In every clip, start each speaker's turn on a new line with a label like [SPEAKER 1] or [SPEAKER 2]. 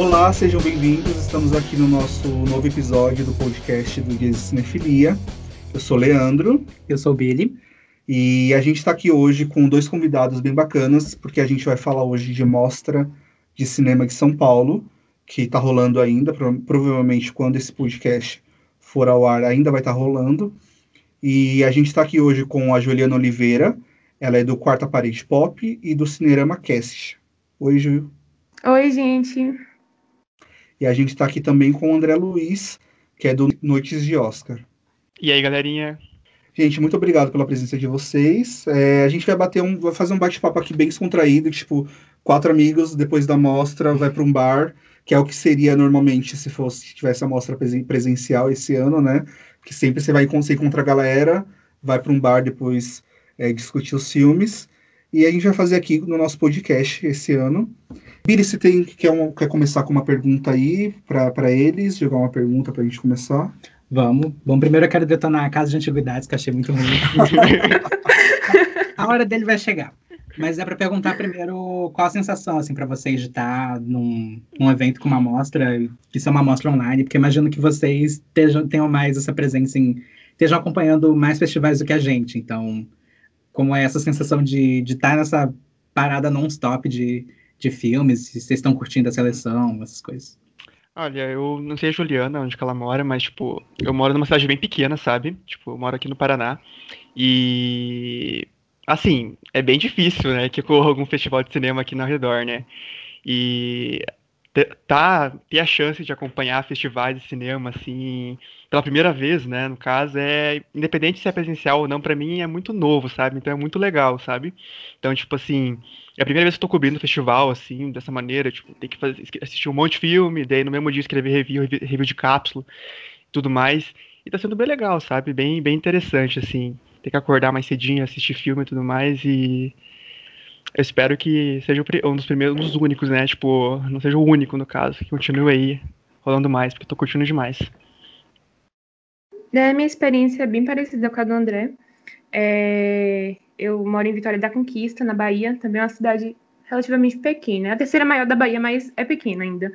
[SPEAKER 1] Olá, sejam bem-vindos. Estamos aqui no nosso novo episódio do podcast do Dias de Cinefilia. Eu sou Leandro.
[SPEAKER 2] Eu sou Billy.
[SPEAKER 1] E a gente está aqui hoje com dois convidados bem bacanas, porque a gente vai falar hoje de mostra de cinema de São Paulo, que está rolando ainda, provavelmente quando esse podcast for ao ar ainda vai estar tá rolando. E a gente está aqui hoje com a Juliana Oliveira, ela é do Quarta Parede Pop e do Cinerama Cast. Oi, Ju.
[SPEAKER 3] Oi, gente.
[SPEAKER 1] E a gente está aqui também com o André Luiz, que é do Noites de Oscar.
[SPEAKER 4] E aí, galerinha?
[SPEAKER 1] Gente, muito obrigado pela presença de vocês. É, a gente vai bater um, vai fazer um bate-papo aqui bem descontraído, tipo, quatro amigos depois da mostra, vai para um bar, que é o que seria normalmente se fosse se tivesse a mostra presencial esse ano, né? Que sempre você vai você encontrar a galera, vai para um bar depois é, discutir os filmes. E a gente vai fazer aqui no nosso podcast esse ano. Billy, se tem, quer, quer começar com uma pergunta aí para eles, jogar uma pergunta para a gente começar?
[SPEAKER 2] Vamos. Bom, primeiro eu quero detonar a Casa de Antiguidades, que achei muito ruim. a hora dele vai chegar. Mas é para perguntar primeiro qual a sensação, assim, para vocês de estar num, num evento com uma amostra, que é uma amostra online, porque imagino que vocês estejam, tenham mais essa presença em. estejam acompanhando mais festivais do que a gente. Então, como é essa sensação de, estar nessa parada non-stop de, de filmes, se vocês estão curtindo a seleção, essas coisas.
[SPEAKER 4] Olha, eu não sei a Juliana, onde que ela mora, mas, tipo, eu moro numa cidade bem pequena, sabe? Tipo, eu moro aqui no Paraná. E, assim, é bem difícil, né, que ocorra algum festival de cinema aqui no redor, né? E tá, ter a chance de acompanhar festivais de cinema, assim, pela primeira vez, né, no caso, é, independente se é presencial ou não, para mim é muito novo, sabe? Então é muito legal, sabe? Então, tipo assim, é a primeira vez que eu tô cobrindo o festival, assim, dessa maneira, tipo, tem que fazer, assistir um monte de filme, daí no mesmo dia escrever review, review de cápsula, tudo mais, e tá sendo bem legal, sabe? Bem, bem interessante, assim, ter que acordar mais cedinho, assistir filme e tudo mais, e eu espero que seja um dos primeiros, um dos únicos, né? Tipo, não seja o único, no caso, que continue aí rolando mais, porque eu tô curtindo demais.
[SPEAKER 3] É, minha experiência é bem parecida com a do André. É, eu moro em Vitória da Conquista, na Bahia, também é uma cidade relativamente pequena. É a terceira maior da Bahia, mas é pequena ainda.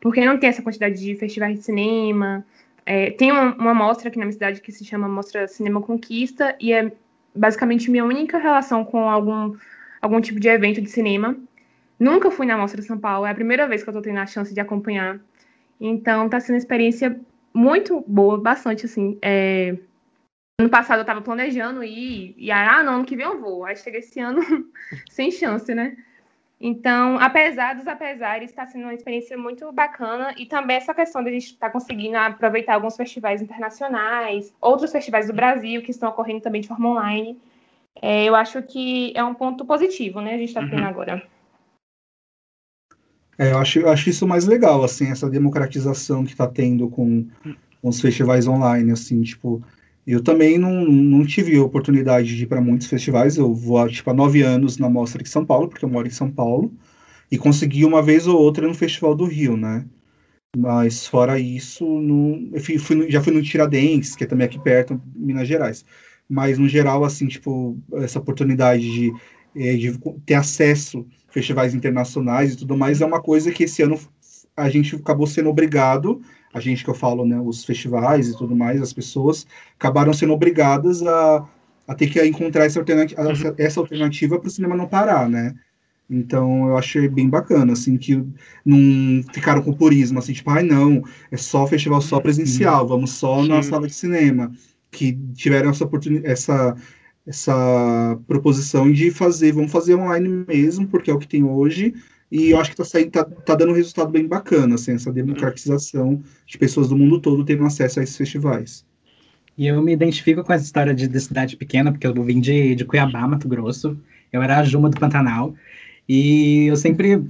[SPEAKER 3] Porque não tem essa quantidade de festivais de cinema. É, tem uma, uma mostra aqui na minha cidade que se chama Mostra Cinema Conquista, e é basicamente minha única relação com algum algum tipo de evento de cinema. Nunca fui na Mostra São Paulo, é a primeira vez que eu tô tendo a chance de acompanhar. Então tá sendo uma experiência muito boa, bastante assim. É... Ano passado eu tava planejando ir, e ah, não, ano que vem eu vou. Aí chega esse ano sem chance, né? Então, apesar dos apesares, está sendo uma experiência muito bacana e também essa questão de a gente estar tá conseguindo aproveitar alguns festivais internacionais, outros festivais do Brasil que estão ocorrendo também de forma online. É, eu acho que é um ponto positivo, né? A gente está tendo uhum. agora.
[SPEAKER 1] É, eu acho, eu acho isso mais legal, assim, essa democratização que está tendo com, com os festivais online, assim, tipo, eu também não, não tive oportunidade de ir para muitos festivais, eu vou, tipo, há nove anos na Mostra de São Paulo, porque eu moro em São Paulo, e consegui uma vez ou outra no Festival do Rio, né? Mas fora isso, não, eu fui, fui, já fui no Tiradentes, que é também aqui perto, Minas Gerais mas no geral, assim, tipo, essa oportunidade de, é, de ter acesso a festivais internacionais e tudo mais é uma coisa que esse ano a gente acabou sendo obrigado, a gente que eu falo, né, os festivais e tudo mais, as pessoas acabaram sendo obrigadas a, a ter que encontrar essa alternativa, uhum. essa alternativa para o cinema não parar, né? Então eu achei bem bacana, assim, que não ficaram com purismo, assim, tipo, ai ah, não, é só festival só presencial, vamos só na sala de cinema que tiveram essa oportunidade, essa, essa proposição de fazer, vamos fazer online mesmo, porque é o que tem hoje, e eu acho que está tá, tá dando um resultado bem bacana, assim, essa democratização de pessoas do mundo todo tendo acesso a esses festivais.
[SPEAKER 2] E eu me identifico com essa história de, de cidade pequena, porque eu vim de, de Cuiabá, Mato Grosso, eu era a Juma do Pantanal, e eu sempre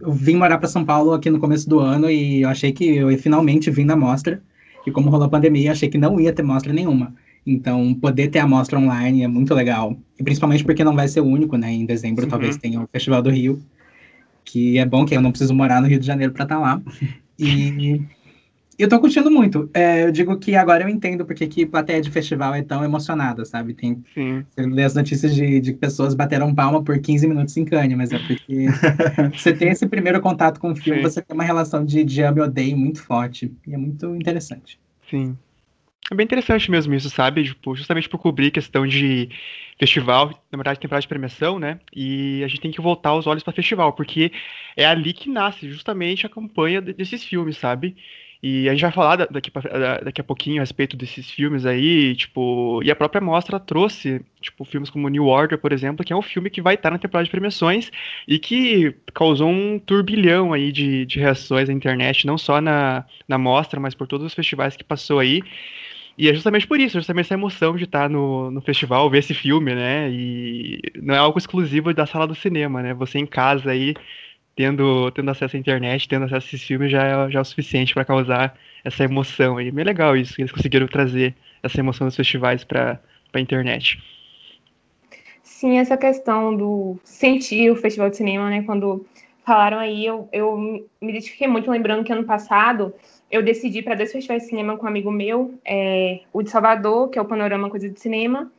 [SPEAKER 2] eu vim morar para São Paulo aqui no começo do ano, e eu achei que eu ia finalmente vim na mostra, e como rolou a pandemia, achei que não ia ter mostra nenhuma. Então, poder ter a mostra online é muito legal. E principalmente porque não vai ser o único, né? Em dezembro, uhum. talvez tenha o Festival do Rio, que é bom que eu não preciso morar no Rio de Janeiro para estar tá lá. E Eu tô curtindo muito. É, eu digo que agora eu entendo porque que plateia de festival é tão emocionada, sabe? Tem,
[SPEAKER 4] Sim.
[SPEAKER 2] lê as notícias de, de pessoas bateram palma por 15 minutos em Cannes, mas é porque você tem esse primeiro contato com o filme,
[SPEAKER 4] Sim.
[SPEAKER 2] você tem uma relação de, de amo e odeio muito forte. E é muito interessante.
[SPEAKER 4] Sim. É bem interessante mesmo isso, sabe? Tipo, justamente por cobrir questão de festival, na verdade, temporada de premiação, né? E a gente tem que voltar os olhos para festival, porque é ali que nasce justamente a campanha de- desses filmes, sabe? E a gente vai falar da- daqui, daqui a pouquinho a respeito desses filmes aí, tipo, e a própria mostra trouxe, tipo, filmes como New Order, por exemplo, que é um filme que vai estar na temporada de premiações e que causou um turbilhão aí de, de reações na internet, não só na, na mostra, mas por todos os festivais que passou aí. E é justamente por isso, justamente essa emoção de estar no, no festival, ver esse filme, né? E não é algo exclusivo da sala do cinema, né? Você em casa aí, tendo, tendo acesso à internet, tendo acesso a esses filmes, já é, já é o suficiente para causar essa emoção aí. Bem legal isso, que eles conseguiram trazer essa emoção dos festivais para a internet.
[SPEAKER 3] Sim, essa questão do sentir o festival de cinema, né? Quando falaram aí, eu, eu me identifiquei muito lembrando que ano passado eu decidi para dois festivais de cinema com um amigo meu, é, o de Salvador, que é o Panorama Coisa de Cinema,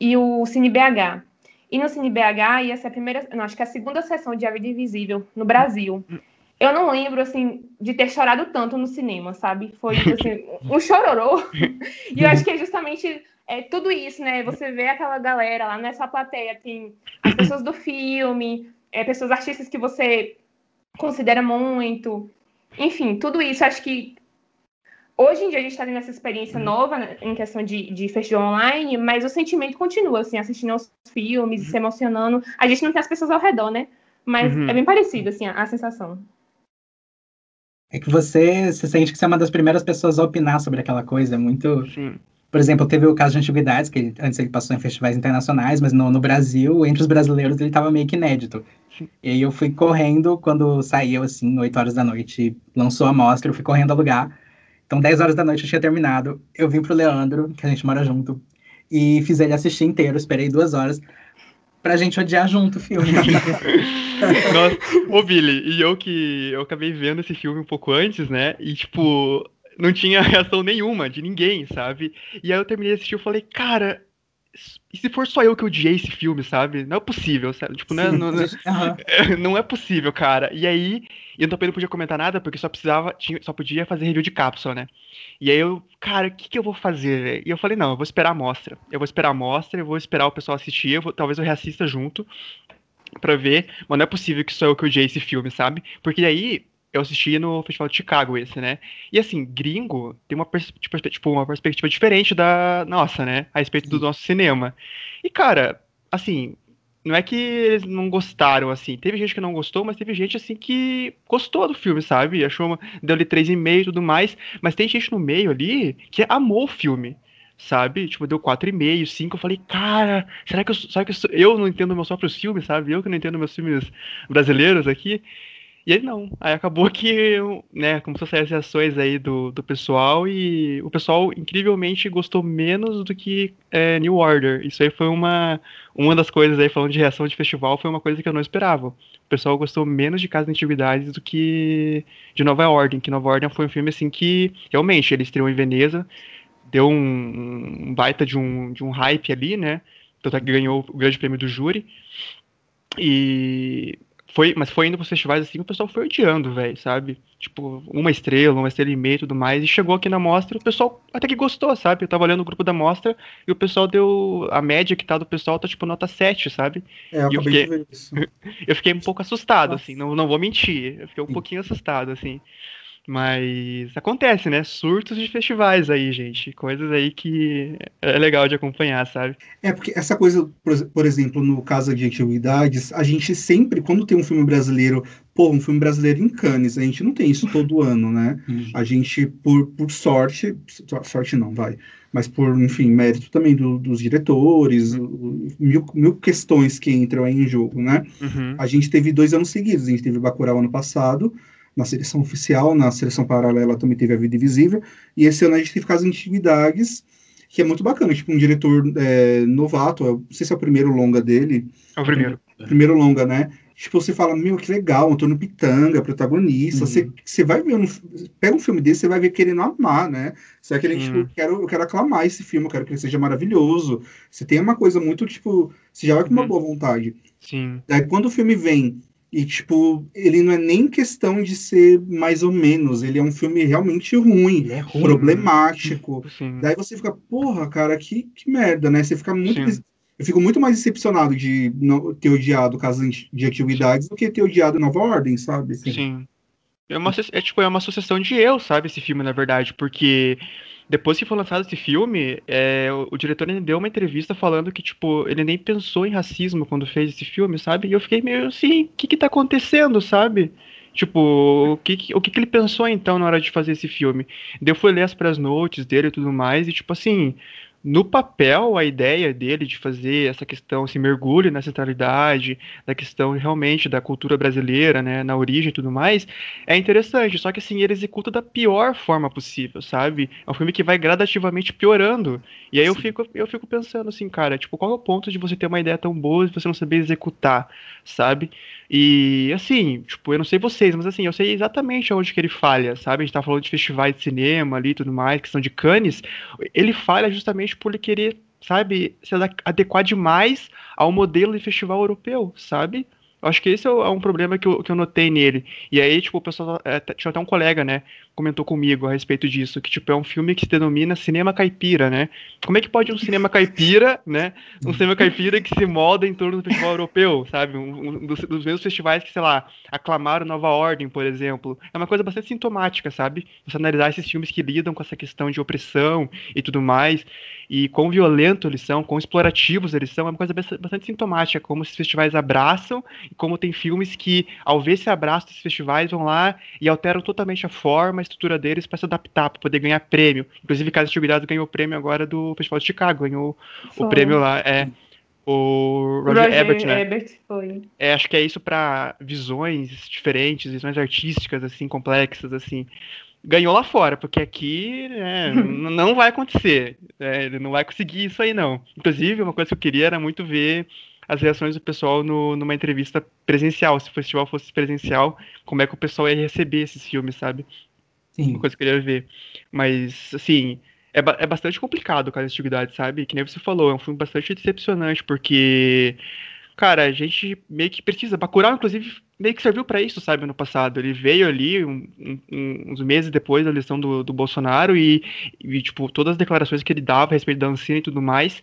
[SPEAKER 3] e o Cine BH. E no Cine BH ia ser a primeira, não, acho que a segunda sessão de A Vida Invisível no Brasil. Eu não lembro, assim, de ter chorado tanto no cinema, sabe? Foi, assim, um chororô. E eu acho que é justamente é, tudo isso, né? Você vê aquela galera lá nessa plateia, tem as pessoas do filme, é, pessoas artistas que você considera muito. Enfim, tudo isso. Acho que hoje em dia a gente está tendo essa experiência nova né, em questão de, de festival online, mas o sentimento continua, assim, assistindo aos filmes, se emocionando. A gente não tem as pessoas ao redor, né? Mas
[SPEAKER 4] Uhum.
[SPEAKER 3] é bem parecido, assim, a, a sensação.
[SPEAKER 2] É que você se sente que você é uma das primeiras pessoas a opinar sobre aquela coisa. É muito.
[SPEAKER 4] Sim.
[SPEAKER 2] Por exemplo, teve o caso de Antiguidades, que antes ele passou em festivais internacionais, mas no, no Brasil, entre os brasileiros, ele estava meio que inédito.
[SPEAKER 4] Sim.
[SPEAKER 2] E aí eu fui correndo, quando saiu, assim, 8 horas da noite, lançou a mostra, eu fui correndo alugar. Então, 10 horas da noite eu tinha terminado. Eu vim pro Leandro, que a gente mora junto, e fiz ele assistir inteiro, esperei duas horas, pra gente odiar junto o filme.
[SPEAKER 4] Nossa, ô Billy, e eu que eu acabei vendo esse filme um pouco antes, né? E tipo, não tinha reação nenhuma de ninguém, sabe? E aí eu terminei de assistir e falei, cara, e se for só eu que odiei esse filme, sabe? Não é possível, sabe? Tipo, não é, não, não-
[SPEAKER 2] Aham.
[SPEAKER 4] não é possível, cara. E aí, eu também não podia comentar nada, porque só precisava, tinha, só podia fazer review de cápsula, né? E aí eu, cara, o que, que eu vou fazer, velho? E eu falei, não, eu vou esperar a mostra. Eu vou esperar a mostra, eu vou esperar o pessoal assistir, eu vou- talvez eu reassista junto pra ver, mas não é possível que só eu que odiei esse filme, sabe? Porque aí eu assisti no Festival de Chicago esse, né? E assim, gringo tem uma, tipo, uma perspectiva diferente da nossa, né? A respeito do nosso cinema. E, cara, assim, não é que eles não gostaram, assim. Teve gente que não gostou, mas teve gente, assim, que gostou do filme, sabe? Achou, uma, deu ali 3,5 e tudo mais. Mas tem gente no meio ali que amou o filme, sabe? Tipo, deu 4,5, 5. Eu falei, cara, será que eu, será que eu, eu não entendo meus próprios filmes, sabe? Eu que não entendo meus filmes brasileiros aqui. E aí não. Aí acabou que, né, começou a sair as reações aí do, do pessoal e o pessoal incrivelmente gostou menos do que é, New Order. Isso aí foi uma, uma das coisas aí, falando de reação de festival, foi uma coisa que eu não esperava. O pessoal gostou menos de Casa de Antiguidades do que de Nova Ordem, que Nova Ordem foi um filme assim que, realmente, ele estreou em Veneza, deu um, um baita de um, de um hype ali, né? Que ganhou o grande prêmio do júri. E foi, mas foi indo pros festivais assim, o pessoal foi odiando, velho, sabe? Tipo, uma estrela, uma estrela e meia e tudo mais. E chegou aqui na mostra, o pessoal até que gostou, sabe? Eu tava olhando o grupo da mostra e o pessoal deu. A média que tá do pessoal tá tipo nota 7, sabe?
[SPEAKER 1] É, eu
[SPEAKER 4] eu fiquei-. Eu fiquei um pouco assustado,
[SPEAKER 1] Nossa.
[SPEAKER 4] assim, não, não vou mentir. Eu fiquei um pouquinho assustado, assim. Mas acontece, né? Surtos de festivais aí, gente. Coisas aí que é legal de acompanhar, sabe?
[SPEAKER 1] É, porque essa coisa, por, ex- por exemplo, no caso de antiguidades, a gente sempre, quando tem um filme brasileiro, pô, um filme brasileiro em Cannes, a gente não tem isso todo ano, né? A gente, por, por sorte, so- sorte não, vai, mas por, enfim, mérito também do- dos diretores, mil, mil questões que entram aí em jogo, né?
[SPEAKER 4] Uhum.
[SPEAKER 1] A gente teve dois anos seguidos, a gente teve Bacurau ano passado, na seleção oficial, na seleção paralela também teve A Vida Invisível, e esse ano a gente teve Casa de Antiguidades, que é muito bacana, tipo um diretor é, novato, eu não sei se é o primeiro longa dele,
[SPEAKER 4] É o primeiro.
[SPEAKER 1] primeiro longa, né? tipo, você fala, meu, que legal, Antônio Pitanga, protagonista. Você,
[SPEAKER 2] Uhum.
[SPEAKER 1] você vai ver, um, pega um filme desse, você vai ver querendo amar, né? Você vai querer, tipo, eu quero, eu quero aclamar esse filme, eu quero que ele seja maravilhoso. Você tem uma coisa muito, tipo, você já vai com uma
[SPEAKER 4] Uhum.
[SPEAKER 1] boa vontade.
[SPEAKER 4] Sim.
[SPEAKER 1] Daí quando o filme vem e, tipo, ele não é nem questão de ser mais ou menos, ele é um filme realmente ruim,
[SPEAKER 2] é ruim.
[SPEAKER 1] problemático.
[SPEAKER 4] Sim.
[SPEAKER 1] Daí você fica, porra, cara, que, que merda, né? Você fica muito.
[SPEAKER 4] Sim.
[SPEAKER 1] Eu fico muito mais decepcionado de não ter odiado Casa de Atividades do que ter odiado Nova Ordem, sabe?
[SPEAKER 4] Sim. É, uma, é, tipo, é uma sucessão de eu, sabe, esse filme, na verdade, porque depois que foi lançado esse filme, é, o, diretor ele deu uma entrevista falando que, tipo, ele nem pensou em racismo quando fez esse filme, sabe? E eu fiquei meio assim, o que que tá acontecendo, sabe? Tipo, o que, o que, que ele pensou então na hora de fazer esse filme? Daí eu fui ler as press notes dele e tudo mais, e tipo assim, no papel, a ideia dele de fazer essa questão, esse mergulho na centralidade, da questão realmente da cultura brasileira, né, na origem e tudo mais, é interessante, só que assim, ele executa da pior forma possível, sabe? É um filme que vai gradativamente piorando. E aí eu fico, eu fico pensando assim, cara, tipo, qual é o ponto de você ter uma ideia tão boa e você não saber executar, sabe? E assim, tipo, eu não sei vocês, mas assim, eu sei exatamente onde que ele falha, sabe? A gente tá falando de festivais de cinema ali e tudo mais, questão de Cannes, ele falha justamente por ele querer, sabe, se ade- adequar demais ao modelo de festival europeu, sabe? Eu acho que esse é é um problema que eu, que eu notei nele. E aí, tipo, o pessoal. é, t- tinha até um colega, né? Comentou comigo a respeito disso, que, tipo, é um filme que se denomina cinema caipira, né? Como é que pode um cinema caipira, né? Um cinema caipira que se molda em torno do festival europeu, sabe? Um, um dos, dos mesmos festivais que, sei lá, aclamaram Nova Ordem, por exemplo. É uma coisa bastante sintomática, sabe? Você analisar esses filmes que lidam com essa questão de opressão e tudo mais, e quão violento eles são, quão explorativos eles são, é uma coisa bast- bastante sintomática, como esses festivais abraçam e como tem filmes que, ao ver esse abraço desses festivais, vão lá e alteram totalmente a forma, a estrutura deles para se adaptar, para poder ganhar prêmio. Inclusive, Casa de Antiguidades ganhou o prêmio agora do Festival de Chicago, ganhou o
[SPEAKER 3] Foi.
[SPEAKER 4] prêmio lá. É, o
[SPEAKER 3] O
[SPEAKER 4] Roger, Ebert, né?
[SPEAKER 3] Ebert foi.
[SPEAKER 4] É, acho que é isso para visões diferentes, visões artísticas, assim, complexas, assim. Ganhou lá fora, porque aqui né, não vai acontecer. né, ele não vai conseguir isso aí, não. Inclusive, uma coisa que eu queria era muito ver as reações do pessoal no, numa entrevista presencial. Se o festival fosse presencial, como é que o pessoal ia receber esses filmes, sabe?
[SPEAKER 2] Sim.
[SPEAKER 4] Uma coisa que eu queria ver. Mas, assim, é, é bastante complicado caso de antiguidade, sabe? Que nem você falou, é um filme bastante decepcionante, porque, cara, a gente meio que precisa. Bacurau, inclusive, meio que serviu pra isso, sabe, no passado. Ele veio ali um- um- uns meses depois da eleição do, do Bolsonaro e, e, tipo, todas as declarações que ele dava a respeito da Ancina e tudo mais.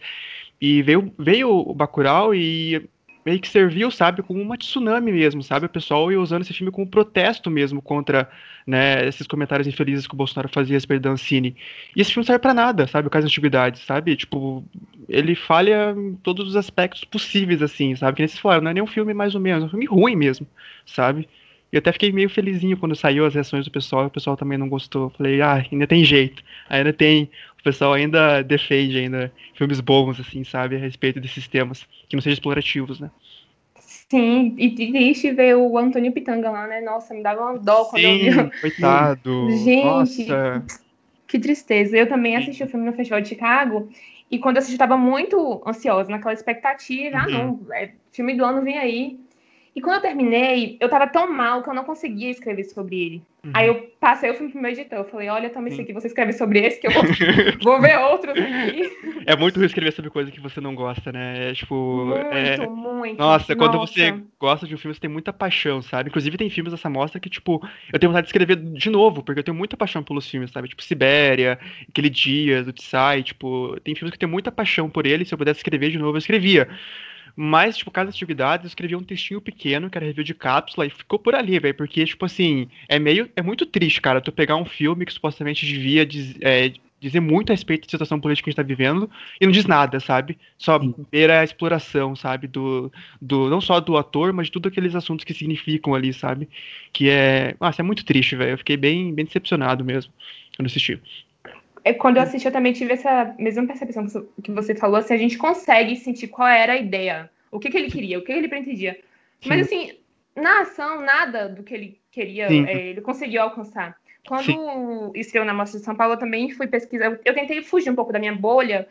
[SPEAKER 4] E veio, veio o Bacurau e meio que serviu, sabe, como uma tsunami mesmo, sabe? O pessoal ia usando esse filme como protesto mesmo contra, né, esses comentários infelizes que o Bolsonaro fazia a respeito da Ancine. E esse filme serve pra nada, sabe? O caso da antiguidade, sabe? Tipo, ele falha em todos os aspectos possíveis, assim, sabe? Que nem vocês falaram, não é nem um filme mais ou menos, é um filme ruim mesmo, sabe? E eu até fiquei meio felizinho quando saiu as reações do pessoal o pessoal também não gostou. Falei, ah, ainda tem jeito, ainda tem. O pessoal ainda defende ainda filmes bons, assim, sabe? A respeito desses temas, que não sejam explorativos, né?
[SPEAKER 3] Sim, e triste ver o Antônio Pitanga lá, né? Nossa, me dava uma dó quando eu vi.
[SPEAKER 4] Coitado.
[SPEAKER 3] Gente,
[SPEAKER 4] Nossa.
[SPEAKER 3] Que tristeza. Eu também assisti o filme no Festival de Chicago e quando eu assisti, eu estava muito ansiosa, naquela expectativa. Ah,
[SPEAKER 4] Uhum.
[SPEAKER 3] não, é, filme do ano vem aí. E quando eu terminei, eu tava tão mal que eu não conseguia escrever sobre ele.
[SPEAKER 4] Uhum.
[SPEAKER 3] Aí eu passei o filme pro meu editor. Eu falei, olha, toma esse aqui, você escreve sobre esse, que eu vou, vou ver outros aqui.
[SPEAKER 4] É muito ruim escrever sobre coisa que você não gosta, né? É tipo.
[SPEAKER 3] Muito,
[SPEAKER 4] é-
[SPEAKER 3] muito.
[SPEAKER 4] Nossa, quando
[SPEAKER 3] Nossa.
[SPEAKER 4] você gosta de um filme, você tem muita paixão, sabe? Inclusive, tem filmes dessa mostra que, tipo, eu tenho vontade de escrever de novo, porque eu tenho muita paixão pelos filmes, sabe? Tipo, Sibéria, Aquele Dia, do Tsai, tipo, tem filmes que eu tenho muita paixão por eles, se eu pudesse escrever de novo, eu escrevia. Mas, tipo, Casa das Antiguidades, eu escrevi um textinho pequeno, que era review de cápsula, e ficou por ali, velho, porque, tipo assim, é meio, é muito triste, cara, tu pegar um filme que supostamente devia diz- é, dizer muito a respeito da situação política que a gente tá vivendo, e não diz nada, sabe? Só beira a exploração, sabe? Do, do, não só do ator, mas de todos aqueles assuntos que significam ali, sabe? Que é. Nossa, é muito triste, velho. Eu fiquei bem, bem decepcionado mesmo quando assisti.
[SPEAKER 3] É, quando eu assisti, eu também tive essa mesma percepção que você- que falou, assim, a gente consegue sentir qual era a ideia, o que, que ele queria, o que ele pretendia. Mas assim, na ação, nada do que ele queria,
[SPEAKER 4] Sim.
[SPEAKER 3] é, ele conseguiu alcançar. Quando
[SPEAKER 4] Sim.
[SPEAKER 3] estreou na Mostra de São Paulo, eu também fui pesquisar. Eu, eu tentei fugir um pouco da minha bolha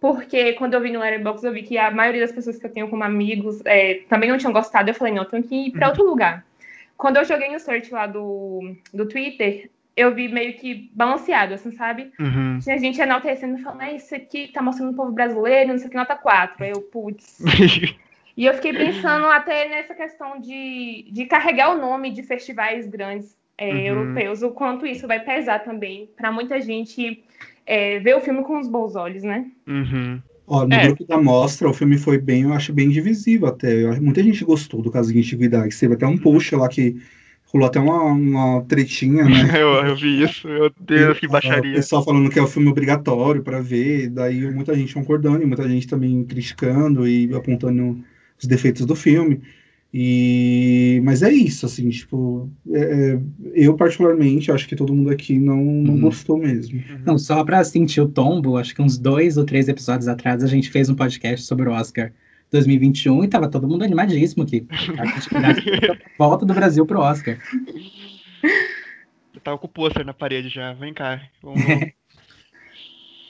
[SPEAKER 3] porque quando eu vi no Letterboxd, eu vi que a maioria das pessoas que eu tenho como amigos é, também não tinham gostado. Eu falei, não, eu tenho que ir para outro lugar. Quando eu joguei no search lá do, do Twitter, eu vi meio que balanceado, assim, sabe?
[SPEAKER 4] Uhum.
[SPEAKER 3] Tinha gente enaltecendo, falando, ah, isso aqui tá mostrando o povo brasileiro, não sei o que, nota 4. Aí eu, putz. e eu fiquei pensando até nessa questão de, de carregar o nome de festivais grandes é,
[SPEAKER 4] Uhum.
[SPEAKER 3] europeus, o quanto isso vai pesar também para muita gente é, ver o filme com os bons olhos, né?
[SPEAKER 4] Uhum.
[SPEAKER 1] Ó, no
[SPEAKER 4] É.
[SPEAKER 1] grupo da mostra, o filme foi bem, eu acho bem divisível até. Eu acho- muita gente gostou do caso de antiguidade. Teve até um post lá que rolou até uma, uma tretinha, né?
[SPEAKER 4] Eu, eu vi isso, meu Deus, que
[SPEAKER 1] O
[SPEAKER 4] baixaria.
[SPEAKER 1] pessoal falando que é o filme obrigatório para ver, daí muita gente concordando e muita gente também criticando e apontando os defeitos do filme. E mas é isso, assim, tipo, é- é, eu particularmente acho que todo mundo aqui não, não
[SPEAKER 2] Uhum.
[SPEAKER 1] gostou mesmo.
[SPEAKER 2] Não, só pra sentir o tombo, acho que uns dois ou três episódios atrás a gente fez um podcast sobre o Oscar 2021 e tava todo mundo animadíssimo aqui. Volta do Brasil pro Oscar.
[SPEAKER 4] Eu tava com o pôster na parede já, vem cá. Vamos...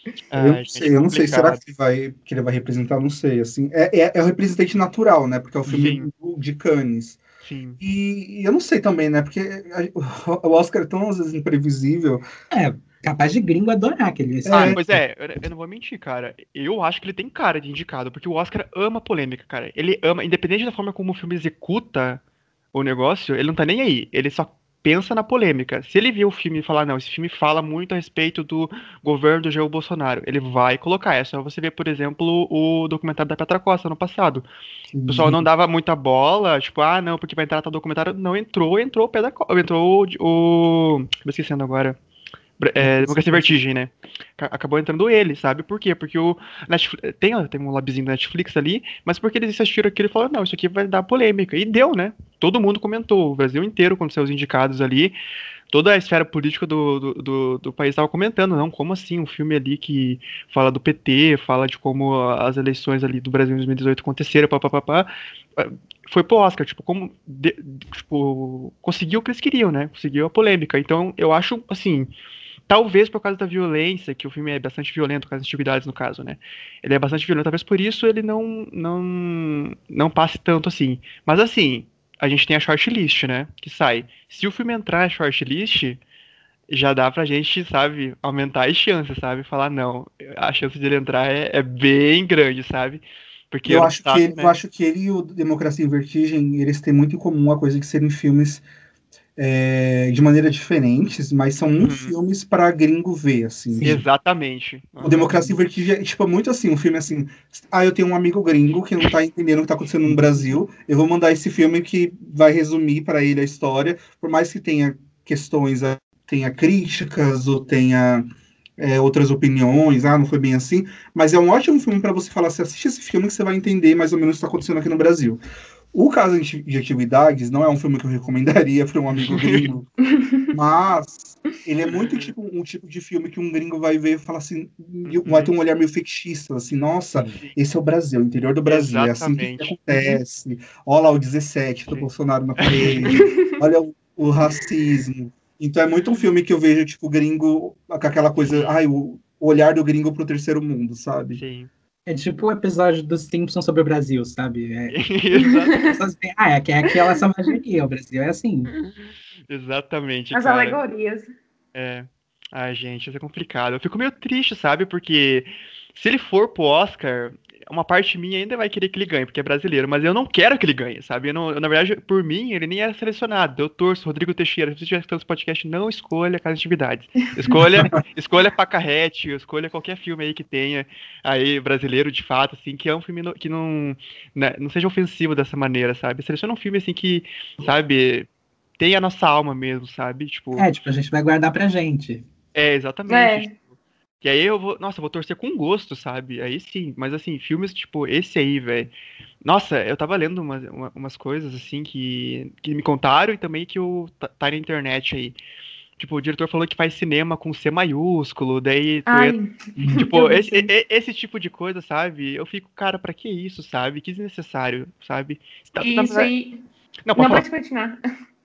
[SPEAKER 1] eu
[SPEAKER 4] Ai,
[SPEAKER 1] não sei, eu não sei, será que, ele vai, que ele vai representar? Não sei, assim, é, é, é o representante natural, né, porque é o filme
[SPEAKER 4] Sim.
[SPEAKER 1] de Cannes.
[SPEAKER 4] Sim.
[SPEAKER 1] E, e eu não sei também, né, porque a- o Oscar é tão, às vezes, imprevisível.
[SPEAKER 2] É, capaz de gringo adorar aquele esse
[SPEAKER 4] Ah,
[SPEAKER 2] filme.
[SPEAKER 4] pois é, eu- eu não vou mentir, cara. Eu acho que ele tem cara de indicado, porque o Oscar ama polêmica, cara. Ele ama, independente da forma como o filme executa o negócio, ele não tá nem aí. Ele só pensa na polêmica. Se ele ver o filme e falar, não, esse filme fala muito a respeito do governo do Jair Bolsonaro, ele vai colocar. É só você ver, por exemplo, o documentário da Petra Costa no passado. O pessoal não dava muita bola, tipo, ah, não, porque vai entrar tal documentário. Não entrou, entrou o pé da co- entrou o. o me esquecendo agora. É, Democracia em Vertigem, né? Ca- Acabou entrando ele, sabe? Por quê? Porque o Netflix, tem, tem um labzinho da Netflix ali, mas porque eles assistiram aquilo e falaram, não, isso aqui vai dar polêmica. E deu, né? Todo mundo comentou, o Brasil inteiro, com seus indicados ali, toda a esfera política do, do, do, do país estava comentando, não, como assim, um filme ali que fala do PT, fala de como as eleições ali do Brasil em 2018 aconteceram, papapá, foi pro Oscar, tipo, como, de- tipo, conseguiu o que eles queriam, né? Conseguiu a polêmica. Então, eu acho, assim, talvez por causa da violência, que o filme é bastante violento, com as antiguidades no caso, né? Ele é bastante violento, talvez por isso ele não, não, não passe tanto assim. Mas assim, a gente tem a shortlist, né? Que sai. Se o filme entrar na shortlist, já dá pra gente, sabe, aumentar as chances, sabe? Falar, não, a chance de ele entrar é, é bem grande, sabe? Porque
[SPEAKER 1] Eu acho, que ele,
[SPEAKER 4] né?
[SPEAKER 1] eu acho que ele e o Democracia em Vertigem, eles têm muito em comum a coisa de serem filmes é, de maneira diferentes, mas são
[SPEAKER 4] Uhum.
[SPEAKER 1] filmes para gringo ver, assim.
[SPEAKER 2] Sim.
[SPEAKER 4] Exatamente.
[SPEAKER 1] O Democracia em Vertigem é tipo muito assim, um filme assim, ah, eu tenho um amigo gringo que não tá entendendo o que tá acontecendo no Brasil, eu vou mandar esse filme que vai resumir para ele a história, por mais que tenha questões, ah, tenha críticas ou tenha é, outras opiniões, ah, não foi bem assim, mas é um ótimo filme para você falar, você assiste esse filme que você vai entender mais ou menos o que está acontecendo aqui no Brasil. O Caso de Atividades não é um filme que eu recomendaria para um amigo gringo, mas ele é muito tipo um tipo de filme que um gringo vai ver e falar assim, vai ter um olhar meio fetichista, assim, nossa, esse é o Brasil, o interior do Brasil, é assim que
[SPEAKER 4] Exatamente.
[SPEAKER 1] acontece. Olha lá o 17 do. Bolsonaro na parede, olha o, o racismo. Então é muito um filme que eu vejo, tipo, gringo, com aquela coisa, ai, o, o olhar do gringo pro terceiro mundo, sabe?
[SPEAKER 4] Sim.
[SPEAKER 2] É tipo o episódio dos Simpsons sobre o Brasil, sabe? É, ah, é, que- é aquela samageria, o Brasil é assim.
[SPEAKER 4] Exatamente.
[SPEAKER 3] As
[SPEAKER 4] cara.
[SPEAKER 3] alegorias.
[SPEAKER 4] É. Ai, gente, isso é complicado. Eu fico meio triste, sabe? Porque se ele for pro Oscar, uma parte minha ainda vai querer que ele ganhe, porque é brasileiro, mas eu não quero que ele ganhe, sabe? Eu não- eu, na verdade, por mim, ele nem era selecionado. Eu torço, Rodrigo Teixeira, se você estiver escutando esse podcast, não escolha Casa de Atividades. Escolha, escolha Pacarrete, escolha qualquer filme aí que tenha aí brasileiro de fato, assim, que é um filme no- que não, né, não seja ofensivo dessa maneira, sabe? Seleciona um filme assim que, sabe, tem a nossa alma mesmo, sabe? Tipo,
[SPEAKER 2] É, tipo, a gente vai guardar pra gente.
[SPEAKER 4] é, exatamente.
[SPEAKER 3] É.
[SPEAKER 4] E aí eu vou, nossa, eu vou torcer com gosto, sabe? Aí sim, mas assim, filmes tipo esse aí, velho. Nossa, eu tava lendo umas, uma- umas coisas assim que, que me contaram e também que o, tá, tá na internet aí. Tipo, o diretor falou que faz cinema com C maiúsculo, daí tu
[SPEAKER 3] Ai,
[SPEAKER 4] tipo,
[SPEAKER 3] eu
[SPEAKER 4] esse, esse tipo de coisa, sabe? Eu fico, cara, pra que isso, sabe? Que desnecessário, sabe? Tá- na
[SPEAKER 3] isso
[SPEAKER 4] verdade-
[SPEAKER 3] aí.
[SPEAKER 4] Não, pode
[SPEAKER 3] Não pode continuar.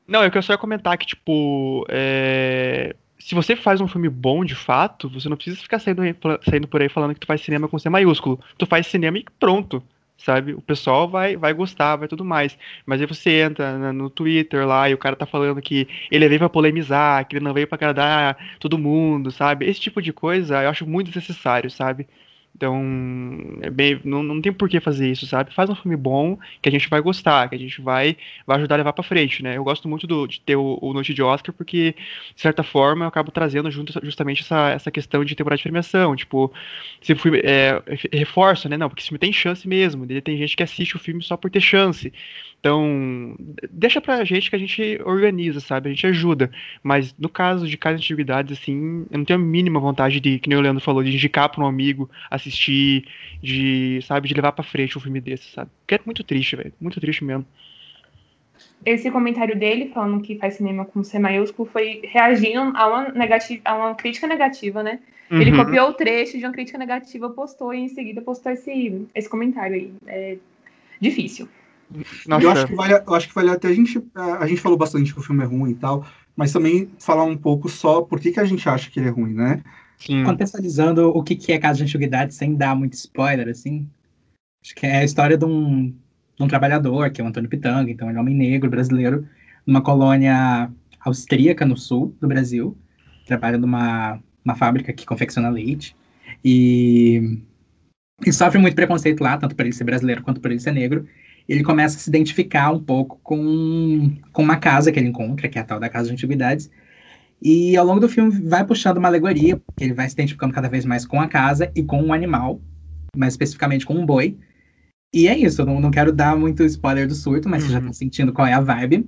[SPEAKER 4] Não, eu quero só ia comentar que, tipo, é, se você faz um filme bom de fato, você não precisa ficar saindo, saindo por aí falando que tu faz cinema com C maiúsculo. Tu faz cinema e pronto sabe? O pessoal vai, vai gostar, vai tudo mais. Mas aí você entra no Twitter lá e o cara tá falando que ele veio pra polemizar, que ele não veio pra agradar todo mundo, sabe? Esse tipo de coisa eu acho muito desnecessário, sabe? Então, é bem, não, não tem por que fazer isso, sabe? Faz um filme bom que a gente vai gostar, que a gente vai, vai ajudar a levar para frente, né? Eu gosto muito do, de ter o, o, Noite de Oscar porque, de certa forma, eu acabo trazendo junto, justamente essa, essa questão de temporada de premiação. Tipo, se filme é, reforça, né? Não, porque esse filme tem chance mesmo. Tem gente que assiste o filme só por ter chance. Então, deixa pra gente que a gente organiza, sabe? A gente ajuda. Mas no caso de cada antiguidades, assim, eu não tenho a mínima vontade de, que nem o Leandro falou, de indicar pra um amigo assistir, de, sabe, de levar pra frente um filme desse, sabe? Porque é muito triste, velho. Muito triste mesmo.
[SPEAKER 3] Esse comentário dele, falando que faz cinema com C maiúsculo, foi reagindo a uma, negativa, a uma crítica negativa, né? Uhum. Ele copiou o trecho de uma crítica negativa, postou e em seguida postou esse, esse comentário aí. É difícil.
[SPEAKER 1] Nossa. Eu acho que vale, eu acho que vale até a gente. A gente falou bastante que o filme é ruim e tal, mas também falar um pouco só por que, que a gente acha que ele é ruim, né?
[SPEAKER 2] Sim. Contextualizando o que, que é Casa de Antiguidade sem dar muito spoiler, assim. Acho que é a história de um, de um trabalhador, que é o Antônio Pitanga, então ele é um homem negro brasileiro, numa colônia austríaca no sul do Brasil, trabalha numa uma fábrica que confecciona leite. E, e sofre muito preconceito lá, tanto por ele ser brasileiro quanto por ele ser negro ele começa a se identificar um pouco com, com uma casa que ele encontra, que é a tal da Casa de Antiguidades. E ao longo do filme vai puxando uma alegoria, porque ele vai se identificando cada vez mais com a casa e com um animal, mais especificamente com um boi. E é isso, eu não, não quero dar muito spoiler do surto, mas uhum. vocês já estão sentindo qual é a vibe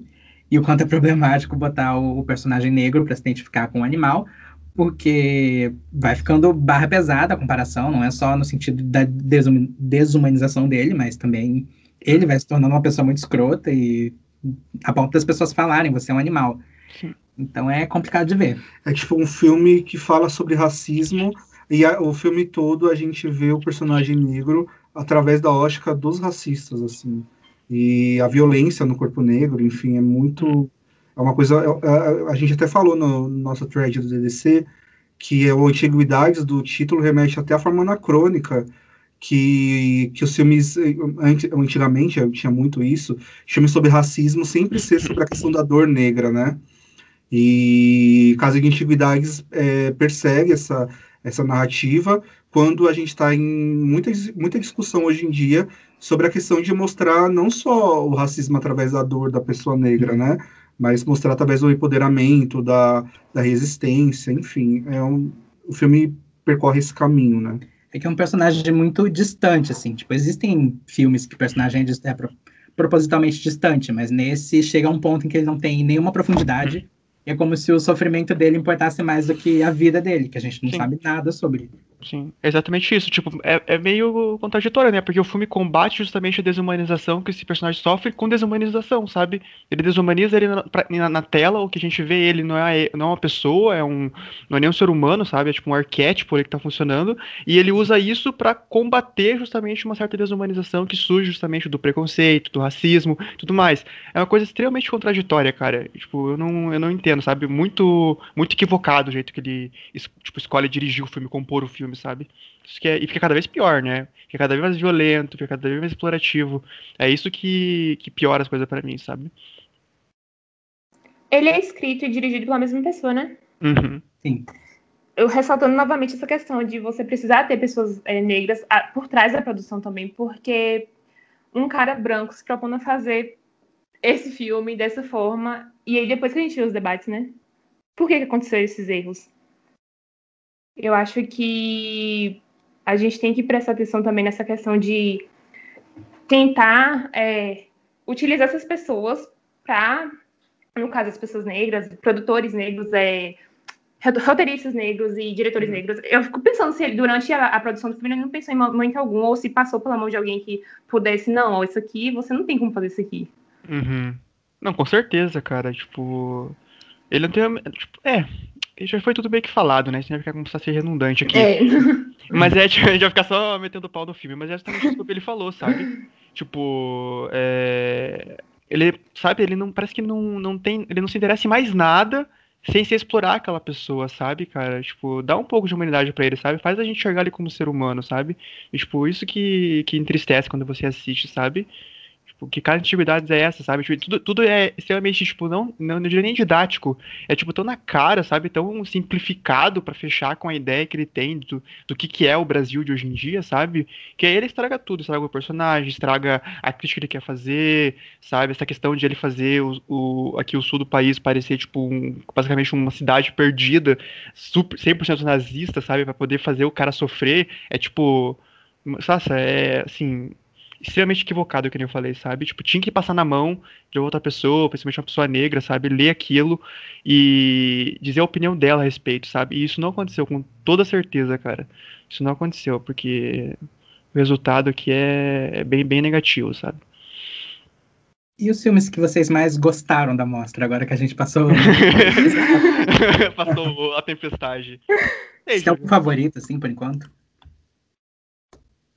[SPEAKER 2] e o quanto é problemático botar o, o personagem negro para se identificar com o animal, porque vai ficando barra pesada a comparação, não é só no sentido da desumanização dele, mas também ele vai se tornando uma pessoa muito escrota e a ponto das pessoas falarem, você é um animal. Sim. Então é complicado de ver.
[SPEAKER 1] É tipo um filme que fala sobre racismo e a, o filme todo a gente vê o personagem negro através da ótica dos racistas, assim. E a violência no corpo negro, enfim, é muito. É uma coisa. É, é, a gente até falou no, no nosso thread do DDC que a antiguidades do título remete até à forma anacrônica que, que os filmes, antigamente, tinha muito isso, filmes sobre racismo sempre ser sobre a questão da dor negra, né? E Casa de Antiguidades é, persegue essa, essa narrativa quando a gente está em muita, muita discussão hoje em dia sobre a questão de mostrar não só o racismo através da dor da pessoa negra, né? Mas mostrar através do empoderamento, da, da resistência, enfim. É um, o filme percorre esse caminho, né?
[SPEAKER 2] É que é um personagem muito distante, assim. Tipo, existem filmes que o personagem é propositalmente distante, mas nesse chega a um ponto em que ele não tem nenhuma profundidade. E é como se o sofrimento dele importasse mais do que a vida dele, que a gente não Sim. sabe nada sobre.
[SPEAKER 4] Sim, exatamente isso. Tipo, é, é meio contraditório, né? Porque o filme combate justamente a desumanização que esse personagem sofre com desumanização, sabe? Ele desumaniza ele na, pra, na, na tela, o que a gente vê ele não é, não é uma pessoa, é um, não é nem um ser humano, sabe? É tipo um arquétipo ali que tá funcionando. E ele usa isso para combater justamente uma certa desumanização que surge justamente do preconceito, do racismo tudo mais. É uma coisa extremamente contraditória, cara. Tipo, eu não, eu não entendo, sabe? Muito, muito equivocado o jeito que ele tipo, escolhe dirigir o filme, compor o filme filme, sabe? Isso que é, e fica cada vez pior, né? Fica cada vez mais violento, fica cada vez mais explorativo. É isso que, que piora as coisas para mim, sabe?
[SPEAKER 3] Ele é escrito e dirigido pela mesma pessoa, né?
[SPEAKER 4] Uhum.
[SPEAKER 2] Sim.
[SPEAKER 3] Eu ressaltando novamente essa questão de você precisar ter pessoas é, negras a, por trás da produção também, porque um cara branco se propondo a fazer esse filme dessa forma, e aí depois que a gente vê os debates, né? Por que, que aconteceu esses erros? Eu acho que a gente tem que prestar atenção também nessa questão de tentar é, utilizar essas pessoas para, no caso, as pessoas negras, produtores negros, é, roteiristas negros e diretores uhum. negros. Eu fico pensando se ele, durante a, a, produção do filme, ele não pensou em momento algum, ou se passou pela mão de alguém que pudesse, não, ó, isso aqui, você não tem como fazer isso aqui.
[SPEAKER 4] Uhum. Não, com certeza, cara. Tipo, ele não tem. Tipo, é, já foi tudo meio que falado, né? Senão vai ficar começar a ser redundante aqui. É. Mas é, tipo, a gente vai ficar só metendo pau no filme. Mas é justamente isso que ele falou, sabe? Tipo, é... ele, sabe, ele não, parece que não, não tem, ele não se interessa em mais nada sem se explorar aquela pessoa, sabe, cara? Tipo, dá um pouco de humanidade para ele, sabe? Faz a gente enxergar ele como ser humano, sabe? E, tipo, isso que, que entristece quando você assiste, sabe? Que cara de antiguidades é essa, sabe? Tipo, tudo, tudo é extremamente, tipo, não, não, não diria nem didático. É, tipo, tão na cara, sabe? Tão simplificado para fechar com a ideia que ele tem do, do que, que é o Brasil de hoje em dia, sabe? Que aí ele estraga tudo, estraga o personagem, estraga a crítica que ele quer fazer, sabe? Essa questão de ele fazer o, o aqui o sul do país parecer, tipo, um, basicamente uma cidade perdida, super, 100% nazista, sabe? para poder fazer o cara sofrer. É, tipo... Nossa, é, assim extremamente equivocado, que nem eu falei, sabe? Tipo, tinha que passar na mão de outra pessoa, principalmente uma pessoa negra, sabe? Ler aquilo e dizer a opinião dela a respeito, sabe? E isso não aconteceu com toda certeza, cara. Isso não aconteceu, porque o resultado aqui é, é bem, bem negativo, sabe?
[SPEAKER 2] E os filmes que vocês mais gostaram da mostra, agora que a gente passou.
[SPEAKER 4] passou a tempestade.
[SPEAKER 2] Você tem algum favorito, assim, por enquanto?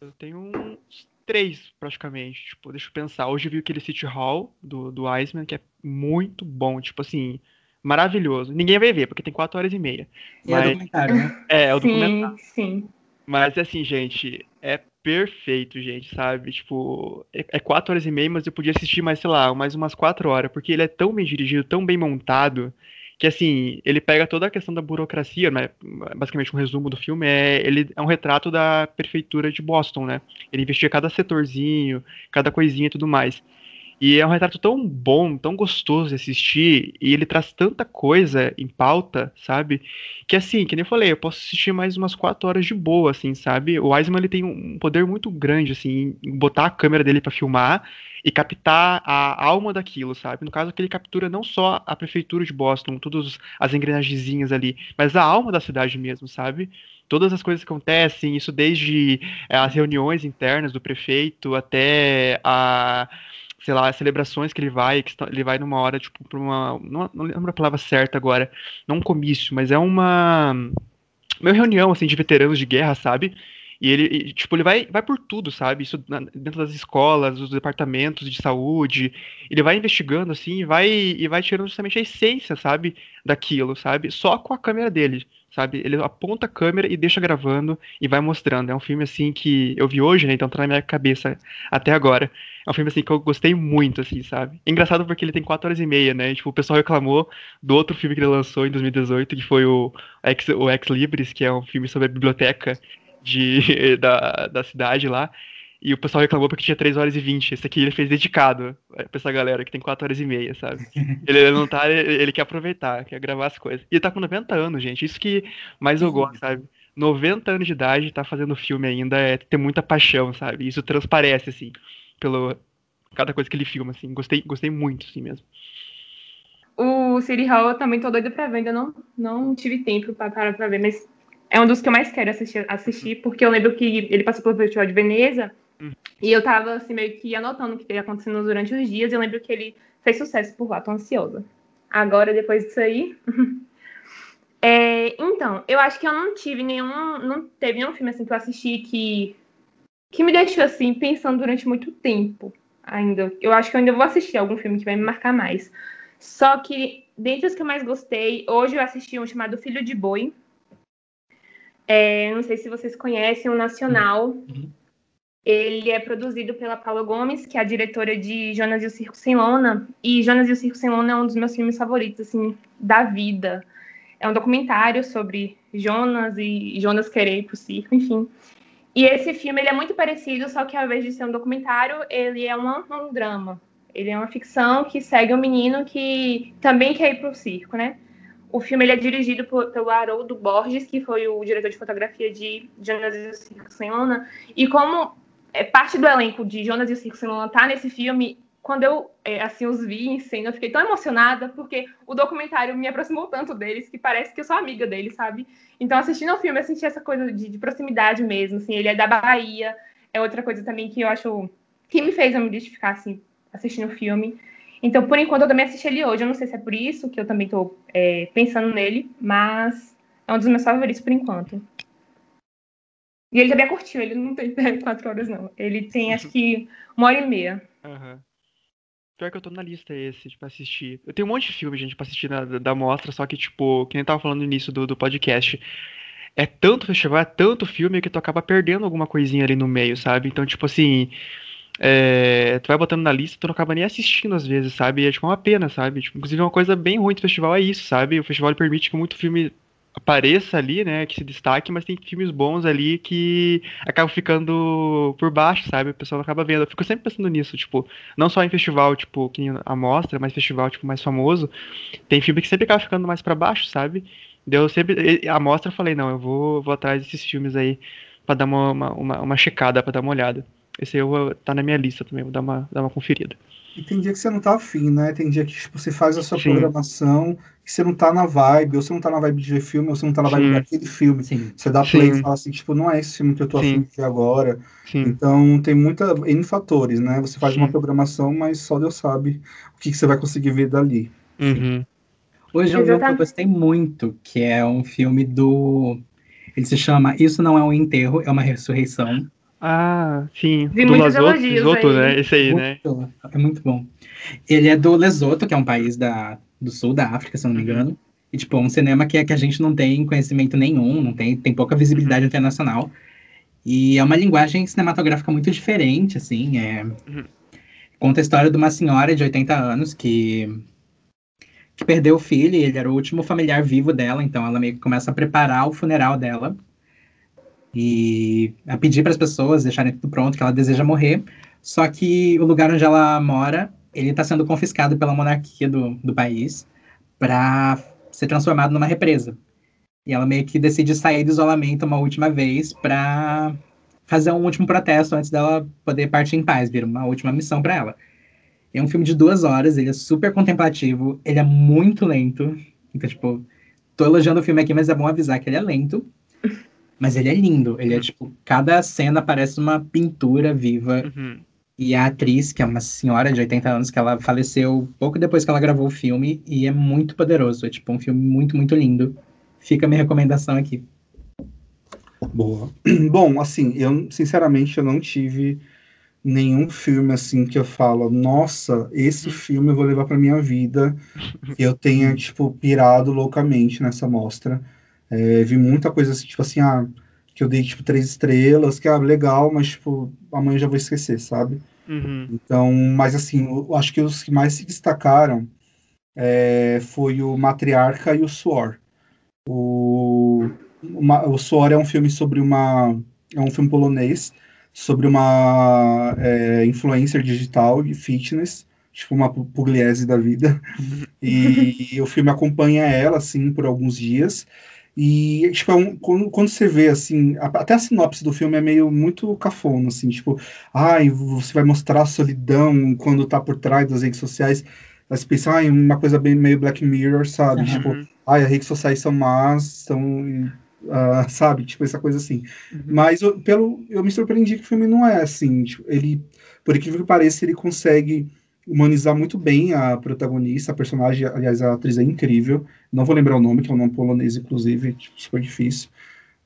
[SPEAKER 4] Eu tenho uns três, praticamente. Tipo, deixa eu pensar. Hoje eu vi aquele City Hall do, do Iceman, que é muito bom. Tipo assim, maravilhoso. Ninguém vai ver, porque tem quatro horas e meia.
[SPEAKER 2] E é mas... é documentário, né?
[SPEAKER 4] É, é o
[SPEAKER 3] sim,
[SPEAKER 4] documentário.
[SPEAKER 3] Sim.
[SPEAKER 4] Mas assim, gente, é perfeito, gente, sabe? Tipo, é, é quatro horas e meia, mas eu podia assistir mais, sei lá, mais umas quatro horas, porque ele é tão bem dirigido, tão bem montado, que assim, ele pega toda a questão da burocracia, né? Basicamente um resumo do filme é ele é um retrato da prefeitura de Boston, né? Ele investiga cada setorzinho, cada coisinha e tudo mais. E é um retrato tão bom, tão gostoso de assistir, e ele traz tanta coisa em pauta, sabe? Que assim, que nem eu falei, eu posso assistir mais umas quatro horas de boa, assim, sabe? O Wiseman ele tem um poder muito grande, assim, em botar a câmera dele para filmar e captar a alma daquilo, sabe? No caso, que ele captura não só a prefeitura de Boston, todas as engrenagemzinhas ali, mas a alma da cidade mesmo, sabe? Todas as coisas que acontecem, isso desde é, as reuniões internas do prefeito até a sei lá, celebrações que ele vai, que ele vai numa hora, tipo, pra uma. Não, não lembro a palavra certa agora. Não um comício, mas é uma. Uma reunião, assim, de veteranos de guerra, sabe? E ele, e, tipo, ele vai, vai por tudo, sabe? Isso na, dentro das escolas, dos departamentos de saúde. Ele vai investigando, assim, e vai, e vai tirando justamente a essência, sabe? Daquilo, sabe? Só com a câmera dele, sabe? Ele aponta a câmera e deixa gravando e vai mostrando. É um filme, assim, que eu vi hoje, né? Então tá na minha cabeça até agora. É um filme, assim, que eu gostei muito, assim, sabe? engraçado porque ele tem 4 horas e meia, né? Tipo, o pessoal reclamou do outro filme que ele lançou em 2018, que foi o Ex, o Ex Libris, que é um filme sobre a biblioteca de, da, da cidade lá. E o pessoal reclamou porque tinha 3 horas e 20. Esse aqui ele fez dedicado pra essa galera que tem 4 horas e meia, sabe? Ele não tá. Ele, quer aproveitar, quer gravar as coisas. E ele tá com 90 anos, gente. Isso que mais eu gosto, sabe? 90 anos de idade, tá fazendo filme ainda, é ter muita paixão, sabe? Isso transparece, assim, pelo cada coisa que ele filma, assim. Gostei, gostei muito, assim mesmo.
[SPEAKER 3] O City Hall eu também tô doida pra ver, ainda não, não tive tempo pra parar pra ver, mas é um dos que eu mais quero assistir, assistir porque eu lembro que ele passou pelo Festival de Veneza uhum. e eu tava assim meio que anotando o que ia acontecendo durante os dias e eu lembro que ele fez sucesso por lá, tô ansiosa. Agora, depois disso aí. é, então, eu acho que eu não tive nenhum. Não teve nenhum filme assim que eu assisti que, que me deixou assim pensando durante muito tempo ainda. Eu acho que eu ainda vou assistir algum filme que vai me marcar mais. Só que, dentre os que eu mais gostei, hoje eu assisti um chamado Filho de Boi, é, não sei se vocês conhecem o Nacional. Uhum. Ele é produzido pela Paula Gomes, que é a diretora de Jonas e o Circo Sem Lona. E Jonas e o Circo Sem Lona é um dos meus filmes favoritos, assim, da vida. É um documentário sobre Jonas e Jonas querer ir pro circo, enfim. E esse filme ele é muito parecido, só que ao invés de ser um documentário, ele é um drama. Ele é uma ficção que segue um menino que também quer ir pro circo, né? O filme ele é dirigido por, pelo Haroldo Borges, que foi o diretor de fotografia de Jonas e o Circo Sem Lona. E como é, parte do elenco de Jonas e o Circo Sem tá nesse filme, quando eu é, assim os vi em cena, eu fiquei tão emocionada, porque o documentário me aproximou tanto deles que parece que eu sou amiga deles, sabe? Então, assistindo o filme, eu senti essa coisa de, de proximidade mesmo, assim, ele é da Bahia, é outra coisa também que eu acho que me fez eu me identificar, assim, assistindo o filme. Então, por enquanto, eu também assisti ele hoje. Eu não sei se é por isso que eu também estou é, pensando nele, mas é um dos meus favoritos por enquanto. E ele também é curtinho, ele não tem quatro horas, não. Ele tem, acho que, uma hora e meia.
[SPEAKER 4] Uhum. pior que eu tô na lista esse, tipo, assistir. Eu tenho um monte de filme, gente, pra assistir na, da mostra, só que, tipo, que nem tava falando no início do, do podcast. É tanto festival, é tanto filme que tu acaba perdendo alguma coisinha ali no meio, sabe? Então, tipo assim. É, tu vai botando na lista, tu não acaba nem assistindo às vezes, sabe? É tipo uma pena, sabe? Tipo, inclusive, uma coisa bem ruim do festival é isso, sabe? O festival permite que muito filme apareça ali, né, que se destaque, mas tem filmes bons ali que acabam ficando por baixo, sabe? O pessoal acaba vendo. Eu fico sempre pensando nisso, tipo, não só em festival, tipo, que a mostra, mas festival, tipo, mais famoso, tem filme que sempre acaba ficando mais para baixo, sabe? Deu sempre a mostra, eu falei, não, eu vou, vou atrás desses filmes aí para dar uma, uma, uma, uma checada, para dar uma olhada. Esse aí eu tá na minha lista também, vou dar uma, dar uma conferida.
[SPEAKER 1] E tem dia que você não tá afim, né? Tem dia que tipo, você faz a sua Sim. programação e você não tá na vibe, ou você não tá na vibe de ver filme, ou você não tá na vibe Sim. daquele filme. Sim. Você dá play Sim. e fala assim, tipo, não é esse filme que eu tô afim de ver agora. Então tem muita N fatores, né? Você faz uma programação, mas só Deus sabe o que, que você vai conseguir ver dali.
[SPEAKER 4] Uhum.
[SPEAKER 2] Hoje eu vi um que eu gostei muito, que é um filme do. Ele se chama Isso Não É um Enterro, é uma ressurreição.
[SPEAKER 4] Ah, sim.
[SPEAKER 3] Vi do Lesoto, Lesoto
[SPEAKER 4] né? Esse aí, né?
[SPEAKER 2] É muito bom. Ele é do Lesoto, que é um país da, do sul da África, se eu não me uhum. engano. E, tipo, um cinema que, é, que a gente não tem conhecimento nenhum, não tem, tem pouca visibilidade uhum. internacional. E é uma linguagem cinematográfica muito diferente, assim. É... Uhum. Conta a história de uma senhora de 80 anos que, que perdeu o filho, e ele era o último familiar vivo dela, então ela meio que começa a preparar o funeral dela e a pedir para as pessoas deixarem tudo pronto, que ela deseja morrer. Só que o lugar onde ela mora, ele está sendo confiscado pela monarquia do, do país para ser transformado numa represa. E ela meio que decide sair do isolamento uma última vez para fazer um último protesto antes dela poder partir em paz, vir uma última missão para ela. É um filme de duas horas, ele é super contemplativo, ele é muito lento. Então, tipo, tô elogiando o filme aqui, mas é bom avisar que ele é lento. Mas ele é lindo. Ele é uhum. tipo, cada cena parece uma pintura viva. Uhum. E a atriz, que é uma senhora de 80 anos, que ela faleceu pouco depois que ela gravou o filme, e é muito poderoso. É tipo um filme muito, muito lindo. Fica a minha recomendação aqui.
[SPEAKER 1] Boa. Bom, assim, eu sinceramente eu não tive nenhum filme assim que eu falo, nossa, esse uhum. filme eu vou levar para minha vida. eu tenha tipo pirado loucamente nessa mostra. É, vi muita coisa assim, tipo assim, ah, que eu dei tipo três estrelas, que é ah, legal, mas tipo, amanhã já vou esquecer, sabe?
[SPEAKER 4] Uhum.
[SPEAKER 1] Então, mas assim, eu acho que os que mais se destacaram é, foi o Matriarca e o Suor. O, uma, o Suor é um filme sobre uma. É um filme polonês sobre uma é, influencer digital de fitness, tipo uma pugliese da vida. E, e o filme acompanha ela, assim, por alguns dias. E, tipo, é um, quando, quando você vê, assim, a, até a sinopse do filme é meio muito cafona, assim, tipo, ai, você vai mostrar a solidão quando tá por trás das redes sociais. Aí você pensa, ai, uma coisa bem meio Black Mirror, sabe? Uhum. Tipo, ai, as redes sociais são más, são. Uh, sabe? Tipo, essa coisa assim. Uhum. Mas eu, pelo, eu me surpreendi que o filme não é assim. Tipo, ele, por incrível que pareça, ele consegue humanizar muito bem a protagonista, a personagem, aliás, a atriz é incrível. Não vou lembrar o nome, que é um nome polonês, inclusive, tipo, super difícil.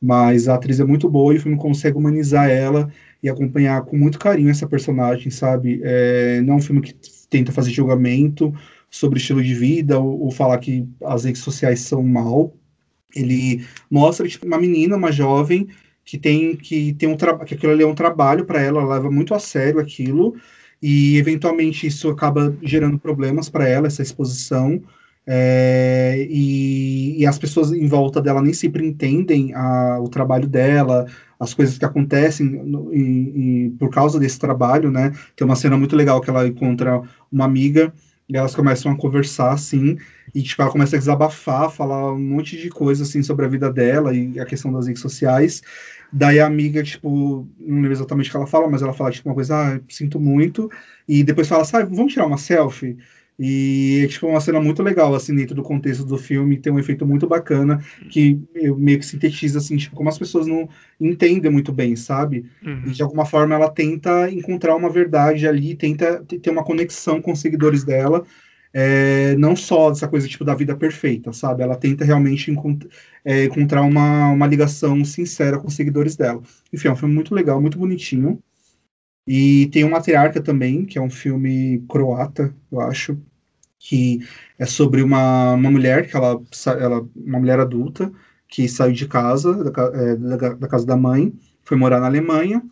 [SPEAKER 1] Mas a atriz é muito boa e o filme consegue humanizar ela e acompanhar com muito carinho essa personagem, sabe? É, não é um filme que tenta fazer julgamento sobre estilo de vida ou, ou falar que as redes sociais são mal. Ele mostra tipo, uma menina, uma jovem, que tem que tem um trabalho, que aquilo ali é um trabalho para ela, ela leva muito a sério aquilo e eventualmente isso acaba gerando problemas para ela, essa exposição. É, e, e, as pessoas em volta dela nem sempre entendem a, o trabalho dela, as coisas que acontecem no, e, e por causa desse trabalho, né? Tem uma cena muito legal que ela encontra uma amiga e elas começam a conversar, assim, e tipo, ela começa a desabafar, falar um monte de coisa, assim, sobre a vida dela e a questão das redes sociais. Daí a amiga, tipo, não lembro exatamente o que ela fala, mas ela fala, tipo, uma coisa, ah, sinto muito. E depois fala, sabe, vamos tirar uma selfie? E é tipo uma cena muito legal, assim, dentro do contexto do filme, tem um efeito muito bacana, que eu meio que sintetiza, assim, tipo, como as pessoas não entendem muito bem, sabe? Uhum. E de alguma forma ela tenta encontrar uma verdade ali, tenta ter uma conexão com os seguidores dela, é, não só dessa coisa tipo da vida perfeita, sabe? Ela tenta realmente encont é, encontrar uma, uma ligação sincera com os seguidores dela. Enfim, é um filme muito legal, muito bonitinho. E tem o Matriarca também, que é um filme croata, eu acho, que é sobre uma, uma mulher, que ela, ela uma mulher adulta, que saiu de casa, da, é, da, da casa da mãe, foi morar na Alemanha,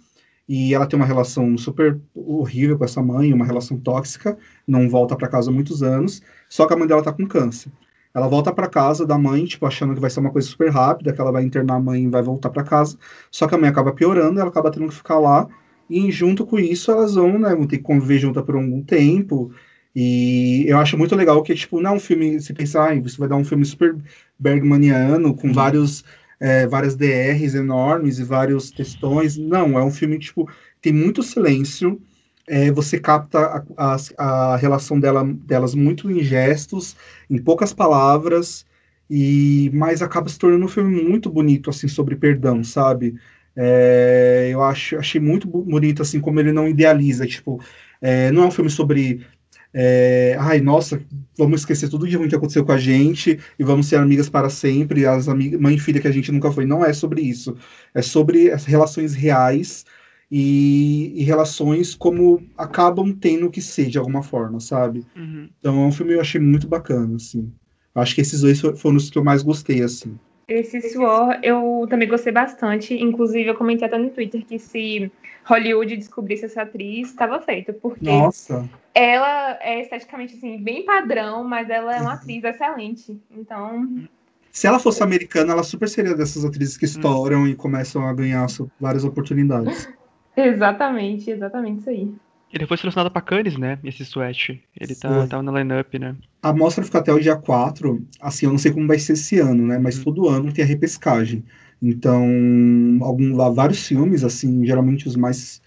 [SPEAKER 1] e ela tem uma relação super horrível com essa mãe, uma relação tóxica, não volta para casa há muitos anos, só que a mãe dela tá com câncer. Ela volta para casa da mãe, tipo, achando que vai ser uma coisa super rápida, que ela vai internar a mãe e vai voltar para casa, só que a mãe acaba piorando, ela acaba tendo que ficar lá, e junto com isso elas vão, né, vão ter que conviver junto por algum tempo, e eu acho muito legal que, tipo, não é um filme, você pensa, ah, você vai dar um filme super bergmaniano, com uhum. vários é, várias DRs enormes e vários textões. Não, é um filme tipo, tem muito silêncio. É, você capta a, a, a relação dela, delas muito em gestos, em poucas palavras, e mas acaba se tornando um filme muito bonito assim sobre perdão, sabe? É, eu acho, achei muito bonito assim como ele não idealiza, tipo, é, não é um filme sobre é, ai, nossa, vamos esquecer tudo de ruim que aconteceu com a gente e vamos ser amigas para sempre, as amigas, mãe e filha que a gente nunca foi. Não é sobre isso. É sobre as relações reais e, e relações como acabam tendo que ser de alguma forma, sabe? Uhum. Então é um filme que eu achei muito bacana, assim. Acho que esses dois foram os que eu mais gostei, assim.
[SPEAKER 3] Esse Suor eu também gostei bastante. Inclusive, eu comentei até no Twitter que se Hollywood descobrisse essa atriz, estava feito. Porque
[SPEAKER 1] Nossa.
[SPEAKER 3] Ela é esteticamente assim, bem padrão, mas ela é uma atriz excelente. Então.
[SPEAKER 1] Se ela fosse americana, ela super seria dessas atrizes que estouram hum. e começam a ganhar várias oportunidades.
[SPEAKER 3] exatamente, exatamente isso aí.
[SPEAKER 4] Ele foi selecionado para Cannes, né? Esse sweat. Ele tá, tá na line-up, né?
[SPEAKER 1] A mostra fica até o dia 4. Assim, eu não sei como vai ser esse ano, né? Mas hum. todo ano tem a repescagem. Então, algum, vários filmes, assim, geralmente os mais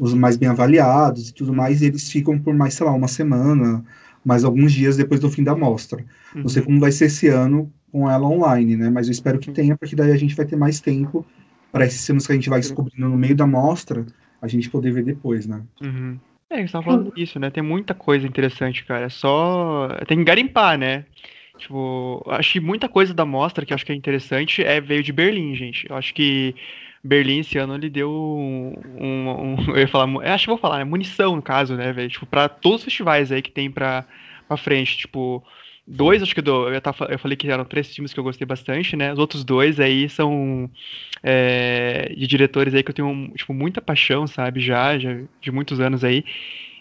[SPEAKER 1] os mais bem avaliados e tudo mais, eles ficam por mais, sei lá, uma semana, mais alguns dias depois do fim da mostra. Uhum. Não sei como vai ser esse ano com ela online, né? Mas eu espero que tenha, porque daí a gente vai ter mais tempo para esses filmes que a gente vai descobrindo no meio da mostra a gente poder ver depois, né?
[SPEAKER 4] Uhum. É, a gente tava falando disso, né? Tem muita coisa interessante, cara. É só. Tem que garimpar, né? Tipo, acho que muita coisa da mostra que acho que é interessante é veio de Berlim, gente. Eu acho que Berlim esse ano ele deu um, um, um eu ia falar, eu acho que vou falar, né? Munição no caso, né, velho? Tipo, para todos os festivais aí que tem pra, pra frente, tipo, dois, acho que eu, tava, eu falei que eram três filmes que eu gostei bastante, né? Os outros dois aí são é, de diretores aí que eu tenho, tipo, muita paixão, sabe? Já, já de muitos anos aí.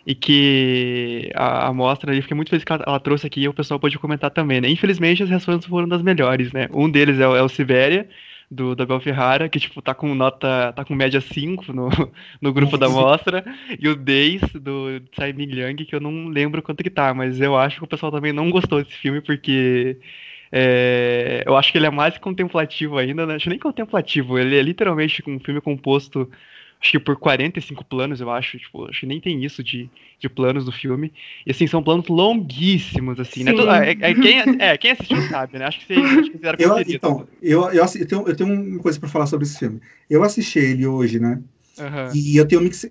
[SPEAKER 4] E que a, a mostra ali, fiquei muito feliz que ela, ela, trouxe aqui e o pessoal pode comentar também, né? Infelizmente as reações foram das melhores, né? Um deles é é o Sibéria, do, do Abel Ferrara, que, tipo, tá com nota, tá com média 5 no, no grupo da mostra, e o Days, do Tsai Ming Liang, que eu não lembro quanto que tá, mas eu acho que o pessoal também não gostou desse filme, porque é, eu acho que ele é mais contemplativo ainda, né? Acho nem contemplativo, ele é literalmente um filme composto acho que por 45 planos, eu acho, tipo, acho que nem tem isso de, de planos do filme. E assim, são planos longuíssimos, assim, né? Sim. né? É, é, quem, é, quem assistiu sabe, né? Acho que vocês fizeram
[SPEAKER 1] eu, Então, eu, eu, eu, tenho, eu tenho uma coisa para falar sobre esse filme. Eu assisti ele hoje, né? Uhum. E eu tenho mix,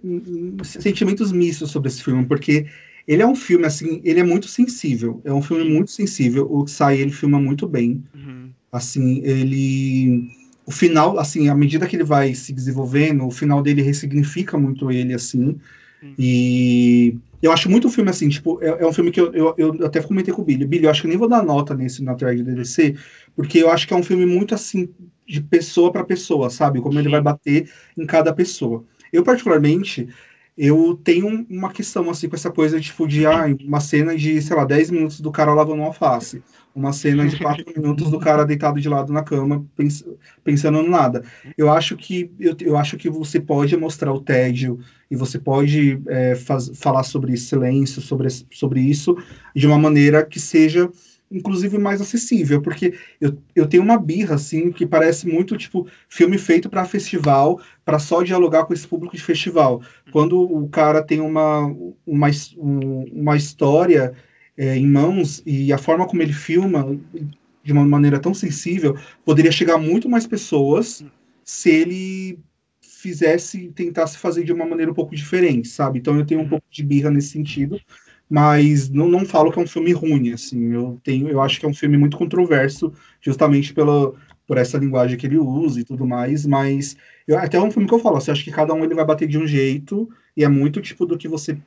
[SPEAKER 1] sentimentos mistos sobre esse filme, porque ele é um filme, assim, ele é muito sensível. É um filme muito sensível. O Sai, ele filma muito bem. Uhum. Assim, ele o final, assim, à medida que ele vai se desenvolvendo, o final dele ressignifica muito ele, assim. Hum. E eu acho muito o filme assim, tipo, é, é um filme que eu, eu, eu, até comentei com o Billy. Billy, eu acho que nem vou dar nota nesse na thread do DDC, porque eu acho que é um filme muito assim, de pessoa para pessoa, sabe? Como Sim. ele vai bater em cada pessoa. Eu, particularmente, eu tenho uma questão assim com essa coisa tipo de ah, uma cena de, sei lá, 10 minutos do cara lavando alface, uma cena de 4 minutos do cara deitado de lado na cama, pens pensando no nada. Eu acho que eu, eu acho que você pode mostrar o tédio e você pode é, falar sobre silêncio, sobre, sobre isso de uma maneira que seja inclusive mais acessível, porque eu, eu tenho uma birra, assim, que parece muito, tipo, filme feito para festival, para só dialogar com esse público de festival. Quando o cara tem uma, uma, uma história é, em mãos e a forma como ele filma, de uma maneira tão sensível, poderia chegar a muito mais pessoas se ele fizesse, tentasse fazer de uma maneira um pouco diferente, sabe? Então eu tenho um pouco de birra nesse sentido, mas não, não falo que é um filme ruim, assim, eu tenho, eu acho que é um filme muito controverso, justamente pela, por essa linguagem que ele usa e tudo mais, mas eu, até é um filme que eu falo, assim, acho que cada um ele vai bater de um jeito, e é muito tipo do que você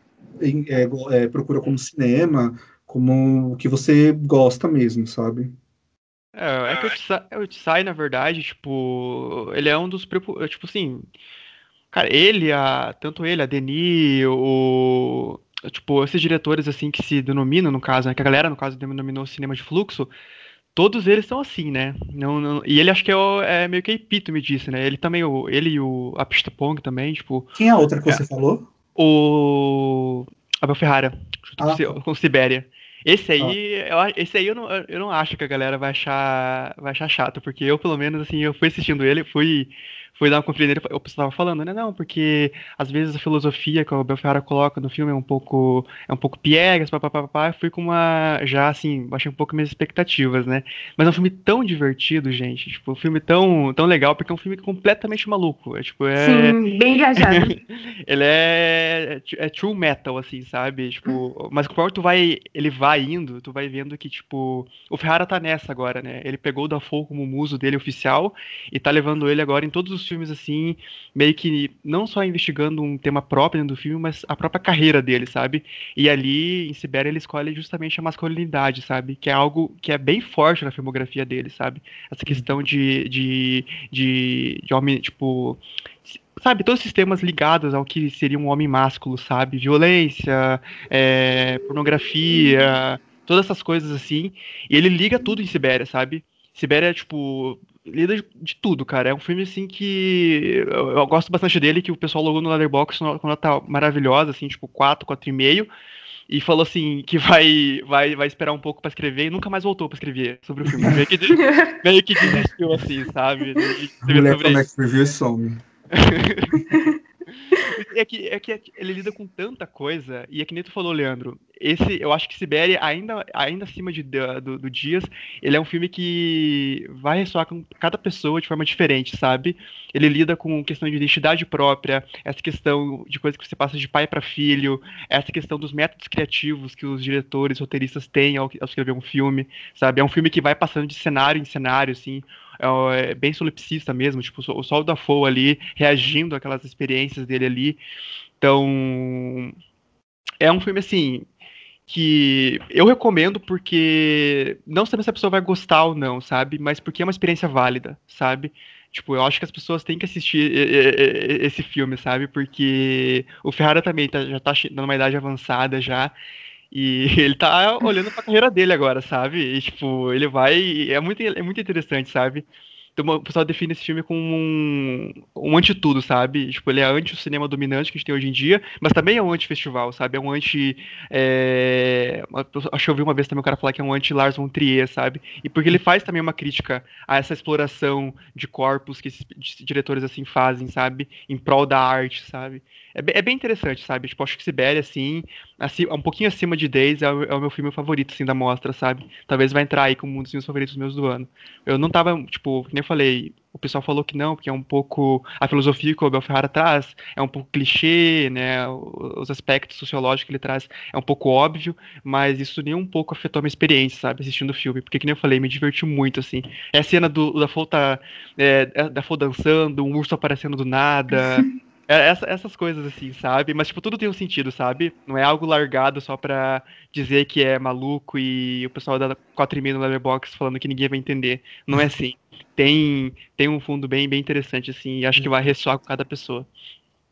[SPEAKER 1] é, é, procura como cinema, como o que você gosta mesmo, sabe?
[SPEAKER 4] É, é que o Tsai, na verdade, tipo, ele é um dos, tipo assim, cara, ele, a, tanto ele, a Denis, o, tipo, esses diretores, assim, que se denominam, no caso, né, que a galera, no caso, denominou cinema de fluxo, todos eles são assim, né? Não, não, e ele acho que é, o, é meio que epítome disso, né? Ele também, o, ele e o Apistopong também, tipo...
[SPEAKER 1] Quem é a outra que é, você falou?
[SPEAKER 4] O Abel Ferrara, ah. com, com Sibéria. Esse aí, ah. eu, esse aí eu não, eu não acho que a galera vai achar, vai achar chato, porque eu, pelo menos, assim, eu fui assistindo ele, fui fui dar uma conferida nele, eu estava falando, né, não, porque às vezes a filosofia que o Abel Ferrara coloca no filme é um pouco é um pouco piegas, papapá, fui com uma já assim, baixei um pouco minhas expectativas, né? Mas é um filme tão divertido, gente, tipo, um filme tão tão legal porque é um filme completamente maluco, é tipo, é
[SPEAKER 3] Sim, bem viajado.
[SPEAKER 4] ele é é true metal assim, sabe? Tipo, mas conforme tu vai ele vai indo, tu vai vendo que tipo, o Ferrara tá nessa agora, né? Ele pegou o Dafoe como muso dele oficial e tá levando ele agora em todos os filmes assim, meio que não só investigando um tema próprio do filme, mas a própria carreira dele, sabe? E ali em Sibéria ele escolhe justamente a masculinidade, sabe? Que é algo que é bem forte na filmografia dele, sabe? Essa questão de, de, de, de homem, tipo sabe, todos esses temas ligados ao que seria um homem másculo, sabe? Violência, é, pornografia, todas essas coisas assim. E ele liga tudo em Sibéria, sabe? Sibéria, tipo, lida de tudo, cara. É um filme, assim, que eu, eu gosto bastante dele, que o pessoal logou no Letterboxd quando ela tá maravilhosa, assim, tipo, 4, 4,5 e falou assim que vai vai vai esperar um pouco para escrever e nunca mais voltou para escrever sobre o filme. Meio que, meio que desistiu assim, sabe? De,
[SPEAKER 1] Mulher Connect Review some.
[SPEAKER 4] é, que, é que ele lida com tanta coisa, e é que nem tu falou, Leandro, esse, eu acho que Sibéria, ainda, ainda acima de, do, do Dias, ele é um filme que vai ressoar com cada pessoa de forma diferente, sabe? Ele lida com questão de identidade própria, essa questão de coisas que você passa de pai para filho, essa questão dos métodos criativos que os diretores, roteiristas têm ao, ao escrever um filme, sabe? É um filme que vai passando de cenário em cenário, assim, é, é bem solipsista mesmo, tipo, o Sol da Foe ali, reagindo àquelas experiências dele ali. Então, é um filme, assim, que eu recomendo porque não sabendo se a pessoa vai gostar ou não, sabe? Mas porque é uma experiência válida, sabe? Tipo, eu acho que as pessoas têm que assistir esse filme, sabe? Porque o Ferrara também tá, já tá numa idade avançada já. E ele tá olhando pra carreira dele agora, sabe? E, tipo, ele vai. É muito, é muito interessante, sabe? Então, o pessoal define esse filme como um, um anti-tudo, sabe? Tipo, ele é anti o cinema dominante que a gente tem hoje em dia, mas também é um anti-festival, sabe? É um anti. É... Acho que eu vi uma vez também o cara falar que é um anti-Lars von Trier, sabe? E porque ele faz também uma crítica a essa exploração de corpos que esses diretores assim fazem, sabe? Em prol da arte, sabe? É, é bem interessante, sabe? Tipo, acho que Sibéria, assim, assim, um pouquinho acima de Days é o, é o, meu filme favorito, assim, da mostra, sabe? Talvez vai entrar aí como um dos meus favoritos meus do ano. Eu não tava, tipo, nem falei, o pessoal falou que não, porque é um pouco a filosofia que o Abel Ferrara traz, é um pouco clichê, né? Os aspectos sociológicos que ele traz é um pouco óbvio, mas isso nem um pouco afetou a minha experiência, sabe, assistindo o filme, porque que nem eu falei, me diverti muito, assim. É a cena do, da Folta, é, da Folta dançando, um urso aparecendo do nada. É, essa, essas coisas assim, sabe? Mas, tipo, tudo tem um sentido, sabe? Não é algo largado só pra dizer que é maluco e o pessoal dá 4,5 no Letterboxd falando que ninguém vai entender. Não é assim. Tem, tem um fundo bem, bem interessante, assim, e acho que vai ressoar com cada pessoa.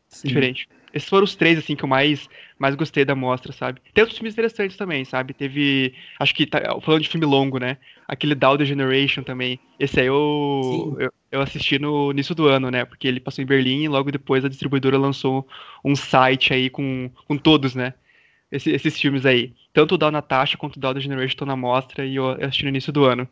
[SPEAKER 4] Sim. Diferente. Esses foram os três, assim, que eu mais, mais gostei da mostra, sabe? Tem outros filmes interessantes também, sabe? Teve. Acho que. Tá, falando de filme longo, né? Aquele Down the Generation também. Esse aí eu, eu, eu, assisti no início do ano, né? Porque ele passou em Berlim e logo depois a distribuidora lançou um site aí com, com todos, né? Esse, esses filmes aí. Tanto o Down Natasha quanto o Down the Generation estão na mostra e eu assisti no início do ano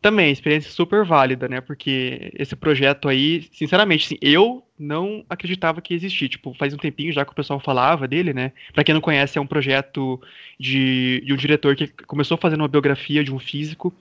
[SPEAKER 4] também, experiência super válida, né? Porque esse projeto aí, sinceramente, assim, eu não acreditava que existia. Tipo, faz um tempinho já que o pessoal falava dele, né? Pra quem não conhece, é um projeto de, de um diretor que começou fazendo uma biografia de um físico.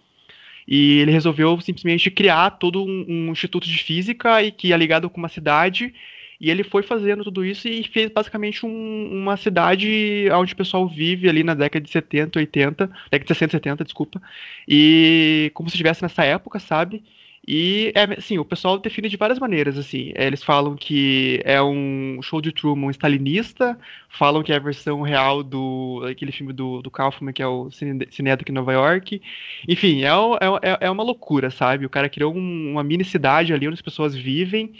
[SPEAKER 4] E ele resolveu simplesmente criar todo um, um instituto de física e que é ligado com uma cidade e ele foi fazendo tudo isso e fez basicamente um, uma cidade onde o pessoal vive ali na década de 70, 80, década de 60, 70, desculpa. E como se estivesse nessa época, sabe? E, é, assim, o pessoal define de várias maneiras, assim. É, eles falam que é um show de Truman stalinista, falam que é a versão real do aquele filme do, do Kaufman, que é o Cinedo em Nova York. Enfim, é, é, é uma loucura, sabe? O cara criou um, uma mini cidade ali onde as pessoas vivem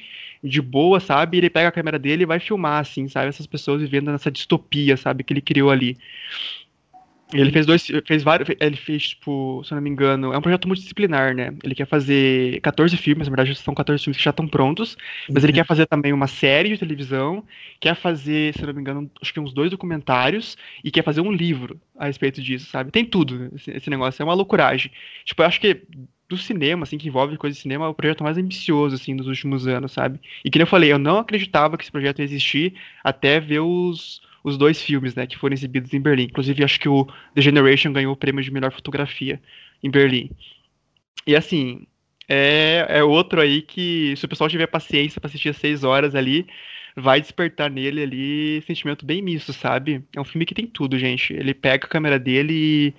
[SPEAKER 4] de boa, sabe? Ele pega a câmera dele e vai filmar, assim, sabe? Essas pessoas vivendo nessa distopia, sabe? Que ele criou ali. Ele fez dois, fez vários, ele fez, tipo, se eu não me engano, é um projeto multidisciplinar, né? Ele quer fazer 14 filmes, na verdade são 14 filmes que já estão prontos, mas ele uhum. quer fazer também uma série de televisão, quer fazer, se eu não me engano, acho que uns dois documentários, e quer fazer um livro a respeito disso, sabe? Tem tudo esse, esse negócio, é uma loucuragem. Tipo, eu acho que do cinema, assim, que envolve coisa de cinema, é o projeto mais ambicioso, assim, dos últimos anos, sabe? E que eu falei, eu não acreditava que esse projeto ia existir até ver os os dois filmes, né, que foram exibidos em Berlim. Inclusive, acho que o The Generation ganhou o prêmio de melhor fotografia em Berlim. E assim, é, é outro aí que, se o pessoal tiver paciência para assistir às seis horas ali, vai despertar nele ali sentimento bem misto, sabe? É um filme que tem tudo, gente. Ele pega a câmera dele e,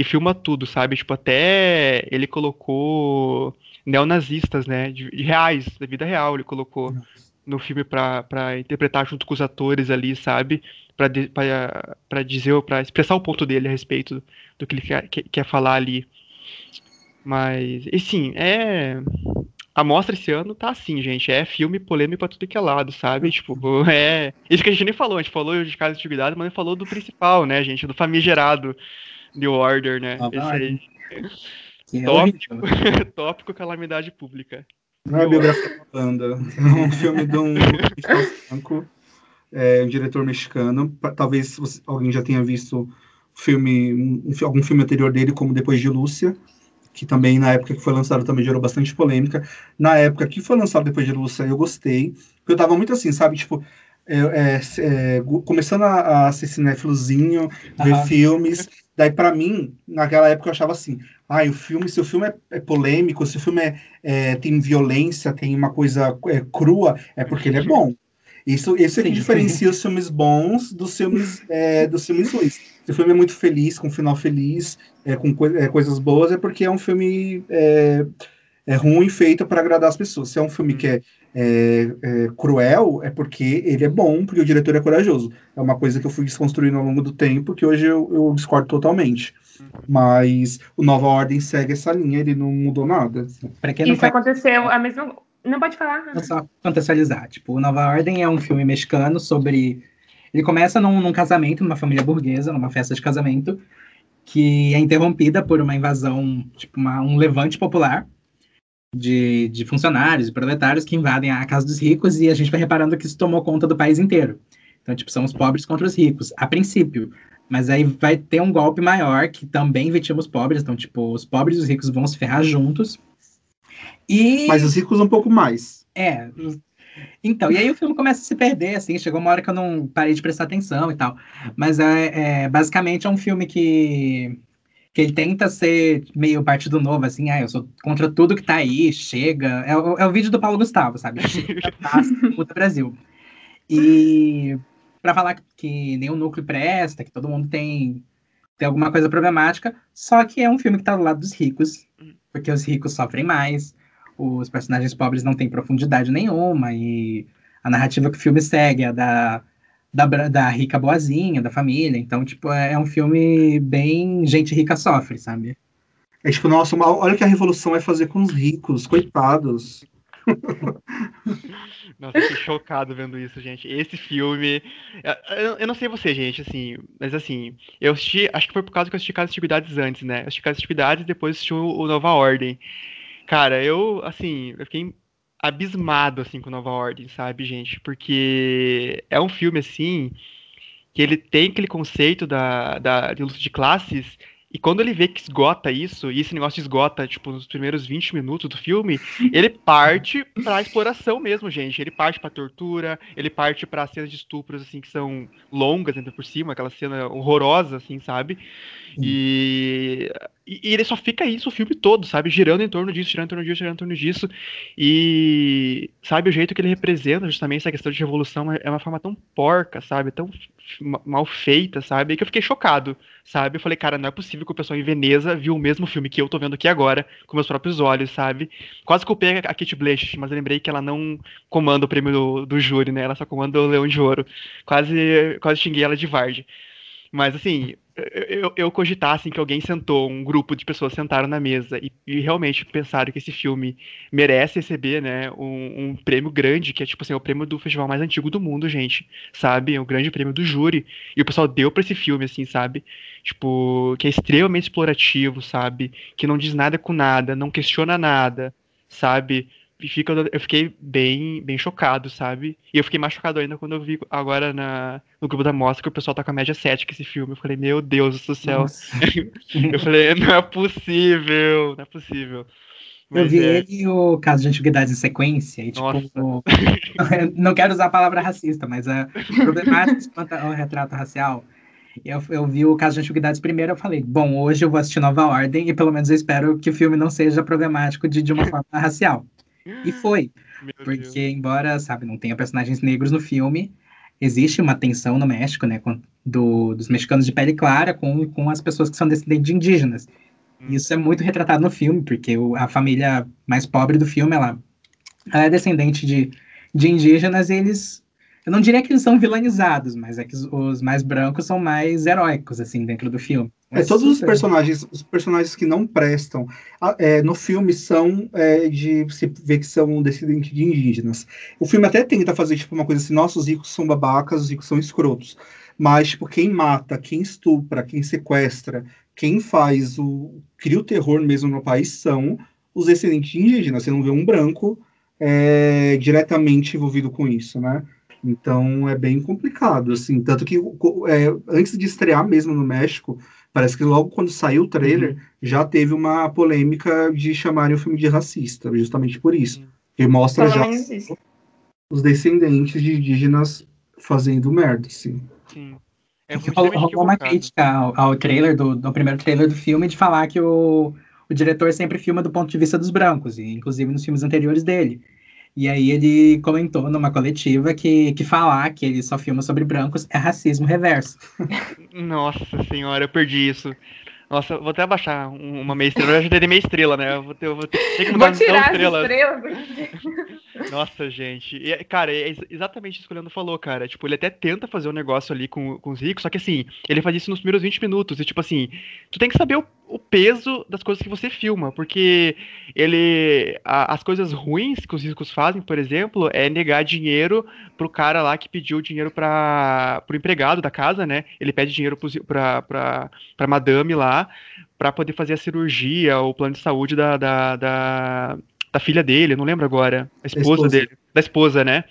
[SPEAKER 4] e filma tudo, sabe? Tipo, até ele colocou neonazistas, né? De, de reais, da vida real, ele colocou no filme para interpretar junto com os atores ali, sabe? para dizer, para expressar o ponto dele a respeito do que ele quer, quer falar ali. Mas, e sim, é. A mostra esse ano tá assim, gente. É filme polêmico pra tudo que é lado, sabe? Tipo, é. Isso que a gente nem falou, a gente falou de Casa de Antiguidade, mas não falou do principal, né, gente? Do famigerado New Order, né? Ah, Esse aí. É tópico, tópico calamidade pública.
[SPEAKER 1] Não é biografia da banda. É um filme de um branco é, um diretor mexicano. Talvez você, alguém já tenha visto filme, um, algum filme anterior dele, como Depois de Lúcia, que também na época que foi lançado também gerou bastante polêmica. Na época que foi lançado Depois de Lúcia, eu gostei. Eu tava muito assim, sabe? Tipo, é, é, começando a, a ser cinéfilozinho, ver filmes. Daí, para mim, naquela época eu achava assim: ah, o filme, se o filme é, é polêmico, se o filme é, é, tem violência, tem uma coisa é, crua, é porque ele é bom. Isso, isso é que diferencia os filmes bons dos filmes, é, dos filmes ruins. Se o filme é muito feliz, com um final feliz, é, com co é, coisas boas, é porque é um filme é, é ruim, feito para agradar as pessoas. Se é um filme que é, é, é, cruel, é porque ele é bom, porque o diretor é corajoso. É uma coisa que eu fui desconstruindo ao longo do tempo, que hoje eu, eu discordo totalmente. Mas o Nova Ordem segue essa linha, ele não mudou nada.
[SPEAKER 3] Isso aconteceu a mesma não pode falar. Vou
[SPEAKER 2] só contextualizar. Tipo, Nova Ordem é um filme mexicano sobre. Ele começa num, num, casamento, numa família burguesa, numa festa de casamento, que é interrompida por uma invasão, tipo, uma, um levante popular de, de funcionários e proletários que invadem a casa dos ricos e a gente vai reparando que isso tomou conta do país inteiro. Então, tipo, são os pobres contra os ricos, a princípio. Mas aí vai ter um golpe maior que também vitima os pobres. Então, tipo, os pobres e os ricos vão se ferrar juntos
[SPEAKER 1] e... Mas os ricos um pouco mais.
[SPEAKER 2] É. Então, e aí o filme começa a se perder, assim, chegou uma hora que eu não parei de prestar atenção e tal. Mas é, é basicamente é um filme que, que ele tenta ser meio partido novo, assim, ah, eu sou contra tudo que tá aí, chega. É, o, é o vídeo do Paulo Gustavo, sabe? puta Brasil. E para falar que nem o núcleo presta, que todo mundo tem, tem alguma coisa problemática, só que é um filme que tá do lado dos ricos, porque os ricos sofrem mais, os personagens pobres não têm profundidade nenhuma e a narrativa que o filme segue é da, da, da rica boazinha, da família. Então, tipo, é, é um filme bem gente rica sofre, sabe?
[SPEAKER 1] É tipo, nossa, olha o que a revolução vai fazer com os ricos, coitados.
[SPEAKER 4] Nossa, eu fiquei chocado vendo isso, gente. Esse filme. Eu, não sei você, gente, assim, mas assim, eu assisti. Acho que foi por causa que eu assisti Casa Antiguidades antes, né? Eu assisti Casa Antiguidades e depois assisti o Nova Ordem. Cara, eu, assim, eu fiquei abismado, assim, com Nova Ordem, sabe, gente? Porque é um filme, assim, que ele tem aquele conceito da, da, de luta de classes e quando ele vê que esgota isso, e esse negócio esgota, tipo, nos primeiros 20 minutos do filme, ele parte pra exploração mesmo, gente. Ele parte pra tortura, ele parte pra cenas de estupros, assim, que são longas, ainda por cima, aquela cena horrorosa, assim, sabe? E, e, ele só fica isso o filme todo, sabe? Girando em torno disso, girando em torno disso, girando em torno disso. E, sabe, o jeito que ele representa justamente essa questão de revolução é, é uma forma tão porca, sabe? Tão mal feita, sabe? Que eu fiquei chocado, sabe? Eu falei, cara, não é possível que o pessoal em Veneza viu o mesmo filme que eu tô vendo aqui agora, com meus próprios olhos, sabe? Quase culpei a Kate Blanchett, mas eu lembrei que ela não comanda o prêmio do, do júri, né? Ela só comanda o Leão de Ouro. Quase, quase xinguei ela de Varde. Mas, assim, eu, eu cogitar assim, que alguém sentou, um grupo de pessoas sentaram na mesa e, e realmente pensaram que esse filme merece receber, né, um, um, prêmio grande, que é tipo assim, é o prêmio do festival mais antigo do mundo, gente, sabe? É o grande prêmio do júri. E o pessoal deu para esse filme, assim, sabe? Tipo, que é extremamente explorativo, sabe? Que não diz nada com nada, não questiona nada, sabe? Fica, eu fiquei bem, bem chocado, sabe? E eu fiquei mais chocado ainda quando eu vi agora na, no grupo da mostra que o pessoal tá com a média 7 esse filme. Eu falei, meu Deus do céu. eu falei, não é possível, não é possível.
[SPEAKER 2] Mas eu vi é... ele e o caso de antiguidades em sequência, e tipo, não quero usar a palavra racista, mas é problemático quanto ao retrato racial. Eu, eu vi o caso de antiguidades primeiro, eu falei, bom, hoje eu vou assistir Nova Ordem e pelo menos eu espero que o filme não seja problemático de, de uma forma racial. E foi. Meu porque, Deus. embora, sabe, não tenha personagens negros no filme, existe uma tensão no México, né, com, do, dos mexicanos de pele clara com, com as pessoas que são descendentes de indígenas. Hum. Isso é muito retratado no filme, porque o, a família mais pobre do filme, ela, ela é descendente de, de indígenas e eles eu não diria que eles são vilanizados, mas é que os, os mais brancos são mais heróicos, assim, dentro do filme.
[SPEAKER 1] É, todos os personagens, os personagens que não prestam é, no filme são é, de se ver que são descendentes de indígenas. O filme até tenta fazer tipo uma coisa assim, nossos ricos são babacas, os ricos são escrotos. Mas, tipo, quem mata, quem estupra, quem sequestra, quem faz o. cria o terror mesmo no país são os descendentes de indígenas. Você não vê um branco é, diretamente envolvido com isso, né? Então é bem complicado, assim. Tanto que é, antes de estrear mesmo no México, parece que logo quando saiu o trailer, uhum. já teve uma polêmica de chamarem o filme de racista, justamente por isso. Uhum. E mostra já os descendentes de indígenas fazendo merda, assim. Sim.
[SPEAKER 2] É rolou uma crítica ao, ao trailer, do, do, primeiro trailer do filme, de falar que o, o diretor sempre filma do ponto de vista dos brancos, e inclusive nos filmes anteriores dele. E aí ele comentou numa coletiva que, que falar que ele só filma sobre brancos é racismo reverso.
[SPEAKER 4] Nossa senhora, eu perdi isso. Nossa, vou até abaixar uma meia estrela. Eu já teria meia estrela, né? Eu vou ter, eu vou ter, ter que mudar
[SPEAKER 3] vou tirar estrela. estrela.
[SPEAKER 4] Nossa, gente. E, cara, é exatamente isso que o Leandro falou, cara. Tipo, ele até tenta fazer um negócio ali com, com os ricos, só que assim, ele faz isso nos primeiros 20 minutos. E tipo assim, tu tem que saber o, o peso das coisas que você filma, porque ele. A, as coisas ruins que os ricos fazem, por exemplo, é negar dinheiro pro cara lá que pediu dinheiro para pro empregado da casa, né? Ele pede dinheiro pro, pra, pra, pra madame lá para poder fazer a cirurgia, o plano de saúde da, da, da, da filha dele, não lembro agora, a esposa, esposa, dele, da esposa, né?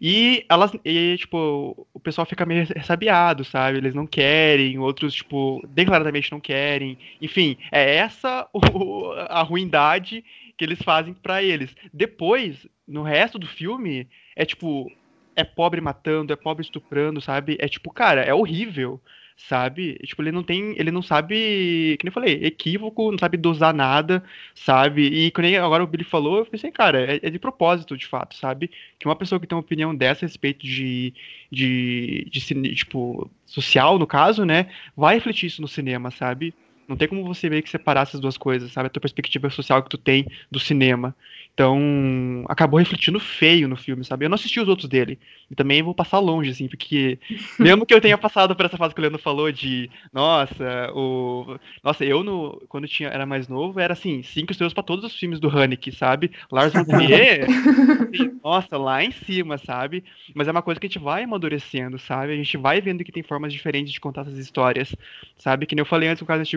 [SPEAKER 4] E elas, e, tipo, o pessoal fica meio ressabiado, sabe? Eles não querem, outros, tipo, declaradamente não querem. Enfim, é essa o, a ruindade que eles fazem para eles. Depois, no resto do filme, é tipo, é pobre matando, é pobre estuprando, sabe? É tipo, cara, é horrível sabe? Tipo, ele não tem, ele não sabe, que nem eu falei, equívoco, não sabe dosar nada, sabe? E quando agora o Billy falou, eu pensei, cara, é, é, de propósito, de fato, sabe? Que uma pessoa que tem uma opinião dessa a respeito de, de, de, de tipo, social, no caso, né, vai refletir isso no cinema, sabe? Não tem como você meio que separar essas duas coisas, sabe? A tua perspectiva social que tu tem do cinema. Então, acabou refletindo feio no filme, sabe? Eu não assisti os outros dele. E também vou passar longe, assim, porque mesmo que eu tenha passado por essa fase que o Leandro falou de, nossa, o. Nossa, eu no, quando tinha, era mais novo, era assim, cinco estrelas para todos os filmes do Haneke, sabe? Lars von Trier, assim, nossa, lá em cima, sabe? Mas é uma coisa que a gente vai amadurecendo, sabe? A gente vai vendo que tem formas diferentes de contar essas histórias, sabe? Que nem eu falei antes no caso das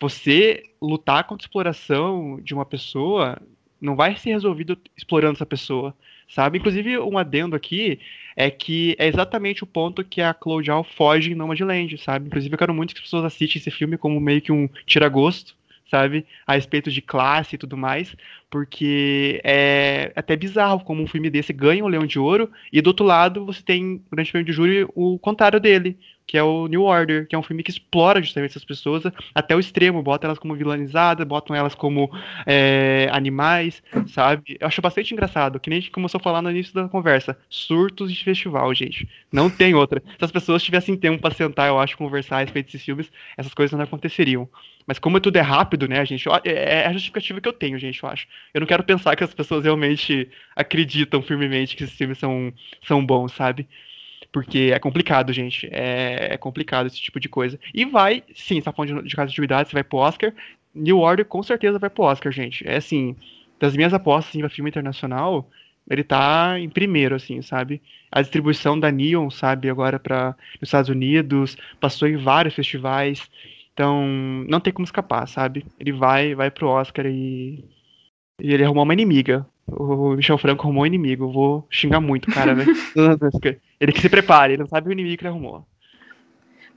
[SPEAKER 4] Você lutar contra a exploração de uma pessoa não vai ser resolvido explorando essa pessoa, sabe? Inclusive, um adendo aqui é que é exatamente o ponto que a Zhao foge em Nomadland, sabe? Inclusive, eu quero muito que as pessoas assistam esse filme como meio que um tira-gosto, sabe? A respeito de classe e tudo mais, porque é até bizarro como um filme desse ganha o Leão de Ouro e do outro lado você tem o Grande Prêmio de Júri o contrário dele, que é o New Order, que é um filme que explora justamente essas pessoas até o extremo, bota elas como vilanizadas, botam elas como é, animais, sabe? Eu acho bastante engraçado, que nem a gente começou a falar no início da conversa, surtos de festival, gente. Não tem outra. Se as pessoas tivessem tempo para sentar, eu acho, conversar a respeito desses filmes, essas coisas não aconteceriam. Mas como tudo é rápido, né, gente? É, é a justificativa que eu tenho, gente, eu acho. Eu não quero pensar que as pessoas realmente acreditam firmemente que esses filmes são, são bons, sabe? Porque é complicado, gente. É, é complicado esse tipo de coisa. E vai, sim, essa fonte de, de casa de atividade, você vai pro Oscar. New Order com certeza vai pro Oscar, gente. É assim, das minhas apostas em assim, filme internacional, ele tá em primeiro, assim, sabe? A distribuição da Neon, sabe, agora para os Estados Unidos, passou em vários festivais. Então, não tem como escapar, sabe? Ele vai, vai pro Oscar e, e ele arrumou uma inimiga. O Michel Franco arrumou um inimigo. Eu vou xingar muito, cara, velho. ele que se prepare, ele não sabe o inimigo que ele arrumou.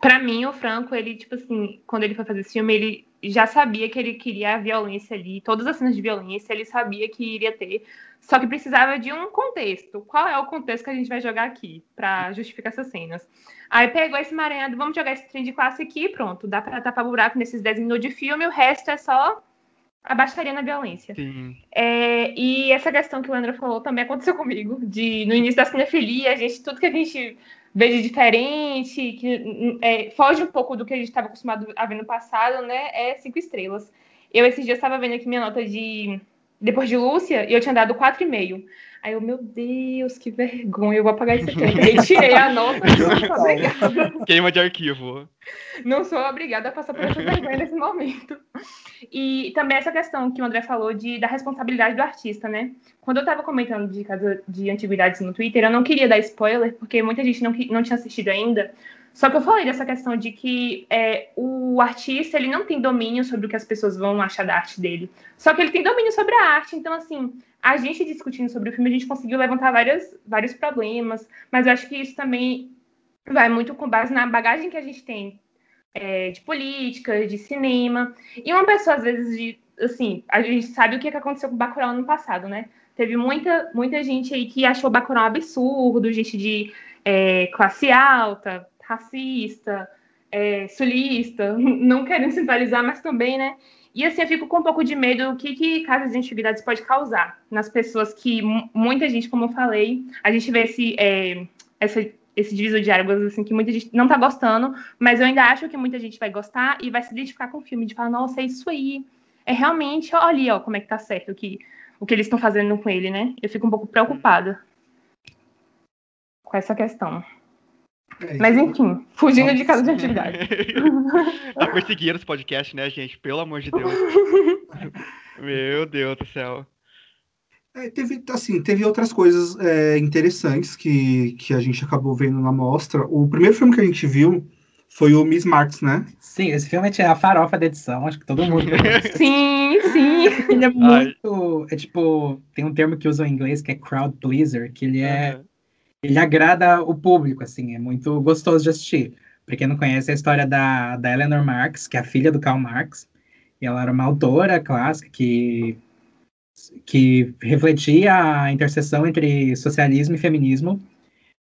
[SPEAKER 3] Pra mim, o Franco, ele, tipo assim, quando ele foi fazer esse filme, ele já sabia que ele queria a violência ali, todas as cenas de violência, ele sabia que iria ter, só que precisava de um contexto. Qual é o contexto que a gente vai jogar aqui para justificar essas cenas? Aí pegou esse maranhado, vamos jogar esse trem de classe aqui, pronto, dá para tapar buraco nesses 10 minutos de filme, o resto é só a baixaria na violência. É, e essa questão que o André falou também aconteceu comigo, de no início da cinefilia, a gente, tudo que a gente vê de diferente, que é, foge um pouco do que a gente estava acostumado a ver no passado, né? É cinco estrelas. Eu esses dias estava vendo aqui minha nota de depois de Lúcia e eu tinha dado 4,5. Aí eu, meu Deus, que vergonha, eu vou apagar esse tempo. Aí tirei a nota, não sou obrigada.
[SPEAKER 4] Queima de arquivo.
[SPEAKER 3] Não sou obrigada a passar por essa vergonha nesse momento. E também essa questão que o André falou de, da responsabilidade do artista, né? Quando eu estava comentando de casa de antiguidades no Twitter, eu não queria dar spoiler, porque muita gente não, não tinha assistido ainda. Só que eu falei dessa questão de que é, o artista ele não tem domínio sobre o que as pessoas vão achar da arte dele. Só que ele tem domínio sobre a arte. Então, assim, a gente discutindo sobre o filme, a gente conseguiu levantar várias, vários problemas. Mas eu acho que isso também vai muito com base na bagagem que a gente tem é, de política, de cinema. E uma pessoa, às vezes, de, assim, a gente sabe o que aconteceu com o Bacurau no passado, né? Teve muita, muita gente aí que achou o Bacurau absurdo, gente de é, classe alta, racista, é, sulista, não querendo centralizar, mas também, né? E assim, eu fico com um pouco de medo do que, que casas de antiguidades pode causar nas pessoas que muita gente, como eu falei, a gente vê esse, é, essa, esse divisor de águas, assim, que muita gente não tá gostando, mas eu ainda acho que muita gente vai gostar e vai se identificar com o filme, de falar, nossa, é isso aí. É realmente, olha ali, ó, como é que tá certo o que, o que eles estão fazendo com ele, né? Eu fico um pouco preocupada com essa questão. É Mas enfim, fugindo Nossa. de casa de atividade.
[SPEAKER 4] tá perseguindo esse podcast, né, gente? Pelo amor de Deus. Meu Deus do céu.
[SPEAKER 1] É, teve, assim, teve outras coisas é, interessantes que, que a gente acabou vendo na mostra. O primeiro filme que a gente viu foi o Miss Marx, né?
[SPEAKER 2] Sim, esse filme é a farofa da edição, acho que todo mundo
[SPEAKER 3] Sim, sim.
[SPEAKER 2] Ele é muito. Ai. É tipo, tem um termo que usa em inglês que é crowd pleaser, que ele é. Uhum ele agrada o público, assim, é muito gostoso de assistir. Para quem não conhece a história da, da Eleanor Marx, que é a filha do Karl Marx, e ela era uma autora clássica que, que refletia a interseção entre socialismo e feminismo.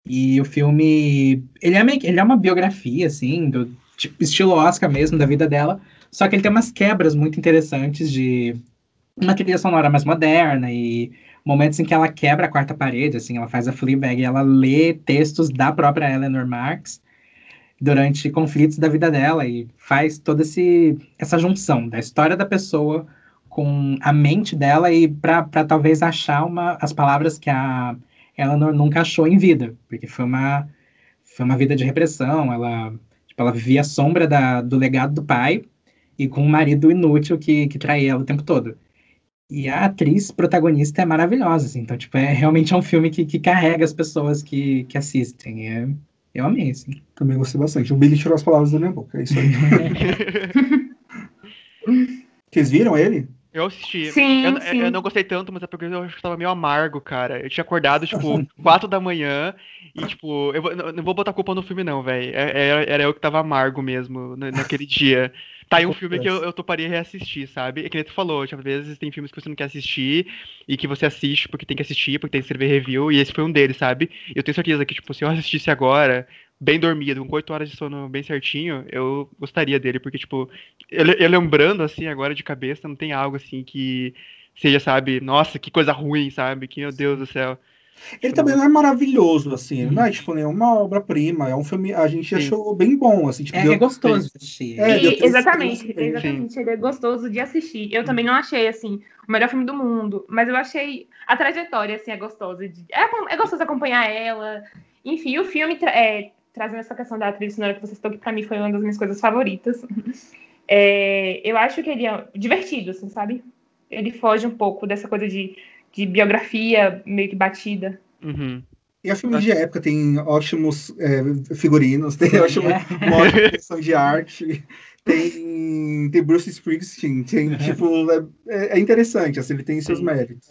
[SPEAKER 2] E o filme, ele é, meio, ele é uma biografia, assim, do tipo, estilo Oscar mesmo, da vida dela, só que ele tem umas quebras muito interessantes de uma trilha sonora mais moderna e momentos em que ela quebra a quarta parede, assim, ela faz a Fleabag e ela lê textos da própria Eleanor Marx durante conflitos da vida dela e faz toda essa junção da história da pessoa com a mente dela e para talvez achar uma, as palavras que a Eleanor nunca achou em vida, porque foi uma, foi uma vida de repressão, ela, tipo, ela vivia a sombra da, do legado do pai e com um marido inútil que, que traía ela o tempo todo. E a atriz protagonista é maravilhosa, assim. Então, tipo, é realmente é um filme que, que carrega as pessoas que, que assistem. É, eu amei, assim.
[SPEAKER 1] Também gostei bastante. O Billy tirou as palavras da minha boca, é isso aí. Vocês viram ele?
[SPEAKER 4] Eu assisti.
[SPEAKER 3] Sim,
[SPEAKER 4] eu,
[SPEAKER 3] sim.
[SPEAKER 4] eu, não gostei tanto, mas é porque eu acho que tava meio amargo, cara. Eu tinha acordado, tipo, quatro da manhã e, tipo, eu não vou botar culpa no filme, não, velho. Era, é, é, era eu que tava amargo mesmo naquele dia. Tá aí um filme que eu, eu toparia reassistir, sabe? É que nem tu falou, tipo, às vezes tem filmes que você não quer assistir e que você assiste porque tem que assistir, porque tem que escrever review, e esse foi um deles, sabe? Eu tenho certeza que, tipo, se eu assistisse agora, bem dormido, com 8 horas de sono bem certinho, eu gostaria dele, porque, tipo, eu, eu lembrando, assim, agora de cabeça, não tem algo, assim, que seja, sabe, nossa, que coisa ruim, sabe, que, meu Deus do céu.
[SPEAKER 1] Ele também não é maravilhoso, assim, não é tipo nenhuma obra-prima, é um filme, a gente Sim. achou bem bom, assim, tipo,
[SPEAKER 2] é, deu, é gostoso de assistir.
[SPEAKER 3] É, e, exatamente, exatamente, ele é gostoso de assistir. Eu também não achei, assim, o melhor filme do mundo, mas eu achei a trajetória, assim, é gostosa. De, é, é gostoso acompanhar ela. Enfim, o filme, é, trazendo essa questão da trilha sonora que vocês estão, que pra mim foi uma das minhas coisas favoritas. É, eu acho que ele é divertido, assim, sabe? Ele foge um pouco dessa coisa de de biografia meio que batida.
[SPEAKER 4] Uhum.
[SPEAKER 1] E a filme de época tem ótimos é, figurinos, tem ótima, é. uma ótima questão de arte, tem, tem Bruce Springsteen, tem, uhum. tipo, é, é, interessante, assim, ele tem seus méritos.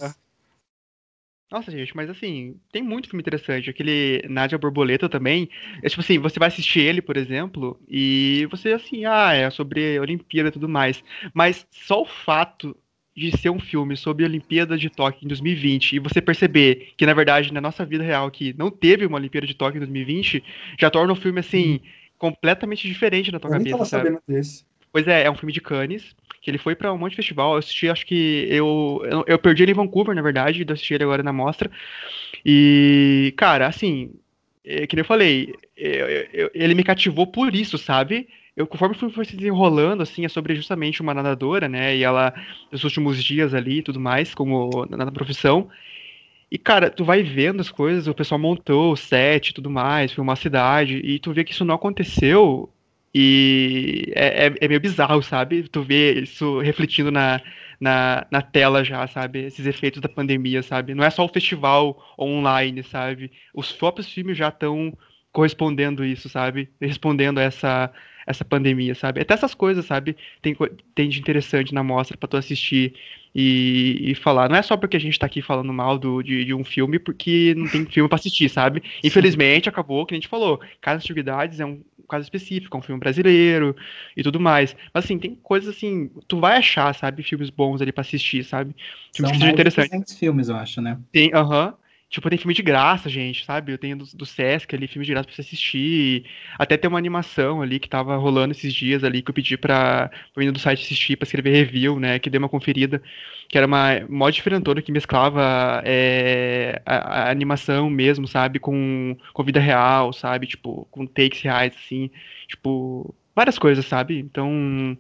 [SPEAKER 4] Nossa, gente, mas assim, tem muito filme interessante. Aquele Nádia Borboleta também. É tipo assim, você vai assistir ele, por exemplo, e você assim, ah, é sobre Olimpíada e tudo mais. Mas só o fato de ser um filme sobre a Olimpíada de Tóquio em 2020 e você perceber que, na verdade, na nossa vida real, que não teve uma Olimpíada de Tóquio em 2020, já torna o filme, assim, hum. completamente diferente na tua eu cabeça, sabe? Desse. Pois é, é um filme de Cannes, que ele foi para um monte de festival. Eu assisti, acho que eu, eu, eu perdi ele em Vancouver, na verdade, e assisti ele agora na mostra. E, cara, assim, é, que nem eu falei, eu, ele me cativou por isso, sabe? eu, conforme o filme foi se desenrolando, assim, é sobre justamente uma nadadora, né? E ela, nos últimos dias ali e tudo mais, como na, na profissão. E, cara, tu vai vendo as coisas, o pessoal montou o set e tudo mais, filmou a cidade, e tu vê que isso não aconteceu, e é, é, é, meio bizarro, sabe? Tu vê isso refletindo na, na, na tela já, sabe? Esses efeitos da pandemia, sabe? Não é só o festival online, sabe? Os próprios filmes já estão correspondendo isso, sabe? Respondendo a essa, essa pandemia, sabe? Até essas coisas, sabe? Tem, tem de interessante na mostra para tu assistir e, e, falar. Não é só porque a gente tá aqui falando mal do, de, de um filme, porque não tem filme para assistir, sabe? Infelizmente, acabou, que a gente falou. Casa Antiguidades é um caso específico, é um filme brasileiro e tudo mais. Mas assim, tem coisas assim, tu vai achar, sabe, filmes bons ali para assistir, sabe?
[SPEAKER 2] Filmes São que sejam interessantes. filmes, eu acho, né?
[SPEAKER 4] Tem, aham. Uh -huh. Tipo, tem filme de graça, gente, sabe? Eu tenho do, do Sesc ali, filme de graça pra você assistir. Até tem uma animação ali que tava rolando esses dias ali, que eu pedi pra, pra menino do site assistir, pra escrever review, né? Que deu uma conferida. Que era uma mó diferentona que mesclava é, a, a, animação mesmo, sabe? Com, com vida real, sabe? Tipo, com takes reais, assim. Tipo, várias coisas, sabe? Então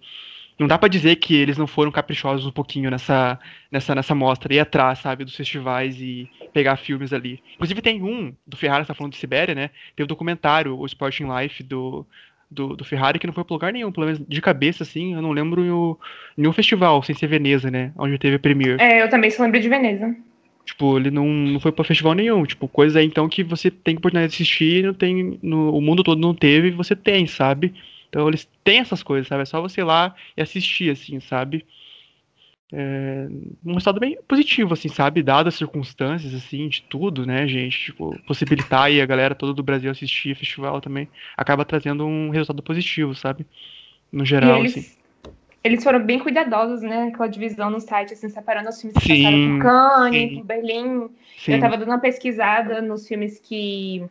[SPEAKER 4] não dá para dizer que eles não foram caprichosos um pouquinho nessa, nessa, nessa mostra, ir atrás, sabe, dos festivais e pegar filmes ali. Inclusive tem um, do Ferrari, você tá falando de Sibéria, né? Tem o um documentário, o Sporting Life, do, do, do, Ferrari, que não foi pra lugar nenhum, pelo menos de cabeça, assim, eu não lembro em nenhum festival, sem ser Veneza, né? Onde teve a Premiere.
[SPEAKER 3] É, eu também só lembro de Veneza.
[SPEAKER 4] Tipo, ele não, não foi pra festival nenhum. Tipo, coisa então que você tem oportunidade de assistir, não tem. No, o mundo todo não teve, você tem, sabe? Então eles têm essas coisas, sabe? É só você ir lá e assistir, assim, sabe? É, um estado bem positivo, assim, sabe? Dadas as circunstâncias, assim, de tudo, né, gente? Tipo, possibilitar aí a galera toda do Brasil assistir o festival também acaba trazendo um resultado positivo, sabe? No geral,
[SPEAKER 3] eles,
[SPEAKER 4] assim.
[SPEAKER 3] Eles foram bem cuidadosos, né, com a divisão no site, assim, separando os filmes que sim, passaram por Cannes, por Berlim. Sim. Eu tava dando uma pesquisada nos filmes que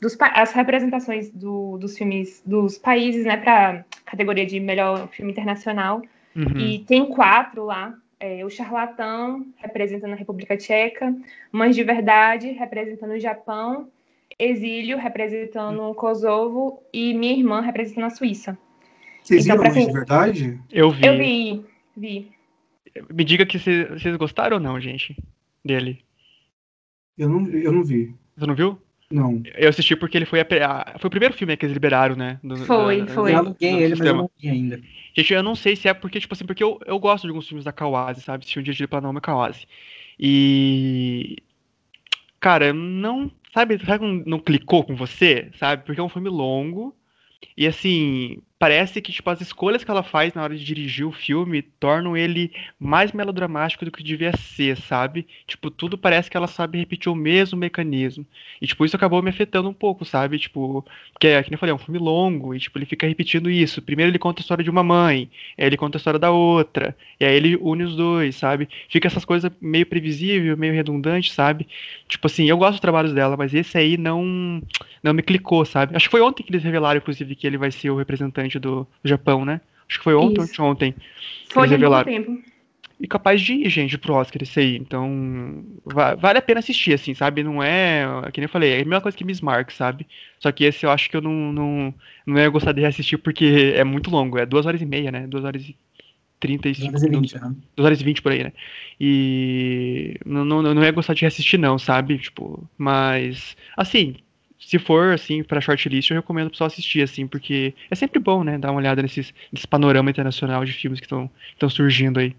[SPEAKER 3] dos, as representações do, dos filmes dos países, né, para categoria de melhor filme internacional. Uhum. E tem quatro lá. É, o Charlatão, representando a República Tcheca, Mães de Verdade, representando o Japão, Exílio, representando o Kosovo, e Minha Irmã, representando a Suíça.
[SPEAKER 1] Vocês então, viram Mães de Verdade?
[SPEAKER 4] Eu vi.
[SPEAKER 3] Eu vi, vi.
[SPEAKER 4] Me diga que vocês gostaram ou não, gente, dele.
[SPEAKER 1] Eu não, eu não vi.
[SPEAKER 4] Você não viu?
[SPEAKER 1] Não.
[SPEAKER 4] Eu assisti porque ele foi a, a, foi o primeiro filme que eles liberaram, né?
[SPEAKER 3] Do, foi, da, foi.
[SPEAKER 2] Eu aluguei ele, sistema. mas eu não vi ainda.
[SPEAKER 4] Gente, eu não sei se é porque, tipo assim, porque eu, eu gosto de alguns filmes da Kawase, sabe? Se um dia de Planalma é Kawase. E. Cara, não. Sabe, sabe não clicou com você, sabe? Porque é um filme longo. E assim. Parece que, tipo, as escolhas que ela faz na hora de dirigir o filme tornam ele mais melodramático do que devia ser, sabe? Tipo, tudo parece que ela sabe repetir o mesmo mecanismo. E, tipo, isso acabou me afetando um pouco, sabe? Tipo, é, como eu falei, é um filme longo, e, tipo, ele fica repetindo isso. Primeiro ele conta a história de uma mãe, aí ele conta a história da outra, e aí ele une os dois, sabe? Fica essas coisas meio previsível, meio redundante, sabe? Tipo assim, eu gosto dos trabalhos dela, mas esse aí não, não me clicou, sabe? Acho que foi ontem que eles revelaram, inclusive, que ele vai ser o representante do, do Japão, né? Acho que foi ontem
[SPEAKER 3] Isso.
[SPEAKER 4] ou ontem.
[SPEAKER 3] Foi
[SPEAKER 4] Eles
[SPEAKER 3] pouco
[SPEAKER 4] revelaram.
[SPEAKER 3] tempo.
[SPEAKER 4] E capaz de ir, gente, pro Oscar esse aí. Então, va- vale a pena assistir, assim, sabe? Não é, que nem eu falei, é a mesma coisa que Miss Mark, sabe? Só que esse eu acho que eu não, não, não ia gostar de reassistir porque é muito longo. É duas horas e meia, né? Duas horas e trinta e cinco
[SPEAKER 2] 220,
[SPEAKER 4] minutos.
[SPEAKER 2] né?
[SPEAKER 4] 2 horas e 20 por aí, né? E não, não, não ia gostar de reassistir, não, sabe? Tipo, mas, assim, se for, assim, pra shortlist, eu recomendo pro pessoal assistir, assim, porque é sempre bom, né? Dar uma olhada nesses, nesse panorama internacional de filmes que estão surgindo aí.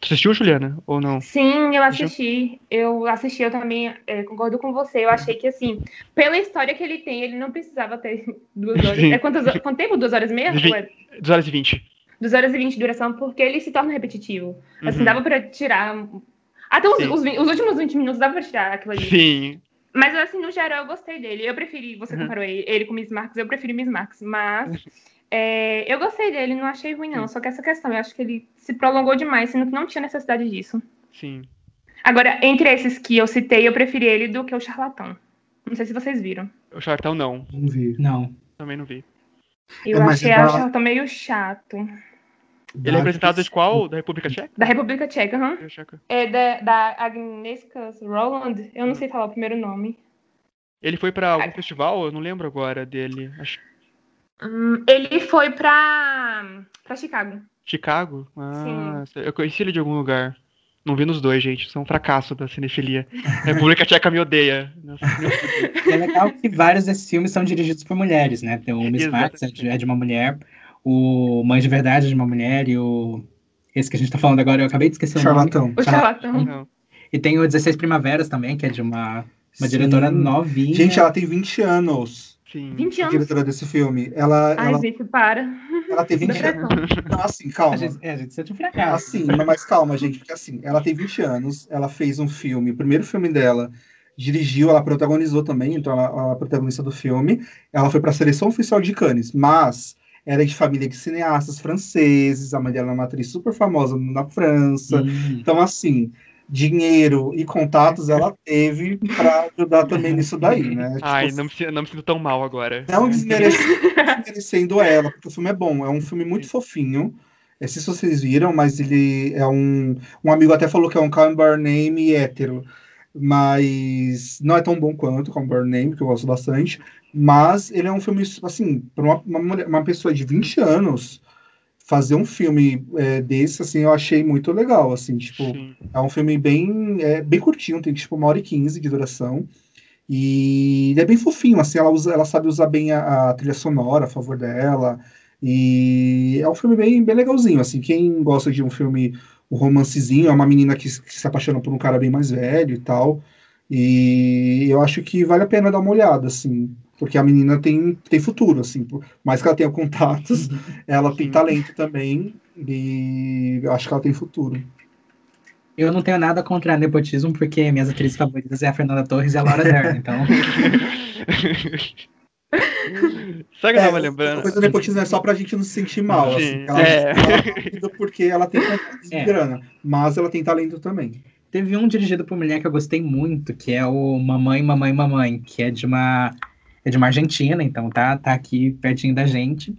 [SPEAKER 4] Tu assistiu, Juliana? Ou não?
[SPEAKER 3] Sim, eu assisti. Eu assisti, eu também é, concordo com você. Eu achei que, assim, pela história que ele tem, ele não precisava ter duas horas.
[SPEAKER 4] Sim.
[SPEAKER 3] É quantas, quanto tempo? Duas horas e meia?
[SPEAKER 4] Vi-
[SPEAKER 3] é
[SPEAKER 4] 2 horas e 20.
[SPEAKER 3] duas horas e vinte de duração, porque ele se torna repetitivo. Assim,
[SPEAKER 4] Uhum.
[SPEAKER 3] dava pra tirar. Até os, os, os últimos 20 minutos dava pra tirar aquilo ali.
[SPEAKER 4] Sim.
[SPEAKER 3] Mas, assim, no geral, eu gostei dele. Eu preferi, você
[SPEAKER 4] Uhum.
[SPEAKER 3] comparou ele, com Miss Marx, eu preferi Miss Marx. Mas é, eu gostei dele, não achei ruim, não.
[SPEAKER 4] Sim.
[SPEAKER 3] Só que essa questão, eu acho que ele se prolongou demais, sendo que não tinha necessidade disso.
[SPEAKER 4] Sim.
[SPEAKER 3] Agora, entre esses que eu citei, eu preferi ele do que o Charlatão. Não sei se vocês viram.
[SPEAKER 4] O Chartão não.
[SPEAKER 1] Não vi.
[SPEAKER 2] Não.
[SPEAKER 4] Também não vi.
[SPEAKER 3] Eu
[SPEAKER 1] É,
[SPEAKER 3] achei o Charlatão meio chato.
[SPEAKER 4] Ele é representado de qual? Da República Tcheca?
[SPEAKER 3] Da República Tcheca, aham.
[SPEAKER 4] República Tcheca.
[SPEAKER 3] É da, da Agnieszka Roland. Eu não sei falar o primeiro nome.
[SPEAKER 4] Ele foi pra algum festival? Eu não lembro agora dele. Acho
[SPEAKER 3] Hum, ele foi pra, pra Chicago.
[SPEAKER 4] Chicago? Ah, eu conheci ele de algum lugar. Não vi nos dois, gente. São um fracasso da cinefilia. A República Tcheca me odeia.
[SPEAKER 2] É legal que vários desses filmes são dirigidos por mulheres, né? Tem o Miss. Marx é é de uma mulher, o Mãe de Verdade é de uma mulher e o... Esse que a gente tá falando agora, eu acabei de esquecer o nome.
[SPEAKER 1] Charlatão.
[SPEAKER 3] O Charlatão.
[SPEAKER 4] não.
[SPEAKER 2] E tem o 16 Primaveras também, que é de uma, uma
[SPEAKER 1] Sim.
[SPEAKER 2] diretora novinha.
[SPEAKER 1] Gente, ela tem 20 anos.
[SPEAKER 4] Sim.
[SPEAKER 3] 20
[SPEAKER 1] A
[SPEAKER 3] anos.
[SPEAKER 1] diretora desse filme. Ela,
[SPEAKER 3] Ai,
[SPEAKER 1] ela,
[SPEAKER 3] gente, para.
[SPEAKER 1] ela tem 20
[SPEAKER 3] Depressão.
[SPEAKER 1] anos. Não, assim,
[SPEAKER 2] A
[SPEAKER 1] calma.
[SPEAKER 2] gente, é, a gente sente um fracasso.
[SPEAKER 1] Assim, mas- mas calma, gente, porque assim, ela tem 20 anos, ela fez um filme, o primeiro filme dela, dirigiu, ela protagonizou também, então ela, ela é a protagonista do filme, ela foi para a seleção oficial de Cannes, mas era de família de cineastas franceses, a mãe dela é uma atriz super famosa na França,
[SPEAKER 2] Hum.
[SPEAKER 1] então assim, dinheiro e contatos ela teve para ajudar também nisso daí, né?
[SPEAKER 4] Ai,
[SPEAKER 1] Tipo,
[SPEAKER 4] não me, sinto- não me sinto tão mal agora.
[SPEAKER 1] não desmerecendo, ela, porque o filme é bom, é um filme muito fofinho. É, se vocês viram, mas ele é um. Um amigo até falou que é um Call Your Name hétero. Mas não é tão bom quanto Call by Your Name, que eu gosto bastante. Mas ele é um filme, assim, para uma, uma, uma pessoa de 20 anos fazer um filme é, desse, assim, eu achei muito legal, assim, tipo,
[SPEAKER 4] Sim.
[SPEAKER 1] é um filme bem, é, bem curtinho, tem tipo uma hora e quinze de duração. E ele é bem fofinho, assim, ela, usa, ela sabe usar bem a, a trilha sonora a favor dela. E é um filme bem, bem legalzinho, assim, quem gosta de um filme, um romancezinho, é uma menina que, se- que se apaixona por um cara bem mais velho e tal. E eu acho que vale a pena dar uma olhada, assim, porque a menina tem, tem futuro, assim, por mais que ela tenha contatos, ela tem talento também, e eu acho que ela tem futuro.
[SPEAKER 2] Eu não tenho nada contra nepotismo, porque minhas atrizes favoritas é a Fernanda Torres e a Laura Dern, então...
[SPEAKER 4] Sabe que eu tava
[SPEAKER 1] A
[SPEAKER 4] lembrando?
[SPEAKER 1] coisa do nepotismo é só pra gente não se sentir mal,
[SPEAKER 4] Sim,
[SPEAKER 1] assim. Ela,
[SPEAKER 4] é.
[SPEAKER 1] ela é rápida porque ela tem contatos de
[SPEAKER 2] É.
[SPEAKER 1] grana, mas ela tem talento também.
[SPEAKER 2] Teve um dirigido por mulher que eu gostei muito, que é o Mamãe, Mamãe, Mamãe, que é de uma é de uma Argentina, então tá, tá aqui pertinho da gente,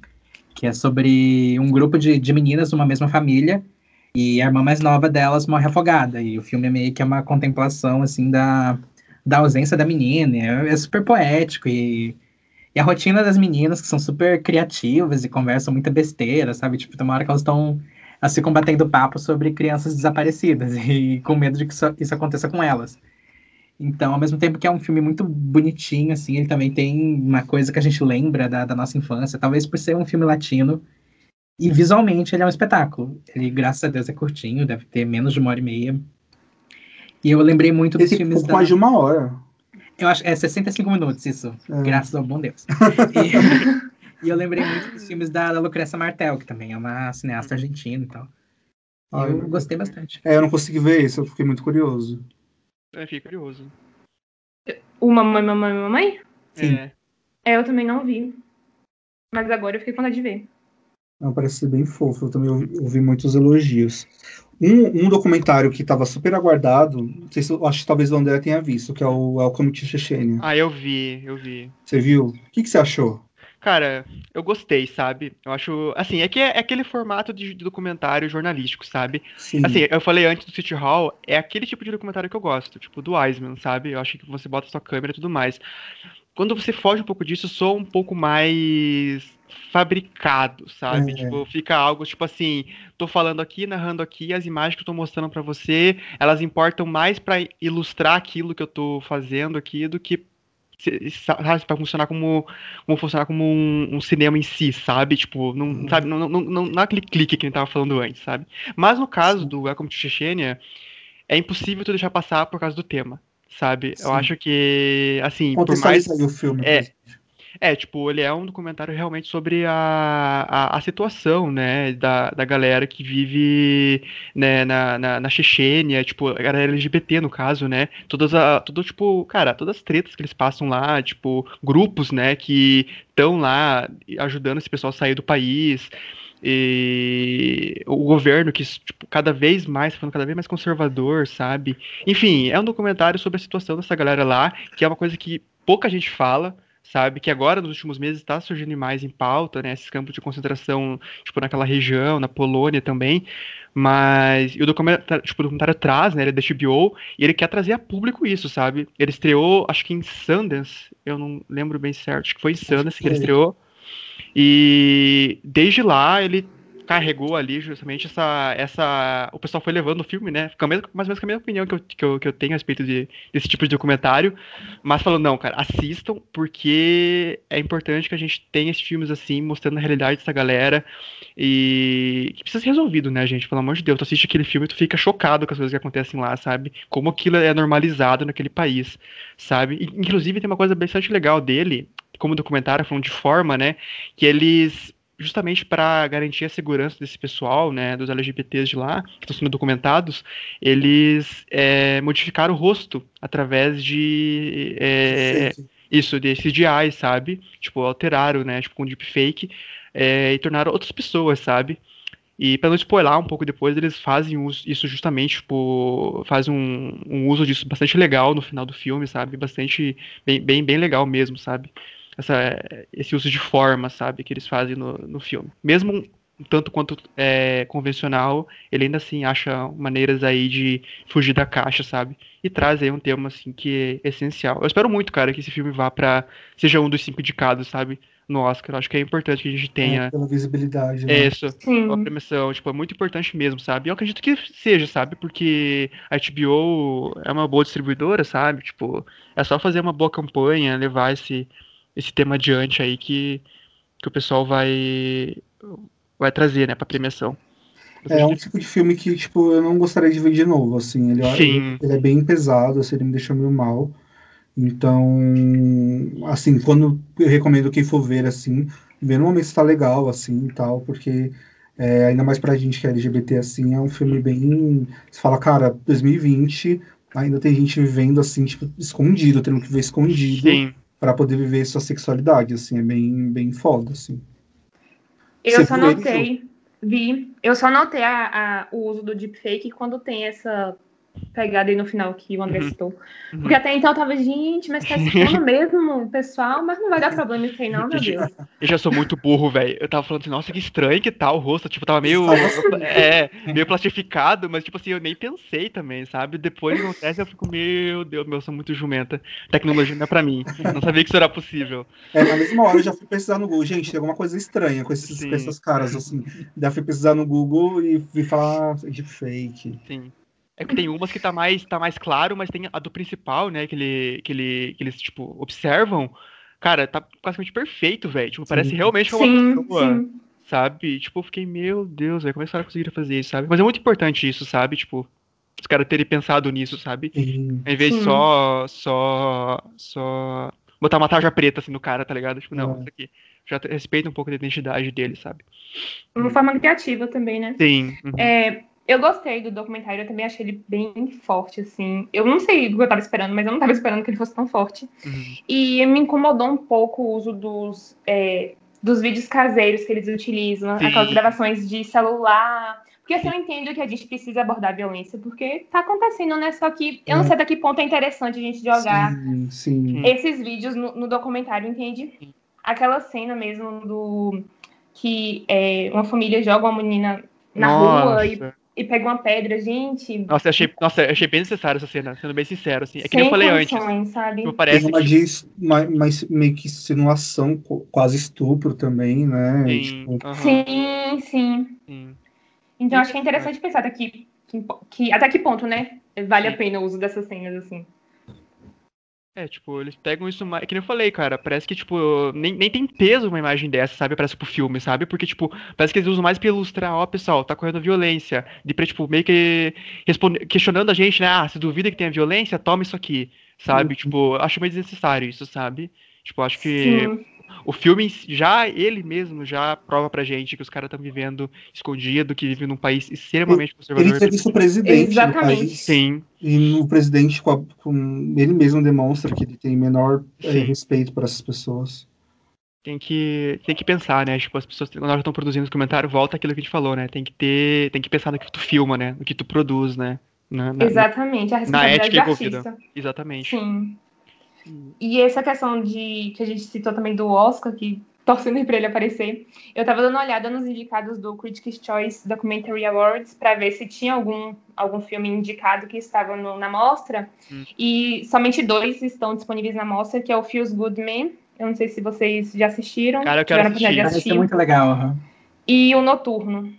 [SPEAKER 2] que é sobre um grupo de, de meninas numa mesma família, e a irmã mais nova delas morre afogada, e o filme é meio que uma contemplação, assim, da, da ausência da menina, é, é super poético, e, e a rotina das meninas, que são super criativas e conversam muita besteira, sabe? Tipo, tem uma hora que elas estão assim combatendo papo sobre crianças desaparecidas e com medo de que isso, isso aconteça com elas. Então, ao mesmo tempo que é um filme muito bonitinho, assim, ele também tem uma coisa que a gente lembra da, da nossa infância, talvez por ser um filme latino. E visualmente ele é um espetáculo. Ele, graças a Deus, é curtinho, deve ter menos de uma hora e meia. E eu lembrei muito dos
[SPEAKER 1] Esse
[SPEAKER 2] filmes da.
[SPEAKER 1] mais de uma hora.
[SPEAKER 2] Eu acho é 65 minutos, isso.
[SPEAKER 1] É.
[SPEAKER 2] Graças ao bom Deus. E eu lembrei muito dos filmes da, da Lucrécia Martel, que também é uma cineasta argentina e tal.
[SPEAKER 1] Ah,
[SPEAKER 2] eu gostei bastante.
[SPEAKER 1] É, eu não consegui ver esse, eu fiquei muito curioso.
[SPEAKER 4] Eu fiquei curioso.
[SPEAKER 3] O Mamãe, Mamãe, Mamãe?
[SPEAKER 1] Sim.
[SPEAKER 4] É.
[SPEAKER 3] É, eu também não vi. Mas agora eu fiquei com vontade de ver.
[SPEAKER 1] Não, parece ser bem fofo, eu também ouvi, ouvi muitos elogios. Um, um documentário que estava super aguardado, não sei se eu acho que talvez o André tenha visto, que é o Welcome to Chechnya.
[SPEAKER 4] Ah, eu vi, eu vi.
[SPEAKER 1] Você viu? O que, que você achou?
[SPEAKER 4] Cara, eu gostei, sabe? Eu acho. Assim, é que é, é aquele formato de, documentário jornalístico, sabe?
[SPEAKER 1] Sim.
[SPEAKER 4] Assim, eu falei antes do City Hall, é aquele tipo de documentário que eu gosto, tipo do Wiseman, sabe? Eu acho que você bota sua câmera e tudo mais. Quando você foge um pouco disso, soa um pouco mais fabricado, sabe?
[SPEAKER 1] É.
[SPEAKER 4] Tipo, fica algo tipo assim, tô falando aqui, narrando aqui, as imagens que eu tô mostrando pra você, elas importam mais pra ilustrar aquilo que eu tô fazendo aqui do que sabe, pra funcionar como, como funcionar como um, um cinema em si, sabe? Tipo, não,
[SPEAKER 1] Uhum.
[SPEAKER 4] sabe, não, não, não, não é aquele clique que a gente tava falando antes, sabe? Mas no caso do Welcome to Chechnya, é impossível tu deixar passar por causa do tema, sabe?
[SPEAKER 1] Sim.
[SPEAKER 4] Eu acho que, assim, por mais...
[SPEAKER 1] O filme.
[SPEAKER 4] É. É, tipo, ele é um documentário realmente sobre a, a, a situação, né, da, da galera que vive, né, na, na, na Chechênia, tipo, a galera LGBT, no caso, né, todas a, tudo, tipo, cara, todas as tretas que eles passam lá, tipo, grupos, né, que estão lá ajudando esse pessoal a sair do país, e o governo que, tipo, cada vez mais, ficando cada vez mais conservador, sabe? Enfim, é um documentário sobre a situação dessa galera lá, que é uma coisa que pouca gente fala, sabe? Que agora, nos últimos meses, está surgindo mais em pauta, né? Esses campos de concentração, tipo, naquela região, na Polônia também. Mas e o documentário, tipo, o documentário traz, né? Ele é da HBO e ele quer trazer a público isso, sabe? Ele estreou, acho que em Sundance, eu não lembro bem certo, acho que foi em Sundance que ele estreou. E desde lá ele carregou ali justamente essa. essa o pessoal foi levando o filme, né? Fica mais, ou menos com a mesma opinião que eu, que eu, que eu tenho a respeito de, desse tipo de documentário. Mas falou, não, cara, assistam, porque é importante que a gente tenha esses filmes assim, mostrando a realidade dessa galera. E que precisa ser resolvido, né, gente? Pelo amor de Deus, tu assiste aquele filme e tu fica chocado com as coisas que acontecem lá, sabe? Como aquilo é normalizado naquele país, sabe? E, inclusive tem uma coisa bastante legal dele, como documentário, falando de forma, né? Que eles justamente para garantir a segurança desse pessoal, né, dos LGBTs de lá, que estão sendo documentados, eles é, modificaram o rosto através de é, isso, de CGI, sabe? Tipo, alteraram, né, tipo, com deepfake, é, e tornaram outras pessoas, sabe? E para não spoiler um pouco depois, eles fazem isso justamente, tipo, fazem um, um uso disso bastante legal no final do filme, sabe? Bastante, bem, bem, bem legal mesmo, sabe? Essa, esse uso de forma, sabe, que eles fazem no, no filme. Mesmo um tanto quanto é, convencional, ele ainda assim acha maneiras aí de fugir da caixa, sabe? E traz aí um tema assim que é essencial. Eu espero muito, cara, que esse filme vá para seja um dos cinco indicados, sabe? No Oscar. Eu acho que é importante que a gente tenha
[SPEAKER 1] É, pela visibilidade. né?
[SPEAKER 4] é isso,
[SPEAKER 3] Sim.
[SPEAKER 4] uma premiação, tipo, é muito importante mesmo, sabe? Eu acredito que seja, sabe? Porque a HBO é uma boa distribuidora, sabe? Tipo, é só fazer uma boa campanha, levar esse, esse tema adiante aí que, que o pessoal vai vai trazer, né, pra premiação.
[SPEAKER 1] É um tipo de filme que, tipo, eu não gostaria de ver de novo, assim. Ele,
[SPEAKER 4] Sim.
[SPEAKER 1] ele é bem pesado, assim, ele me deixa meio mal. Então, assim, quando eu recomendo quem for ver, assim, ver no momento se tá legal, assim, e tal, porque é, ainda mais pra gente que é LGBT, assim, é um filme bem... Você fala, cara, 2020, ainda tem gente vivendo, assim, tipo, escondido, tendo que ver escondido
[SPEAKER 4] Sim.
[SPEAKER 1] Pra poder viver sua sexualidade, assim, é bem, bem foda, assim.
[SPEAKER 3] Eu
[SPEAKER 1] Você
[SPEAKER 3] só notei, vi, eu só notei a, a- o uso do deepfake quando tem essa pegada aí no final que o André
[SPEAKER 4] Uhum.
[SPEAKER 3] citou.
[SPEAKER 4] Uhum.
[SPEAKER 3] Porque até então eu tava, gente, mas tá expondo mesmo pessoal, mas não vai dar problema isso aí não, meu Deus.
[SPEAKER 4] Eu já sou muito burro, velho. Eu tava falando assim, nossa, que estranho que tá o rosto. Tipo, tava meio. É, meio plastificado, mas tipo assim, eu nem pensei também, sabe? Depois que acontece, eu fico, meu Deus, meu, eu sou muito jumenta. Tecnologia não é pra mim. Não sabia que isso era possível.
[SPEAKER 1] É, na mesma hora eu já fui pesquisar no Google. Gente, tem alguma coisa estranha com, esses, com essas caras, assim. Daí fui pesquisar no Google e vi falar ah, de fake.
[SPEAKER 4] Sim. É que tem umas que tá mais, tá mais claro, mas tem a do principal, né? Que, ele, que, ele, que eles, tipo, observam. Cara, tá praticamente perfeito, velho. Tipo, parece
[SPEAKER 1] Sim.
[SPEAKER 4] realmente uma
[SPEAKER 3] Sim,
[SPEAKER 4] pessoa.
[SPEAKER 3] sim.
[SPEAKER 4] sabe? Tipo, eu fiquei, meu Deus, velho, como é que os caras conseguiram fazer isso, sabe? Mas é muito importante isso, sabe? Tipo, os caras terem pensado nisso, sabe?
[SPEAKER 1] E,
[SPEAKER 4] Em vez de
[SPEAKER 3] Sim.
[SPEAKER 4] só, só, só botar uma tarja preta assim no cara, tá ligado? Tipo, não,
[SPEAKER 1] É.
[SPEAKER 4] isso aqui. Já respeita um pouco da identidade dele, sabe?
[SPEAKER 3] Uma forma criativa também, né?
[SPEAKER 4] Sim. uhum.
[SPEAKER 3] É, eu gostei do documentário, eu também achei ele bem forte, assim. Eu não sei o que eu tava esperando, mas eu não tava esperando que ele fosse tão forte.
[SPEAKER 4] Uhum.
[SPEAKER 3] E me incomodou um pouco o uso dos, é, dos vídeos caseiros que eles utilizam,
[SPEAKER 4] Sim.
[SPEAKER 3] aquelas gravações de celular. Porque assim, eu entendo que a gente precisa abordar a violência, porque tá acontecendo, né? Só que eu não
[SPEAKER 1] É.
[SPEAKER 3] sei até que ponto é interessante a gente jogar
[SPEAKER 1] Sim, sim.
[SPEAKER 3] esses vídeos no, no documentário, entende? Aquela cena mesmo do que é, uma família joga uma menina na
[SPEAKER 4] Nossa.
[SPEAKER 3] rua e, e pega uma pedra, gente.
[SPEAKER 4] Nossa, eu achei, nossa, eu achei bem necessário essa cena, sendo bem sincero, assim. É que nem eu falei antes.
[SPEAKER 3] sabe?
[SPEAKER 4] Tipo, parece
[SPEAKER 1] Tem uma
[SPEAKER 4] que,
[SPEAKER 1] de uma, uma, meio que simulação, co- quase estupro também, né?
[SPEAKER 4] sim,
[SPEAKER 1] Tipo,
[SPEAKER 3] Sim, sim.
[SPEAKER 4] sim.
[SPEAKER 3] Então acho que é interessante pensar até que, que, que- até que ponto, né? Vale a pena o uso dessas cenas, assim.
[SPEAKER 4] É, tipo, eles pegam isso mais. Que nem eu falei, cara. Parece que, tipo, nem, nem tem peso uma imagem dessa, sabe? Parece pro filme, sabe? Porque, tipo, parece que eles usam mais pra ilustrar, ó, pessoal, tá correndo violência. De pra, tipo, meio que responde... questionando a gente, né? Ah, se duvida que tenha violência, toma isso aqui, sabe?
[SPEAKER 1] Uhum.
[SPEAKER 4] Tipo, acho meio desnecessário isso, sabe? Tipo, acho que
[SPEAKER 3] Sim.
[SPEAKER 4] O filme já, ele mesmo, já prova pra gente que os caras estão vivendo escondido, que vivem num país extremamente
[SPEAKER 1] ele
[SPEAKER 4] conservador.
[SPEAKER 1] entrevista o presidente
[SPEAKER 3] Exatamente.
[SPEAKER 1] país.
[SPEAKER 4] Sim,
[SPEAKER 1] E o presidente, com, a- com- ele mesmo demonstra que ele tem menor
[SPEAKER 4] Sim.
[SPEAKER 1] respeito para essas pessoas.
[SPEAKER 4] tem que, tem que pensar, né? Tipo, as pessoas, quando elas estão produzindo os comentários, volta aquilo que a gente falou, né? Tem que ter, tem que pensar no que tu filma, né? No que tu produz, né? Na, na-
[SPEAKER 3] Exatamente, a responsabilidade
[SPEAKER 4] ética envolvida.
[SPEAKER 3] artista.
[SPEAKER 4] exatamente.
[SPEAKER 3] Sim. E essa questão de que a gente citou também do Oscar, que torcendo para ele aparecer, eu tava dando uma olhada nos indicados do Critics' Choice Documentary Awards para ver se tinha algum, algum filme indicado que estava no- na mostra.
[SPEAKER 4] Hum.
[SPEAKER 3] E somente dois estão disponíveis na mostra, que é o Feels Good Man. Eu não sei se vocês já assistiram.
[SPEAKER 4] Cara, eu quero
[SPEAKER 3] tiveram a oportunidade de
[SPEAKER 2] Parece
[SPEAKER 3] assistir.
[SPEAKER 2] muito legal. aham.
[SPEAKER 3] E o Noturno.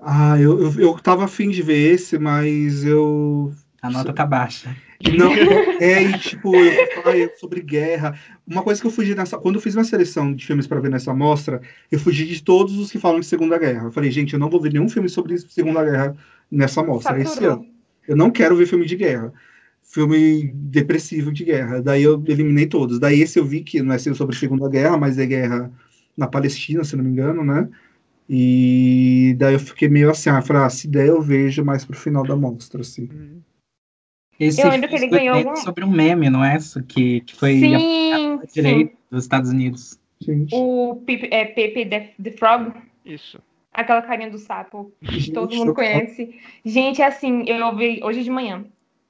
[SPEAKER 1] Ah, eu, eu, eu tava afim de ver esse, mas eu.
[SPEAKER 2] A nota tá baixa.
[SPEAKER 1] Não, é, e, tipo, eu falar sobre guerra. Uma coisa que eu fugi nessa. Quando eu fiz minha seleção de filmes para ver nessa mostra, eu fugi de todos os que falam de Segunda Guerra. Eu falei, gente, eu não vou ver nenhum filme sobre Segunda Guerra nessa mostra esse
[SPEAKER 3] Saturou.
[SPEAKER 1] ano. Eu não quero ver filme de guerra. Filme depressivo de guerra. Daí eu eliminei todos. Daí esse eu vi que não é sobre Segunda Guerra, mas é guerra na Palestina, se não me engano, né? E daí eu fiquei meio assim, ah, falei, ah, se der eu vejo mais pro final da mostra, assim.
[SPEAKER 4] Uhum.
[SPEAKER 2] Esse
[SPEAKER 3] Eu lembro que ele ganhou algum-
[SPEAKER 2] sobre um meme, não é? Isso que, que foi
[SPEAKER 3] Sim,
[SPEAKER 2] a
[SPEAKER 3] sim.
[SPEAKER 2] direito dos Estados Unidos.
[SPEAKER 1] Gente,
[SPEAKER 3] O Pepe, é, Pepe the, the Frog,
[SPEAKER 4] Isso.
[SPEAKER 3] aquela carinha do sapo. que todo mundo conhece. Gente, é assim, eu ouvi hoje de manhã.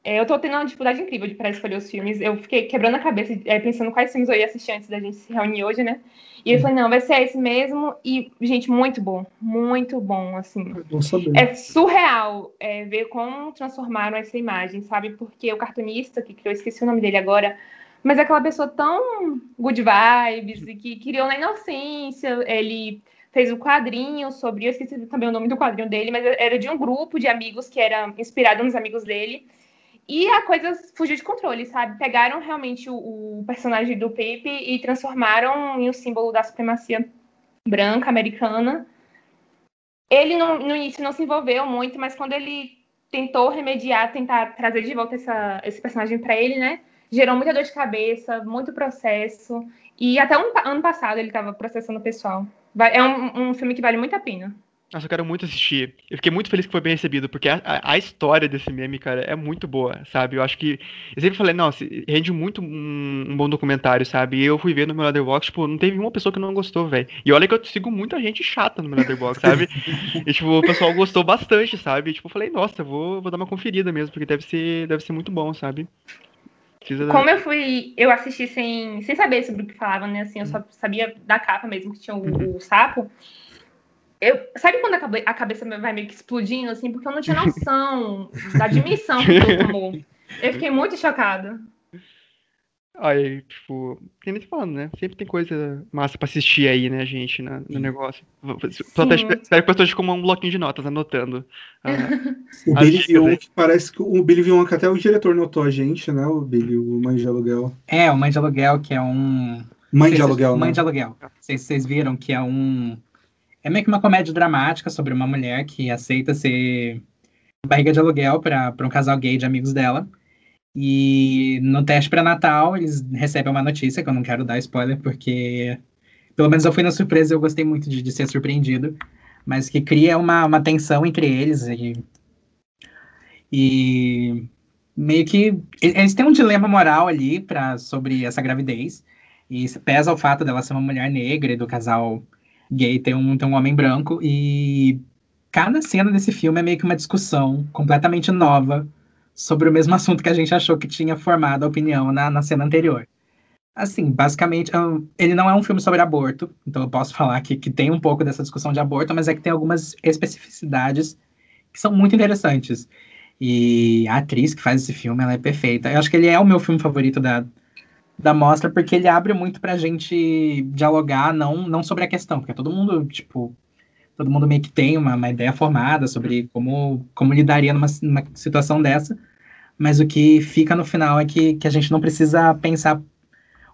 [SPEAKER 3] É, eu tô tendo uma dificuldade incrível para escolher os filmes. Eu fiquei quebrando a cabeça, é, pensando quais filmes eu ia assistir antes da gente se reunir hoje, né? E eu falei, não, vai ser esse mesmo. E, gente, muito bom. Muito bom, assim.
[SPEAKER 1] Saber.
[SPEAKER 3] É surreal é, ver como transformaram essa imagem, sabe? Porque o cartunista que criou, esqueci o nome dele agora, mas é aquela pessoa tão good vibes e que criou na inocência. Ele fez um quadrinho sobre, eu esqueci também o nome do quadrinho dele, mas era de um grupo de amigos que era inspirado nos amigos dele. E a coisa fugiu de controle, sabe? Pegaram realmente o, o personagem do Pepe e transformaram em um símbolo da supremacia branca americana. Ele no, no início não se envolveu muito, mas quando ele tentou remediar, tentar trazer de volta essa, esse personagem para ele, né? Gerou muita dor de cabeça, muito processo. E até um, ano passado ele estava processando o pessoal. É um, um filme que vale muito a pena.
[SPEAKER 4] Nossa, eu quero muito assistir. Eu fiquei muito feliz que foi bem recebido, porque a, a- a história desse meme, cara, é muito boa, sabe? Eu acho que. Eu sempre falei, nossa, rende muito um, um bom documentário, sabe? E eu fui ver no meu Letterboxd, tipo, não teve uma pessoa que não gostou, velho. E olha que eu sigo muita gente chata no meu Letterboxd, sabe? e, tipo, o pessoal gostou bastante, sabe? E, tipo, eu falei, nossa, eu vou, vou dar uma conferida mesmo, porque deve ser, deve ser muito bom, sabe? Precisa
[SPEAKER 3] Como eu fui, eu assisti sem, sem saber sobre o que falavam, né? Assim, eu só sabia da capa mesmo, que tinha o, o sapo. Eu, sabe quando a, cabe- a cabeça vai meio que explodindo, assim? Porque eu não tinha noção da dimensão que aquilo tomou. Eu fiquei muito chocada.
[SPEAKER 4] Aí, tipo, tem nem falando, né? Sempre tem coisa massa pra assistir aí, né, gente, na- no negócio. Espero que eu esteja como um bloquinho de notas, anotando. Ah,
[SPEAKER 1] O
[SPEAKER 4] As
[SPEAKER 1] Billy viu um que parece que o Billy viu um que até o diretor notou a gente, né? O Billy, o Mãe de Aluguel.
[SPEAKER 2] É, o Mãe de Aluguel, que é um.
[SPEAKER 1] Mãe de Aluguel,
[SPEAKER 2] Mãe
[SPEAKER 1] né?
[SPEAKER 2] de Aluguel. Vocês, vocês viram que é um. É meio que uma comédia dramática sobre uma mulher que aceita ser barriga de aluguel para um casal gay de amigos dela. E no teste pré-natal, eles recebem uma notícia, que eu não quero dar spoiler, porque pelo menos eu fui na surpresa e eu gostei muito de, de, ser surpreendido, mas que cria uma, uma tensão entre eles e, e meio que eles têm um dilema moral ali pra, sobre essa gravidez e pesa o fato dela ser uma mulher negra e do casal gay ter um, ter um homem branco e cada cena desse filme é meio que uma discussão completamente nova sobre o mesmo assunto que a gente achou que tinha formado a opinião na, na cena anterior. Assim, basicamente, ele não é um filme sobre aborto, então eu posso falar que, que tem um pouco dessa discussão de aborto, mas é que tem algumas especificidades que são muito interessantes. E a atriz que faz esse filme, ela é perfeita. Eu acho que ele é o meu filme favorito da, da mostra, porque ele abre muito pra gente dialogar, não, não sobre a questão, porque todo mundo, tipo, todo mundo meio que tem uma, uma ideia formada sobre como, como lidaria numa, numa situação dessa, mas o que fica no final é que, que a gente não precisa pensar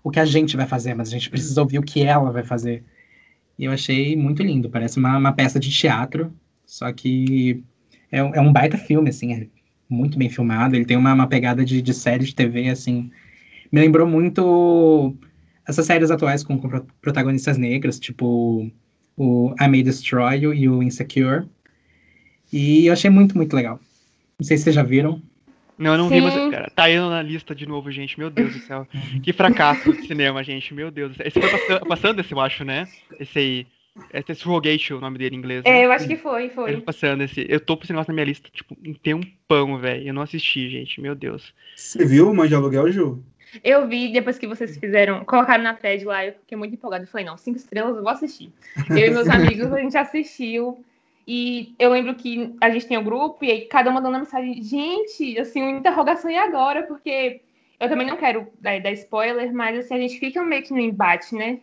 [SPEAKER 2] o que a gente vai fazer, mas a gente precisa ouvir o que ela vai fazer. E eu achei muito lindo, parece uma, uma peça de teatro, só que é, é, um baita filme, assim, é muito bem filmado, ele tem uma, uma pegada de, de série de TV, assim, me lembrou muito essas séries atuais com, com protagonistas negras, tipo o I May Destroy You e o Insecure, e eu achei muito, muito legal. Não sei se vocês já viram.
[SPEAKER 4] Não, eu não Sim. vi, mas cara, tá indo na lista de novo, gente. Meu Deus do céu. Que fracasso de cinema, gente. Meu Deus do céu. Esse foi passando, passando esse, eu acho, né? Esse aí. Esse é Surrogate, o nome dele em inglês.
[SPEAKER 3] Né? É, eu acho que foi, foi.
[SPEAKER 4] Eu passando esse. Eu tô com esse negócio na minha lista, tipo, tem um pão, velho. Eu não assisti, gente. Meu Deus.
[SPEAKER 1] Você viu o Mãe de Aluguel, Ju?
[SPEAKER 3] Eu vi depois que vocês fizeram, colocaram na thread lá, eu fiquei muito empolgada. Eu falei, não, cinco estrelas, eu vou assistir. Eu e meus amigos, a gente assistiu. E eu lembro que a gente tem um grupo e aí cada um mandando uma mensagem, gente, assim, uma interrogação e agora? Porque eu também não quero dar, dar spoiler, mas assim, a gente fica meio que no embate, né?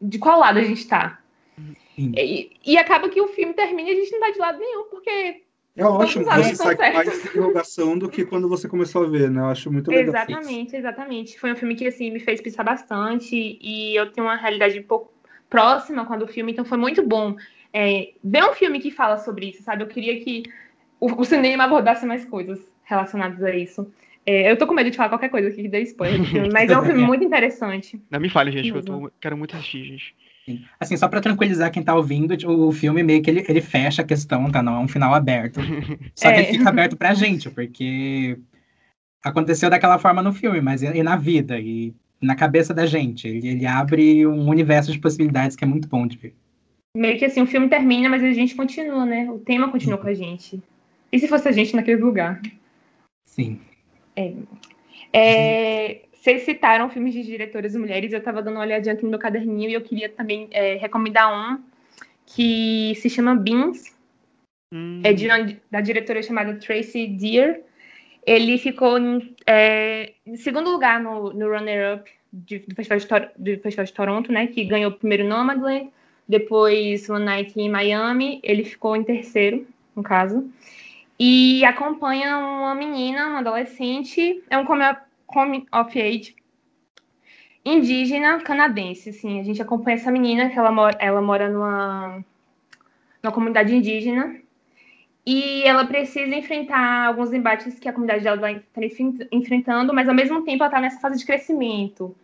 [SPEAKER 3] De qual lado a gente tá. E, e, acaba que o filme termina e a gente não tá de lado nenhum, porque.
[SPEAKER 1] É ótimo, você sai com mais interrogação do que quando você começou a ver, né? Eu acho muito legal.
[SPEAKER 3] Exatamente, exatamente. Foi um filme que assim, me fez pensar bastante e eu tenho uma realidade um pouco próxima quando o filme, então foi muito bom é, ver um filme que fala sobre isso, sabe? Eu queria que o, o cinema abordasse mais coisas relacionadas a isso. É, eu tô com medo de falar qualquer coisa aqui que dê spoiler do filme, mas é um filme muito interessante.
[SPEAKER 4] Não me fale, gente, eu tô, quero muito assistir, gente.
[SPEAKER 2] Assim, só para tranquilizar quem tá ouvindo, o filme meio que ele, ele fecha a questão, tá? Não é um final aberto. Só é. que ele fica aberto pra gente, porque aconteceu daquela forma no filme, mas e, e na vida, e na cabeça da gente. Ele, ele abre um universo de possibilidades que é muito bom de ver
[SPEAKER 3] meio que assim, o filme termina, mas a gente continua, né? O tema continua com a gente. E se fosse a gente naquele lugar?
[SPEAKER 2] Sim.
[SPEAKER 3] É. é vocês citaram filmes de diretoras mulheres, eu estava dando uma olhadinha aqui no meu caderninho e eu queria também é, recomendar um que se chama Beans. Hum. É de uma, da diretora chamada Tracy Deer. Ele ficou é, em segundo lugar no, no runner-up do, Festival de, do Festival de Toronto, né? Que ganhou o primeiro Nomadland depois One Night em Miami, ele ficou em terceiro, no caso. E acompanha uma menina, uma adolescente, é um come of age indígena canadense, assim. A gente acompanha essa menina, que ela mora, ela mora numa, numa comunidade indígena. E ela precisa enfrentar alguns embates que a comunidade dela vai estar enfrentando, mas ao mesmo tempo ela está nessa fase de crescimento.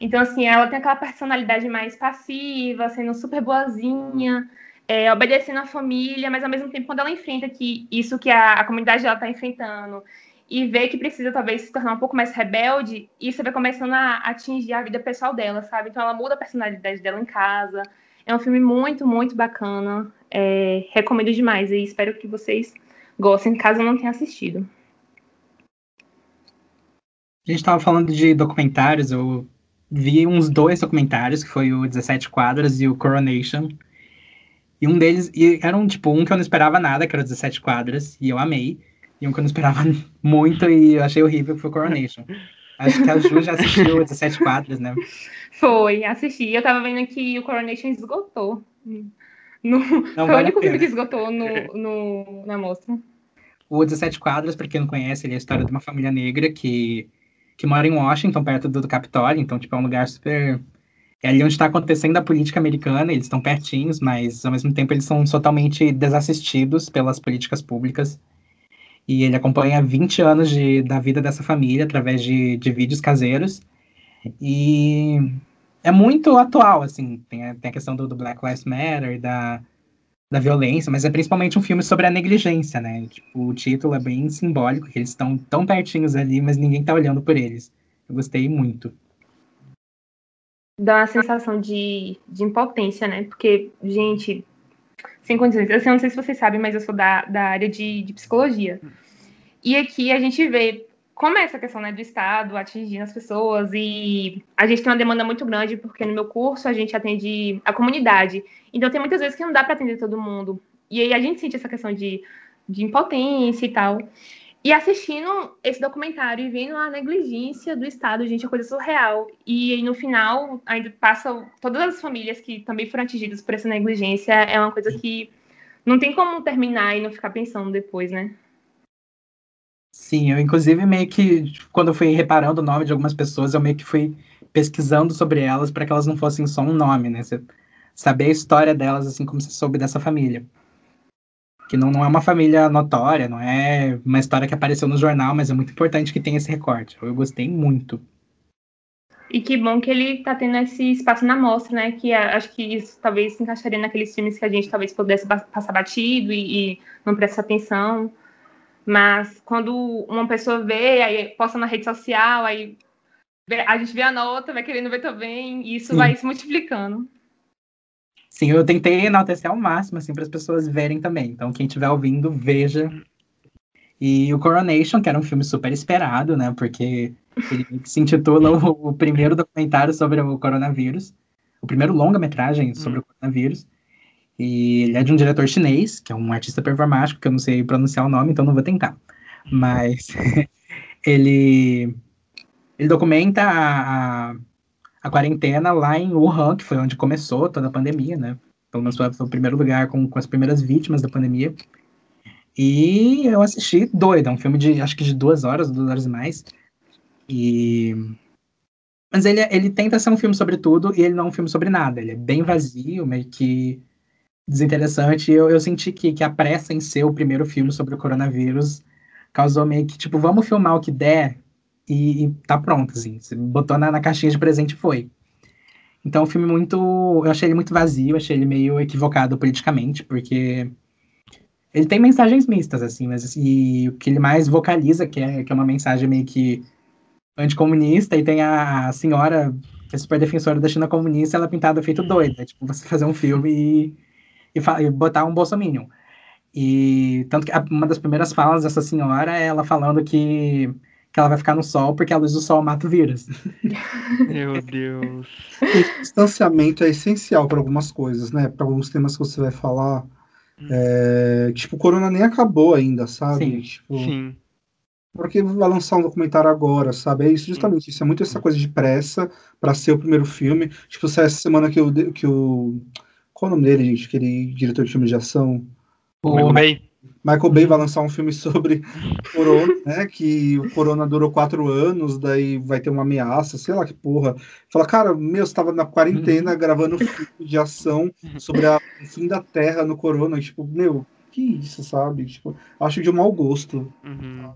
[SPEAKER 3] Então, assim, ela tem aquela personalidade mais passiva, sendo super boazinha, é, obedecendo a família, mas ao mesmo tempo, quando ela enfrenta que isso que a, a comunidade dela está enfrentando e vê que precisa talvez se tornar um pouco mais rebelde, isso vai começando a atingir a vida pessoal dela, sabe? Então ela muda a personalidade dela em casa. É um filme muito, muito bacana. É, recomendo demais e espero que vocês gostem, caso não tenham assistido.
[SPEAKER 2] A gente estava falando de documentários, eu vi uns dois documentários, que foi o 17 Quadras e o Coronation. E um deles, e era um tipo, um que eu não esperava nada, que era o 17 Quadras, e eu amei. E um que eu não esperava muito e eu achei horrível, que foi o Coronation. Acho que a Ju já assistiu o 17 Quadras, né?
[SPEAKER 3] Foi, assisti. Eu tava vendo que o Coronation esgotou. No, não foi o único filme que esgotou no, no, na mostra.
[SPEAKER 2] O 17 Quadras, para quem não conhece, ele é a história de uma família negra que que mora em Washington, perto do, do Capitólio, então, tipo, é um lugar super... É ali onde está acontecendo a política americana, eles estão pertinhos, mas, ao mesmo tempo, eles são totalmente desassistidos pelas políticas públicas. E ele acompanha 20 anos de, da vida dessa família através de, de vídeos caseiros. E é muito atual, assim. Tem a, tem a questão do, do Black Lives Matter, da, da violência, mas é principalmente um filme sobre a negligência, né? Tipo, o título é bem simbólico, que eles estão tão pertinhos ali, mas ninguém tá olhando por eles. Eu gostei muito.
[SPEAKER 3] Dá uma sensação de, de impotência, né? Porque, gente, sem condições. Eu não sei se vocês sabem, mas eu sou da, da área de, de psicologia. E aqui a gente vê como é essa questão né, do Estado atingindo as pessoas e a gente tem uma demanda muito grande porque no meu curso a gente atende a comunidade. Então tem muitas vezes que não dá para atender todo mundo. E aí a gente sente essa questão de, de impotência e tal. E assistindo esse documentário e vendo a negligência do Estado, gente, é coisa surreal. E no final, ainda passa todas as famílias que também foram atingidas por essa negligência. É uma coisa que não tem como terminar e não ficar pensando depois, né?
[SPEAKER 2] Sim, eu inclusive meio que, quando eu fui reparando o nome de algumas pessoas, eu meio que fui pesquisando sobre elas para que elas não fossem só um nome, né? Você saber a história delas, assim como você soube dessa família. Que não, não é uma família notória, não é uma história que apareceu no jornal, mas é muito importante que tenha esse recorte. Eu gostei muito.
[SPEAKER 3] E que bom que ele está tendo esse espaço na mostra, né? Que acho que isso talvez se encaixaria naqueles filmes que a gente talvez pudesse passar batido e, e não prestar atenção. Mas quando uma pessoa vê, aí posta na rede social, aí a gente vê a nota, vai querendo ver também, e isso Sim. vai se multiplicando.
[SPEAKER 2] Sim, eu tentei enaltecer ao máximo, assim, para as pessoas verem também. Então, quem estiver ouvindo, veja. E o Coronation, que era um filme super esperado, né? Porque ele se intitula o, o primeiro documentário sobre o coronavírus. O primeiro longa-metragem sobre hum. o coronavírus. E ele é de um diretor chinês, que é um artista performático, que eu não sei pronunciar o nome, então não vou tentar. Mas ele, ele documenta a, a, a, quarentena lá em Wuhan, que foi onde começou toda a pandemia, né? Pelo menos foi, o primeiro lugar com, com as primeiras vítimas da pandemia. E eu assisti doido, é um filme de acho que de duas horas, duas horas e mais. E. Mas ele, ele tenta ser um filme sobre tudo e ele não é um filme sobre nada. Ele é bem vazio, meio que desinteressante. Eu, eu senti que, que a pressa em ser o primeiro filme sobre o coronavírus causou meio que, tipo, vamos filmar o que der e, e tá pronto, assim. Você botou na, na caixinha de presente e foi. Então, o filme muito. Eu achei ele muito vazio, achei ele meio equivocado politicamente, porque ele tem mensagens mistas, assim, mas assim, o que ele mais vocaliza, que é, que é uma mensagem meio que anticomunista, e tem a, a senhora, que é super defensora da China comunista, ela é pintada feito doida. Tipo, você fazer um filme e e, e botar um bolsominion. E tanto que uma das primeiras falas dessa senhora é ela falando que, que ela vai ficar no sol porque a luz do sol mata o vírus.
[SPEAKER 4] Meu Deus.
[SPEAKER 1] O distanciamento é essencial para algumas coisas, né? Para alguns temas que você vai falar. Hum. É, tipo, o corona nem acabou ainda, sabe?
[SPEAKER 2] Sim.
[SPEAKER 1] Tipo,
[SPEAKER 4] Sim.
[SPEAKER 1] Porque vai lançar um documentário agora, sabe? É isso, justamente isso. É muito essa coisa de pressa para ser o primeiro filme. Tipo, essa semana que o, que o qual o nome dele, gente? Aquele diretor de filmes de ação.
[SPEAKER 4] O Michael Bay.
[SPEAKER 1] Michael Bay vai lançar um filme sobre Corona, né? Que o Corona durou quatro anos, daí vai ter uma ameaça, sei lá que porra. Fala, cara, meu, você tava na quarentena uhum. gravando filme de ação sobre a, o fim da Terra no Corona. Tipo, meu, que isso, sabe? Tipo, acho de um mau gosto.
[SPEAKER 4] Uhum.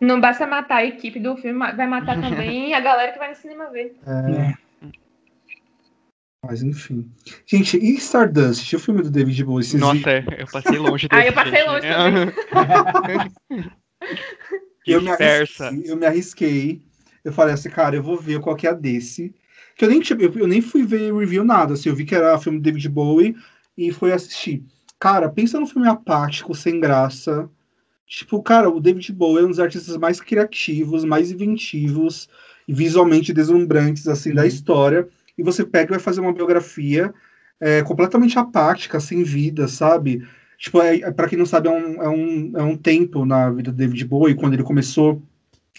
[SPEAKER 3] Não basta matar a equipe do filme, vai matar também a galera que vai no cinema ver.
[SPEAKER 1] É. Mas enfim. Gente, e Stardust? O filme do David Bowie? Vocês
[SPEAKER 4] Nossa, viram? eu passei longe
[SPEAKER 3] desse Ah, eu passei longe também.
[SPEAKER 1] eu, me arrisquei, eu me arrisquei. Eu falei assim, cara, eu vou ver qual que é a desse. Que eu nem, eu, eu nem fui ver review nada. Assim, eu vi que era filme do David Bowie e fui assistir. Cara, pensa num filme apático, sem graça. Tipo, cara, o David Bowie é um dos artistas mais criativos, mais inventivos e visualmente deslumbrantes, assim, uhum. da história e você pega e vai fazer uma biografia é, completamente apática, sem vida, sabe? Tipo, é, é para quem não sabe, é um, é, um, é um tempo na vida do David Bowie, quando ele começou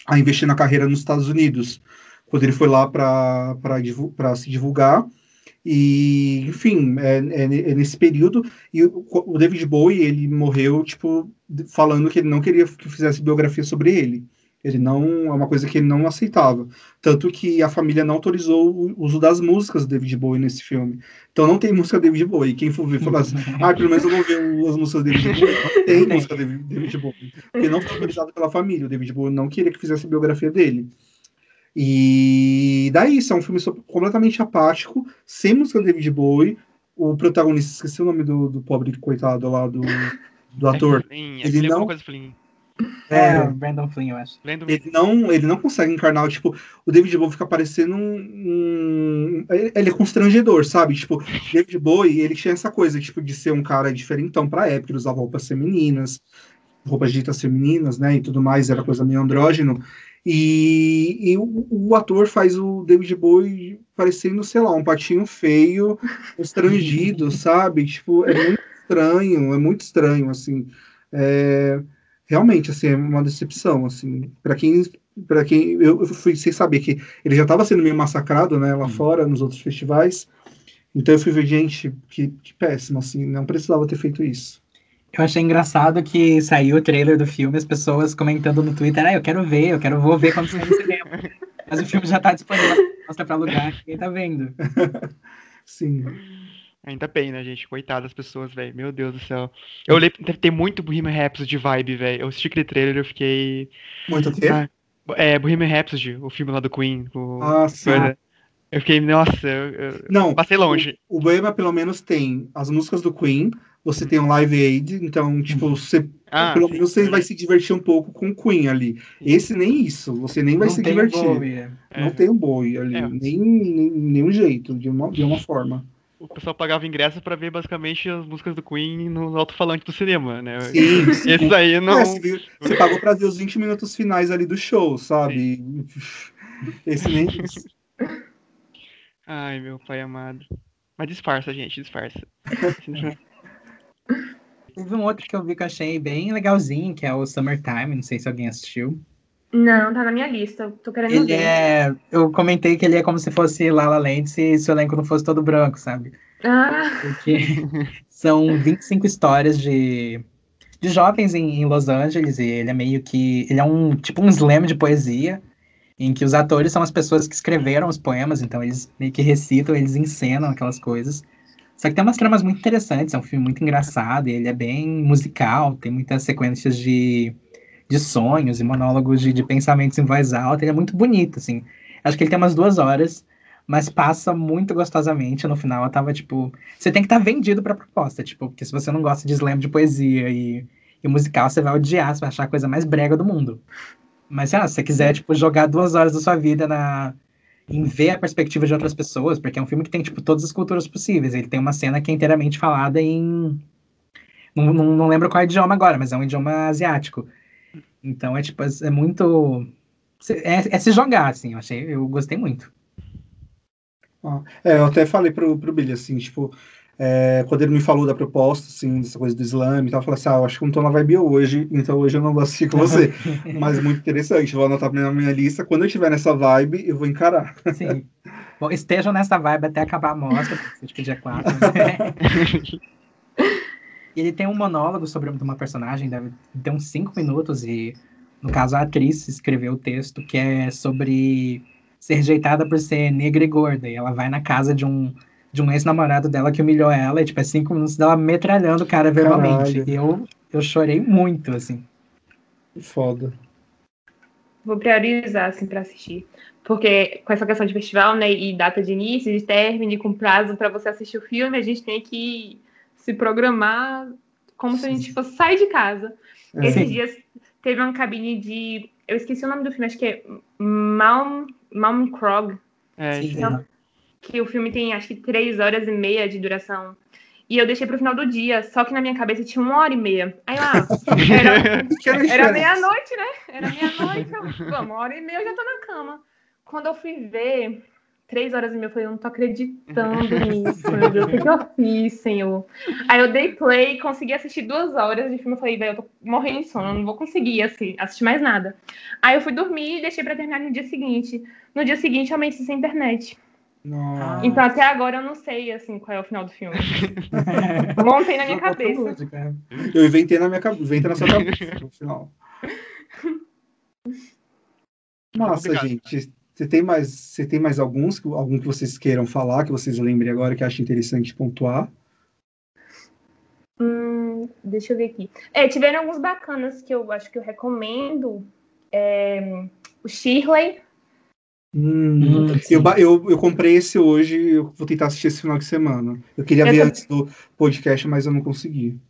[SPEAKER 1] a investir na carreira nos Estados Unidos, quando ele foi lá para se divulgar. E, enfim, é, é, é, nesse período. E o, o, David Bowie, ele morreu, tipo, falando que ele não queria que fizesse biografia sobre ele. Ele não é uma coisa que ele não aceitava. Tanto que a família não autorizou o uso das músicas do David Bowie nesse filme. Então não tem música David Bowie. Quem for ver falou assim: ah, pelo menos eu vou ver as músicas do David Bowie. Não tem música David, David Bowie. Porque não foi autorizado pela família. O David Bowie não queria que fizesse a biografia dele. E daí, isso é um filme completamente apático, sem música do David Bowie. O protagonista, esqueci o nome do, do pobre coitado lá do, do ator. É Flynn, ele não. Coisa Flynn.
[SPEAKER 2] É, é, Brandon Flynn, eu acho.
[SPEAKER 1] Ele não, ele não consegue encarnar, tipo, o David Bowie fica parecendo um, um, Ele é constrangedor, sabe? Tipo, David Bowie, ele tinha essa coisa, tipo, de ser um cara diferentão pra época, ele usava roupas femininas, roupas ditas femininas, né, e tudo mais, era coisa meio andrógeno. E, e o, o, ator faz o David Bowie parecendo, sei lá, um patinho feio, estrangido, sabe? Tipo, é muito estranho, é muito estranho, assim. É, realmente, assim, é uma decepção, assim. Para quem, para quem eu, eu, fui sem saber que ele já estava sendo meio massacrado, né, lá uhum. fora, nos outros festivais. Então eu fui ver, gente, que, que péssimo, assim, não precisava ter feito isso.
[SPEAKER 2] Eu achei engraçado que saiu o trailer do filme, as pessoas comentando no Twitter, ah, eu quero ver, eu quero vou ver quando sair no cinema. Mas o filme já tá disponível, mostra pra lugar, quem tá vendo.
[SPEAKER 1] Sim.
[SPEAKER 4] Ainda bem, né, gente? Coitadas das pessoas, velho. Meu Deus do céu. Eu olhei, deve ter muito Bohemian Rhapsody de vibe, velho. Eu assisti aquele trailer e eu fiquei...
[SPEAKER 1] Muito o quê? Ah,
[SPEAKER 4] é, Bohemian Rhapsody, o filme lá do Queen. O...
[SPEAKER 1] Ah, sim.
[SPEAKER 4] Eu fiquei, nossa, eu, eu
[SPEAKER 1] Não,
[SPEAKER 4] passei longe.
[SPEAKER 1] O, o Bohemian, pelo menos, tem as músicas do Queen, você tem um Live Aid, então, tipo, você, ah, pelo menos você vai se divertir um pouco com o Queen ali. Esse nem isso, você nem vai não se divertir. É. Não é. tem o um Bowie ali, é. nem, nem, nenhum jeito, de uma, de uma forma.
[SPEAKER 4] O pessoal pagava ingresso para ver basicamente as músicas do Queen no alto-falante do cinema, né?
[SPEAKER 1] Sim.
[SPEAKER 4] Esse aí não.
[SPEAKER 1] É, você, você pagou para ver os 20 minutos finais ali do show, sabe? Sim. Esse nem.
[SPEAKER 4] Ai, meu pai amado. Mas disfarça, gente, disfarça.
[SPEAKER 2] Teve um outro que eu vi que eu achei bem legalzinho, que é o Summertime, não sei se alguém assistiu.
[SPEAKER 3] Não, tá na minha lista, tô querendo
[SPEAKER 2] ele
[SPEAKER 3] ver.
[SPEAKER 2] É... Eu comentei que ele é como se fosse La La Land se, se o elenco não fosse todo branco, sabe?
[SPEAKER 3] Ah.
[SPEAKER 2] Porque são 25 histórias de, de jovens em, em Los Angeles, e ele é meio que... Ele é um tipo um slam de poesia, em que os atores são as pessoas que escreveram os poemas, então eles meio que recitam, eles encenam aquelas coisas. Só que tem umas tramas muito interessantes, é um filme muito engraçado, ele é bem musical, tem muitas sequências de, de sonhos e monólogos de, de pensamentos em voz alta, ele é muito bonito, assim. Acho que ele tem umas duas horas, mas passa muito gostosamente. No final, eu tava, tipo... Você tem que estar tá vendido pra proposta, tipo, porque se você não gosta de slam de poesia e, e musical, você vai odiar, você vai achar a coisa mais brega do mundo. Mas, sei lá, se você quiser, tipo, jogar duas horas da sua vida na, em ver a perspectiva de outras pessoas, porque é um filme que tem, tipo, todas as culturas possíveis. Ele tem uma cena que é inteiramente falada em. Não, não, não lembro qual é o idioma agora, mas é um idioma asiático. Então é tipo, é muito. É, é se jogar, assim, eu achei, eu gostei muito.
[SPEAKER 1] é, eu até falei pro, pro Billy, assim, tipo, é, quando ele me falou da proposta, assim, dessa coisa do slam e tal, eu falei assim, ah, eu acho que não tô na vibe hoje, então hoje eu não vou assistir com você. Mas muito interessante, vou anotar na minha lista. Quando eu estiver nessa vibe, eu vou encarar.
[SPEAKER 2] Sim. Bom, estejam nessa vibe até acabar a mostra, porque que dia 4. Né? ele tem um monólogo sobre uma personagem, deve ter uns 5 minutos, e no caso a atriz escreveu o texto que é sobre ser rejeitada por ser negra e gorda, e ela vai na casa de um de um ex-namorado dela que humilhou ela, e, tipo, é cinco minutos dela metralhando o cara verbalmente. E eu, eu chorei muito, assim.
[SPEAKER 1] Foda.
[SPEAKER 3] Vou priorizar, assim, pra assistir. Porque com essa questão de festival, né, e data de início, de término, com prazo para você assistir o filme, a gente tem que se programar como se a gente fosse sair de casa. É. Esses Sim. dias teve uma cabine de. Eu esqueci o nome do filme, acho que é Malm, Malm Krog.
[SPEAKER 4] É,
[SPEAKER 3] então, que o filme tem acho que três horas e meia de duração. E eu deixei pro final do dia, só que na minha cabeça tinha uma hora e meia. Aí lá, era, era meia-noite, né? Era meia-noite. Uma hora e meia eu já tô na cama. Quando eu fui ver, três horas e meia, eu falei, eu não tô acreditando nisso, meu Deus, o que, que eu fiz, senhor? Aí eu dei play, consegui assistir duas horas de filme, eu falei, velho, eu tô morrendo de sono, eu não vou conseguir assim, assistir mais nada. Aí eu fui dormir e deixei pra terminar no dia seguinte. No dia seguinte, eu amanheci sem internet.
[SPEAKER 1] Nossa.
[SPEAKER 3] Então até agora eu não sei assim qual é o final do filme. Montei na minha cabeça.
[SPEAKER 1] Eu inventei na minha cabeça, inventei na sua cabeça no final. Nossa, gente. Você tem mais, você tem mais alguns, algum que vocês queiram falar, que vocês lembrem agora, que acho interessante pontuar?
[SPEAKER 3] Hum, deixa eu ver aqui. É, tiveram alguns bacanas que eu acho que eu recomendo. É, o Shirley.
[SPEAKER 1] Hum, hum eu, eu, eu, comprei esse hoje, eu vou tentar assistir esse final de semana. Eu queria eu ver antes do podcast, mas eu não consegui.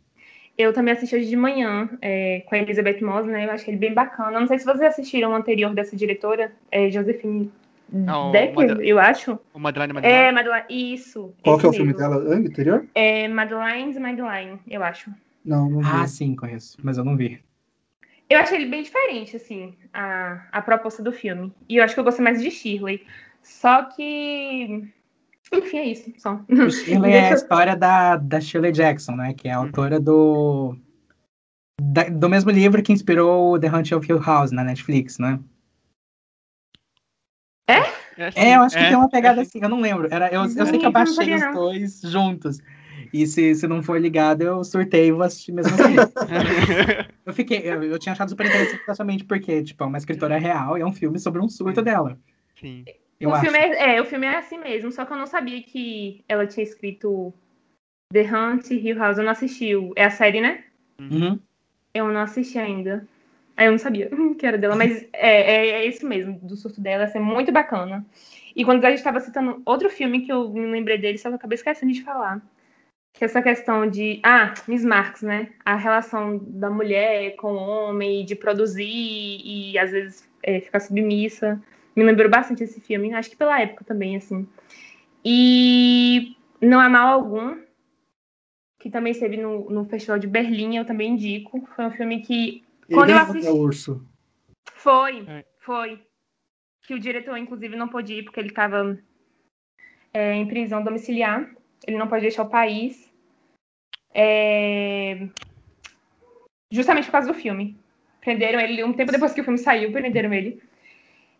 [SPEAKER 3] Eu também assisti hoje de manhã é, com a Elizabeth Moss, né? Eu achei ele bem bacana. Não sei se vocês assistiram o anterior dessa diretora, é, Josephine não, Decker, eu acho.
[SPEAKER 4] O Madeline Madeline.
[SPEAKER 3] É, Madeline, isso.
[SPEAKER 1] Qual que é o filme dela anterior?
[SPEAKER 3] É Madeline's Madeline, eu acho.
[SPEAKER 1] Não, não vi.
[SPEAKER 2] Ah, sim, conheço, mas eu não vi.
[SPEAKER 3] Eu achei ele bem diferente, assim, a, a proposta do filme. E eu acho que eu gostei mais de Shirley. Só que enfim, é isso. Só.
[SPEAKER 2] Shirley é a história da, da Shirley Jackson, né? Que é a uhum. autora do. Da, do mesmo livro que inspirou The Hunt of Hill House na Netflix, né?
[SPEAKER 3] É?
[SPEAKER 2] É, é eu acho que é, tem uma pegada é, assim, eu não lembro. Era, eu, eu sei que eu baixei os dois juntos. E se, se não for ligado, eu surtei e vou assistir mesmo assim. eu fiquei, eu, eu, tinha achado super interessante, especialmente porque, tipo, é uma escritora real e é um filme sobre um surto dela.
[SPEAKER 3] Sim. Eu o, filme é, é, o filme é assim mesmo, só que eu não sabia que ela tinha escrito The Hunt Hill House. Eu não assisti. É a série, né?
[SPEAKER 2] Uhum.
[SPEAKER 3] Eu não assisti ainda. Aí eu não sabia que era dela, mas é, é, é isso mesmo, do surto dela. é muito bacana. E quando a gente estava citando outro filme que eu me lembrei dele, só que eu acabei esquecendo de falar. Que é essa questão de. Ah, Miss Marx, né? A relação da mulher com o homem, de produzir e às vezes é, ficar submissa. Me lembrou bastante esse filme, acho que pela época também, assim. E Não Há Mal Algum, que também esteve no, no Festival de Berlim, eu também indico. Foi um filme que.
[SPEAKER 1] Quando eu assisti. Urso.
[SPEAKER 3] Foi, é. foi. Que o diretor, inclusive, não pôde ir porque ele estava é, em prisão domiciliar. Ele não pode deixar o país. É... Justamente por causa do filme. Prenderam ele um tempo depois que o filme saiu, prenderam ele.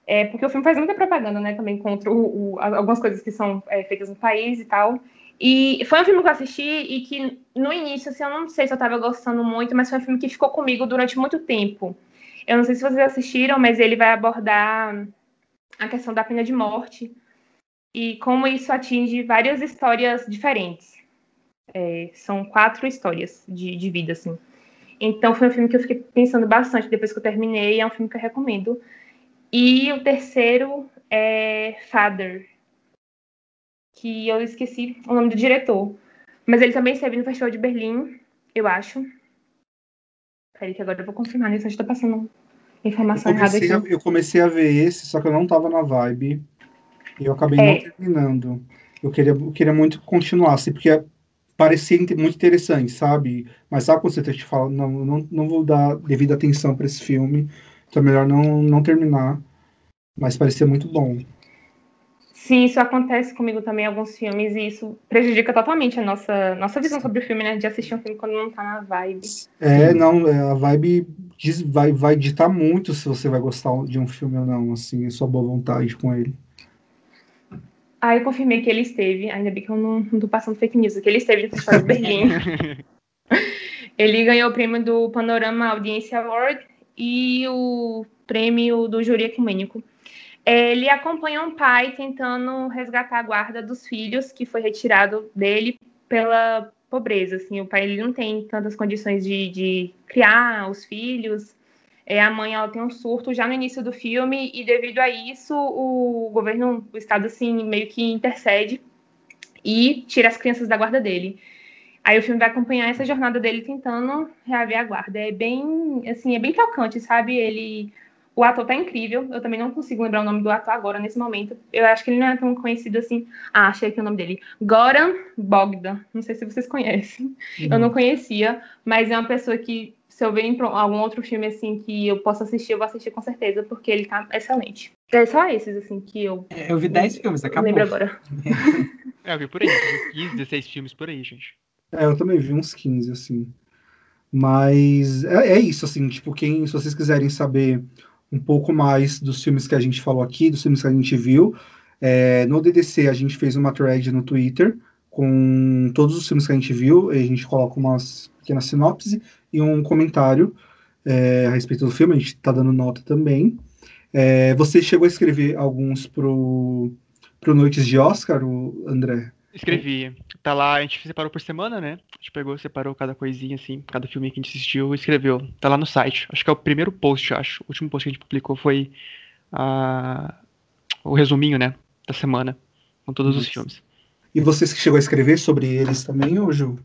[SPEAKER 3] É, porque o filme faz muita propaganda, né, também contra o, o, algumas coisas que são é, feitas no país e tal. E foi um filme que eu assisti e que, no início, assim, eu não sei se eu estava gostando muito, mas foi um filme que ficou comigo durante muito tempo. Eu não sei se vocês assistiram, mas ele vai abordar a questão da pena de morte e como isso atinge várias histórias diferentes. É, são quatro histórias de, de vida, assim. Então foi um filme que eu fiquei pensando bastante depois que eu terminei, é um filme que eu recomendo. E o terceiro é Father, que eu esqueci o nome do diretor. Mas ele também esteve no Festival de Berlim, eu acho. Peraí, que agora eu vou confirmar, né? Se a gente tá passando informação errada aqui.
[SPEAKER 1] A, eu comecei a ver esse, só que eu não tava na vibe. E eu acabei é. não terminando. Eu queria, eu queria muito continuar, assim, porque parecia muito interessante, sabe? Mas sabe quando você te fala, não, não, não vou dar devida atenção para esse filme então é melhor não, não terminar. Mas parecia muito bom.
[SPEAKER 3] Sim, isso acontece comigo também em alguns filmes e isso prejudica totalmente a nossa, nossa visão sobre o filme, né? De assistir um filme quando não tá na vibe.
[SPEAKER 1] É, não, é, a vibe diz, vai, vai ditar muito se você vai gostar de um filme ou não, assim, sua boa vontade com ele.
[SPEAKER 3] Ah, eu confirmei que ele esteve, ainda bem que eu não, não tô passando fake news, que ele esteve no Festival de Berlim. ele ganhou o prêmio do Panorama Audiência Award e o prêmio do júri ecumênico. Ele acompanha um pai tentando resgatar a guarda dos filhos que foi retirado dele pela pobreza. Assim, o pai ele não tem tantas condições de, de criar os filhos. É, a mãe ela tem um surto já no início do filme e devido a isso o governo, o estado assim meio que intercede e tira as crianças da guarda dele. Aí o filme vai acompanhar essa jornada dele tentando reaver a guarda. É bem, assim, é bem tocante, sabe? Ele, o ator tá incrível. Eu também não consigo lembrar o nome do ator agora nesse momento. Eu acho que ele não é tão conhecido assim. Ah, achei aqui o nome dele. Goran Bogdan. Não sei se vocês conhecem. Uhum. Eu não conhecia, mas é uma pessoa que se eu ver em algum outro filme assim que eu possa assistir, eu vou assistir com certeza, porque ele tá excelente. É só esses assim que eu
[SPEAKER 2] é, Eu vi 10 filmes, acabou.
[SPEAKER 3] Lembro agora.
[SPEAKER 4] é, eu vi por aí, 15, 16 filmes por aí, gente.
[SPEAKER 1] É, eu também vi uns 15, assim. Mas é, é, isso, assim, tipo, quem, se vocês quiserem saber um pouco mais dos filmes que a gente falou aqui, dos filmes que a gente viu, é, no DDC a gente fez uma thread no Twitter com todos os filmes que a gente viu, a gente coloca umas pequenas sinopse e um comentário é, a respeito do filme, a gente tá dando nota também. É, você chegou a escrever alguns pro, pro Noites de Oscar, o André?
[SPEAKER 4] Escrevi. Tá lá, a gente separou por semana, né? A gente pegou, separou cada coisinha, assim, cada filme que a gente assistiu e escreveu. Tá lá no site. Acho que é o primeiro post, acho. O último post que a gente publicou foi a... o resuminho, né? Da semana. Com todos Isso. os filmes.
[SPEAKER 1] E você chegou a escrever sobre eles também, ou Ju?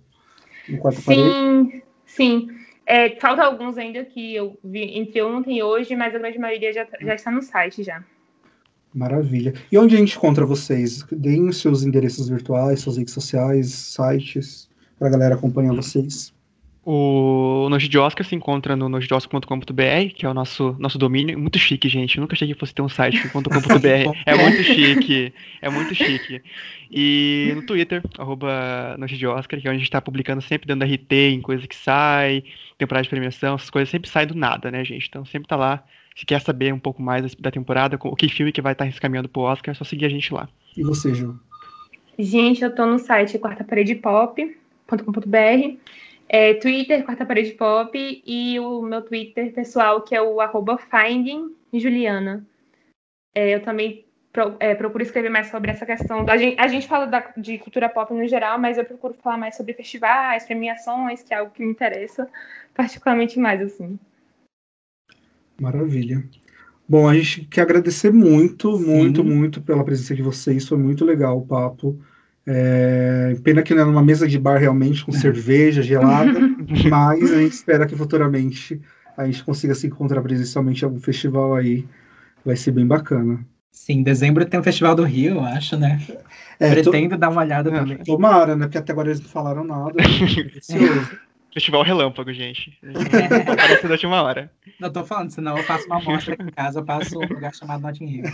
[SPEAKER 3] Sim, sim. É, falta alguns ainda que eu vi entre ontem e hoje, mas a grande maioria já, já está no site já.
[SPEAKER 1] Maravilha. E onde a gente encontra vocês? Deem os seus endereços virtuais, suas redes sociais, sites, para a galera acompanhar vocês.
[SPEAKER 4] O Noite de Oscar se encontra no noitedeoscar.com.br, que é o nosso, nosso domínio. Muito chique, gente. Eu nunca achei que fosse ter um site .com.br. é muito chique. É muito chique. E no Twitter, arroba Oscar, que é onde a gente está publicando sempre dando RT em coisa que sai, temporada de premiação, essas coisas sempre saem do nada, né, gente? Então sempre tá lá se quer saber um pouco mais da temporada, o que filme que vai estar caminhando pro Oscar, é só seguir a gente lá.
[SPEAKER 1] E você, Ju?
[SPEAKER 3] Gente, eu tô no site quartaparedepop.com.br, é, Twitter, Quarta Parede Pop, e o meu Twitter pessoal, que é o arroba Finding Juliana. É, eu também pro, é, procuro escrever mais sobre essa questão. A gente, a gente fala da, de cultura pop no geral, mas eu procuro falar mais sobre festivais, premiações, que é algo que me interessa particularmente mais, assim.
[SPEAKER 1] Maravilha. Bom, a gente quer agradecer muito, muito, Sim. muito pela presença de vocês. Foi muito legal o papo. É, pena que não é numa mesa de bar realmente com cerveja gelada, mas a gente espera que futuramente a gente consiga se encontrar presencialmente em algum festival aí. Vai ser bem bacana.
[SPEAKER 2] Sim, em dezembro tem o Festival do Rio, eu acho, né? É, Pretendo tô... dar uma olhada é, também.
[SPEAKER 1] Tomara, né? Porque até agora eles não falaram nada.
[SPEAKER 4] Festival relâmpago, gente. Apareceu da última hora.
[SPEAKER 2] Não tô falando, senão eu faço uma amostra aqui em casa, eu passo um lugar chamado Notting Hill.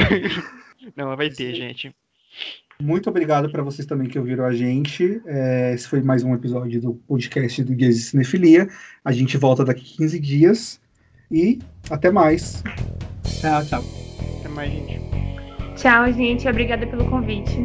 [SPEAKER 4] Não, vai ter, gente.
[SPEAKER 1] Muito obrigado para vocês também que ouviram a gente. É, esse foi mais um episódio do podcast do Guias de Cinefilia. A gente volta daqui 15 dias. E até mais.
[SPEAKER 2] Tchau, tchau.
[SPEAKER 4] Até mais, gente.
[SPEAKER 3] Tchau, gente. Obrigada pelo convite.